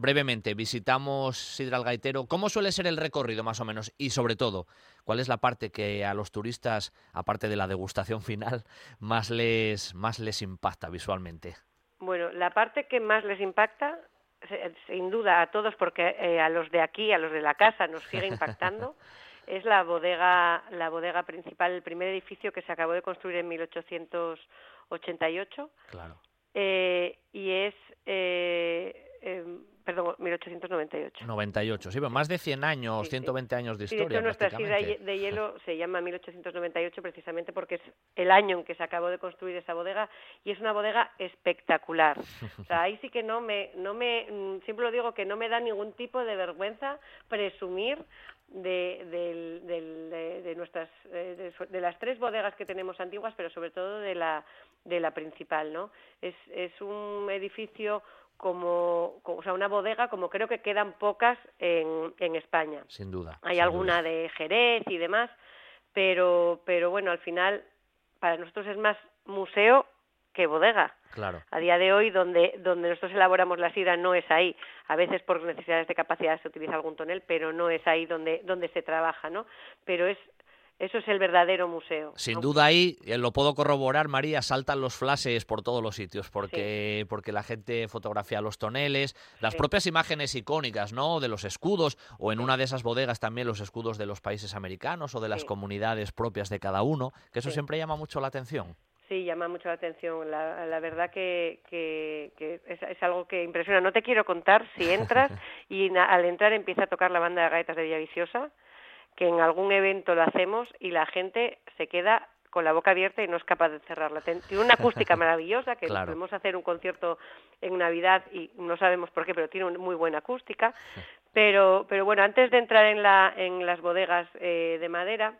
brevemente visitamos Sidra el Gaitero, ¿cómo suele ser el recorrido más o menos? Y sobre todo, ¿cuál es la parte que a los turistas, aparte de la degustación final, más les, más les impacta visualmente? Bueno, la parte que más les impacta, sin duda a todos, porque eh, a los de aquí, a los de la casa, nos sigue impactando, es la bodega, la bodega principal, el primer edificio que se acabó de construir en 1888. Claro. Eh, y es eh, em, perdón, 1898. 98, sí, pero más de 100 años, 120 años de historia. Sí, de hecho, nuestra sidra de hielo se llama 1898 precisamente porque es el año en que se acabó de construir esa bodega y es una bodega espectacular. O sea, ahí sí que no me, no me, mm, siempre lo digo que no me da ningún tipo de vergüenza presumir de, de, de, nuestras eh, de, las tres bodegas que tenemos antiguas pero sobre todo de la de la principal no es, es un edificio como, o sea, una bodega como creo que quedan pocas en, en España. Sin duda. Hay alguna de Jerez y demás, pero, pero bueno, al final para nosotros es más museo que bodega. Claro. A día de hoy, donde, donde nosotros elaboramos la sidra no es ahí. A veces por necesidades de capacidad se utiliza algún tonel, pero no es ahí donde, donde se trabaja, ¿no? Pero es eso es el verdadero museo. Sin duda ahí, eh, lo puedo corroborar, María, saltan los flashes por todos los sitios, porque, porque la gente fotografía los toneles, las propias imágenes icónicas, ¿no? De los escudos, o en una de esas bodegas también los escudos de los países americanos o de las comunidades propias de cada uno, que eso siempre llama mucho la atención. Sí, llama mucho la atención. La, verdad que, que, es, es, algo que impresiona. No te quiero contar si entras y al entrar empieza a tocar la banda de gaetas de Villaviciosa que en algún evento lo hacemos y la gente se queda con la boca abierta y no es capaz de cerrarla. Tiene una acústica maravillosa, que podemos hacer un concierto en Navidad y no sabemos por qué, pero tiene una muy buena acústica. Pero, pero bueno, antes de entrar en, la, en las bodegas eh, de madera,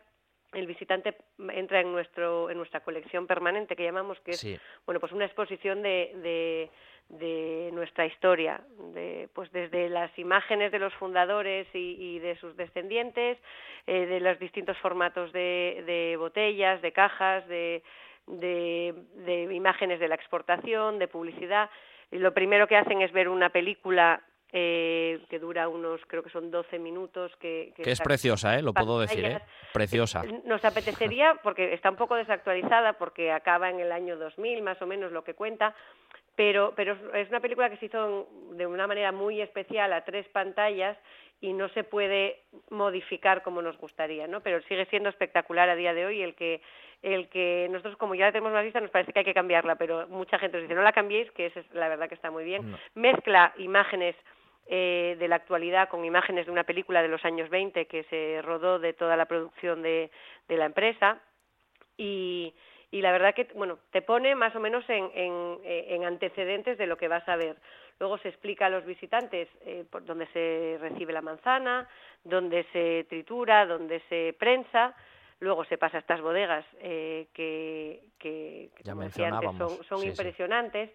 el visitante entra en nuestro en nuestra colección permanente que llamamos que es bueno pues una exposición de de nuestra historia, de, pues desde las imágenes de los fundadores y, de sus descendientes, eh, de los distintos formatos de, botellas, de cajas, de, de, imágenes de la exportación, de publicidad. Y lo primero que hacen es ver una película eh, que dura unos, creo que son 12 minutos. Que, que, es preciosa, ¿eh? lo puedo decir, ¿eh? preciosa. Nos apetecería, porque está un poco desactualizada, porque acaba en el año 2000 más o menos lo que cuenta, pero, pero es una película que se hizo de una manera muy especial a tres pantallas y no se puede modificar como nos gustaría, ¿no? Pero sigue siendo espectacular a día de hoy el que el que nosotros como ya la tenemos más vista nos parece que hay que cambiarla, pero mucha gente nos dice no la cambiéis, que es la verdad que está muy bien. Mezcla imágenes eh, de la actualidad con imágenes de una película de los años 20 que se rodó de toda la producción de, de la empresa y, y la verdad que bueno te pone más o menos en, eh, en, antecedentes de lo que vas a ver. Luego se explica a los visitantes eh, por dónde se recibe la manzana, dónde se tritura, dónde se prensa. Luego se pasa a estas bodegas eh, que, que, como son, son impresionantes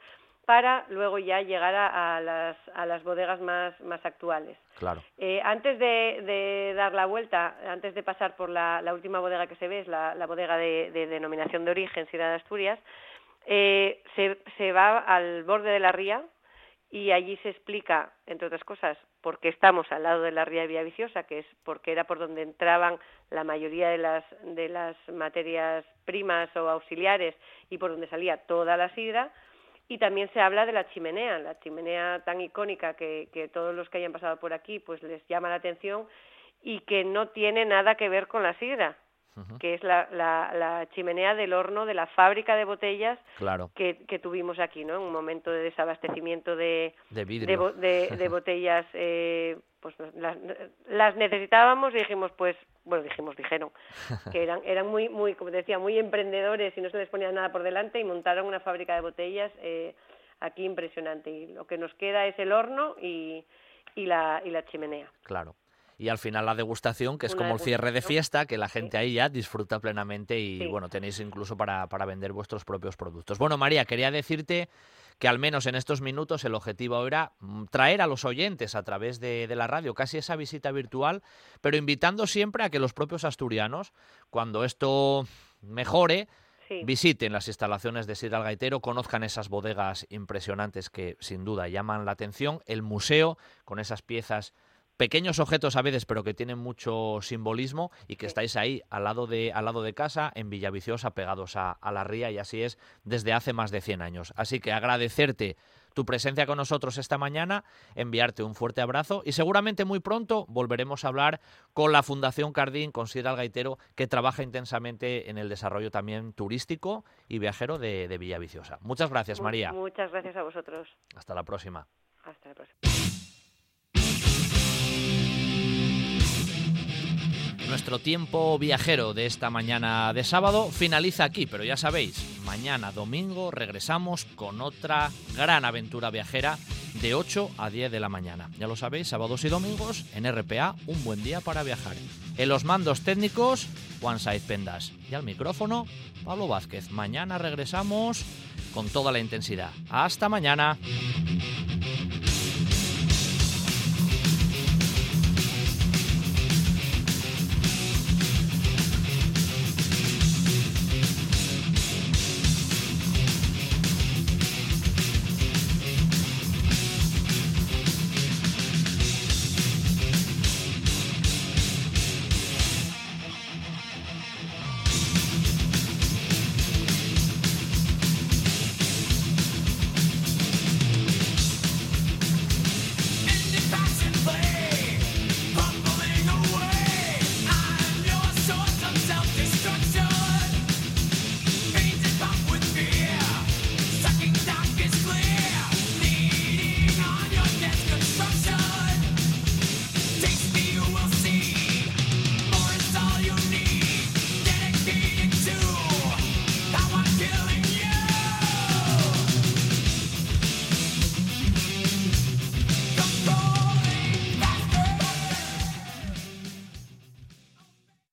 para luego ya llegar a, las, a las bodegas más, más actuales. Claro. Eh, antes de, dar la vuelta, antes de pasar por la, última bodega que se ve, es la, bodega de, denominación de origen, Ciudad de Asturias, eh, se, se va al borde de la ría y allí se explica, entre otras cosas, por qué estamos al lado de la ría de Villaviciosa, que es porque era por donde entraban la mayoría de las, de las materias primas o auxiliares y por donde salía toda la sidra, y también se habla de la chimenea, la chimenea tan icónica que, que todos los que hayan pasado por aquí pues les llama la atención y que no tiene nada que ver con la sidra, que es la, la, la, chimenea del horno de la fábrica de botellas que, que, tuvimos aquí, ¿no? En un momento de desabastecimiento de, de, de, de, botellas, eh, pues las, las, necesitábamos y dijimos, pues, bueno, dijimos, dijeron, que eran, eran muy, muy, como decía, muy emprendedores y no se les ponía nada por delante y montaron una fábrica de botellas eh, aquí impresionante. Y lo que nos queda es el horno y, y, la, y la chimenea. Claro. Y al final la degustación, que es como el cierre de fiesta, que la gente ahí ya disfruta plenamente y bueno, tenéis incluso para, para vender vuestros propios productos. Bueno, María, quería decirte que al menos en estos minutos el objetivo era mm, traer a los oyentes a través de, la radio casi esa visita virtual, pero invitando siempre a que los propios asturianos, cuando esto mejore, visiten las instalaciones de Sir Gaitero, conozcan esas bodegas impresionantes que sin duda llaman la atención, el museo con esas piezas pequeños objetos a veces, pero que tienen mucho simbolismo y que estáis ahí al lado de, al lado de casa, en Villaviciosa, pegados a, la ría, y así es desde hace más de 100 años. Así que agradecerte tu presencia con nosotros esta mañana, enviarte un fuerte abrazo y seguramente muy pronto volveremos a hablar con la Fundación Cardín, con Sierra Gaitero, que trabaja intensamente en el desarrollo también turístico y viajero de, de Villaviciosa. Muchas gracias, María. Muchas gracias a vosotros. Hasta la próxima. Hasta la próxima. Nuestro tiempo viajero de esta mañana de sábado finaliza aquí, pero ya sabéis, mañana domingo regresamos con otra gran aventura viajera de 8 a 10 de la mañana. Ya lo sabéis, sábados y domingos en RPA, un buen día para viajar. En los mandos técnicos, Juan Saiz Pendas. Y al micrófono, Pablo Vázquez. Mañana regresamos con toda la intensidad. Hasta mañana.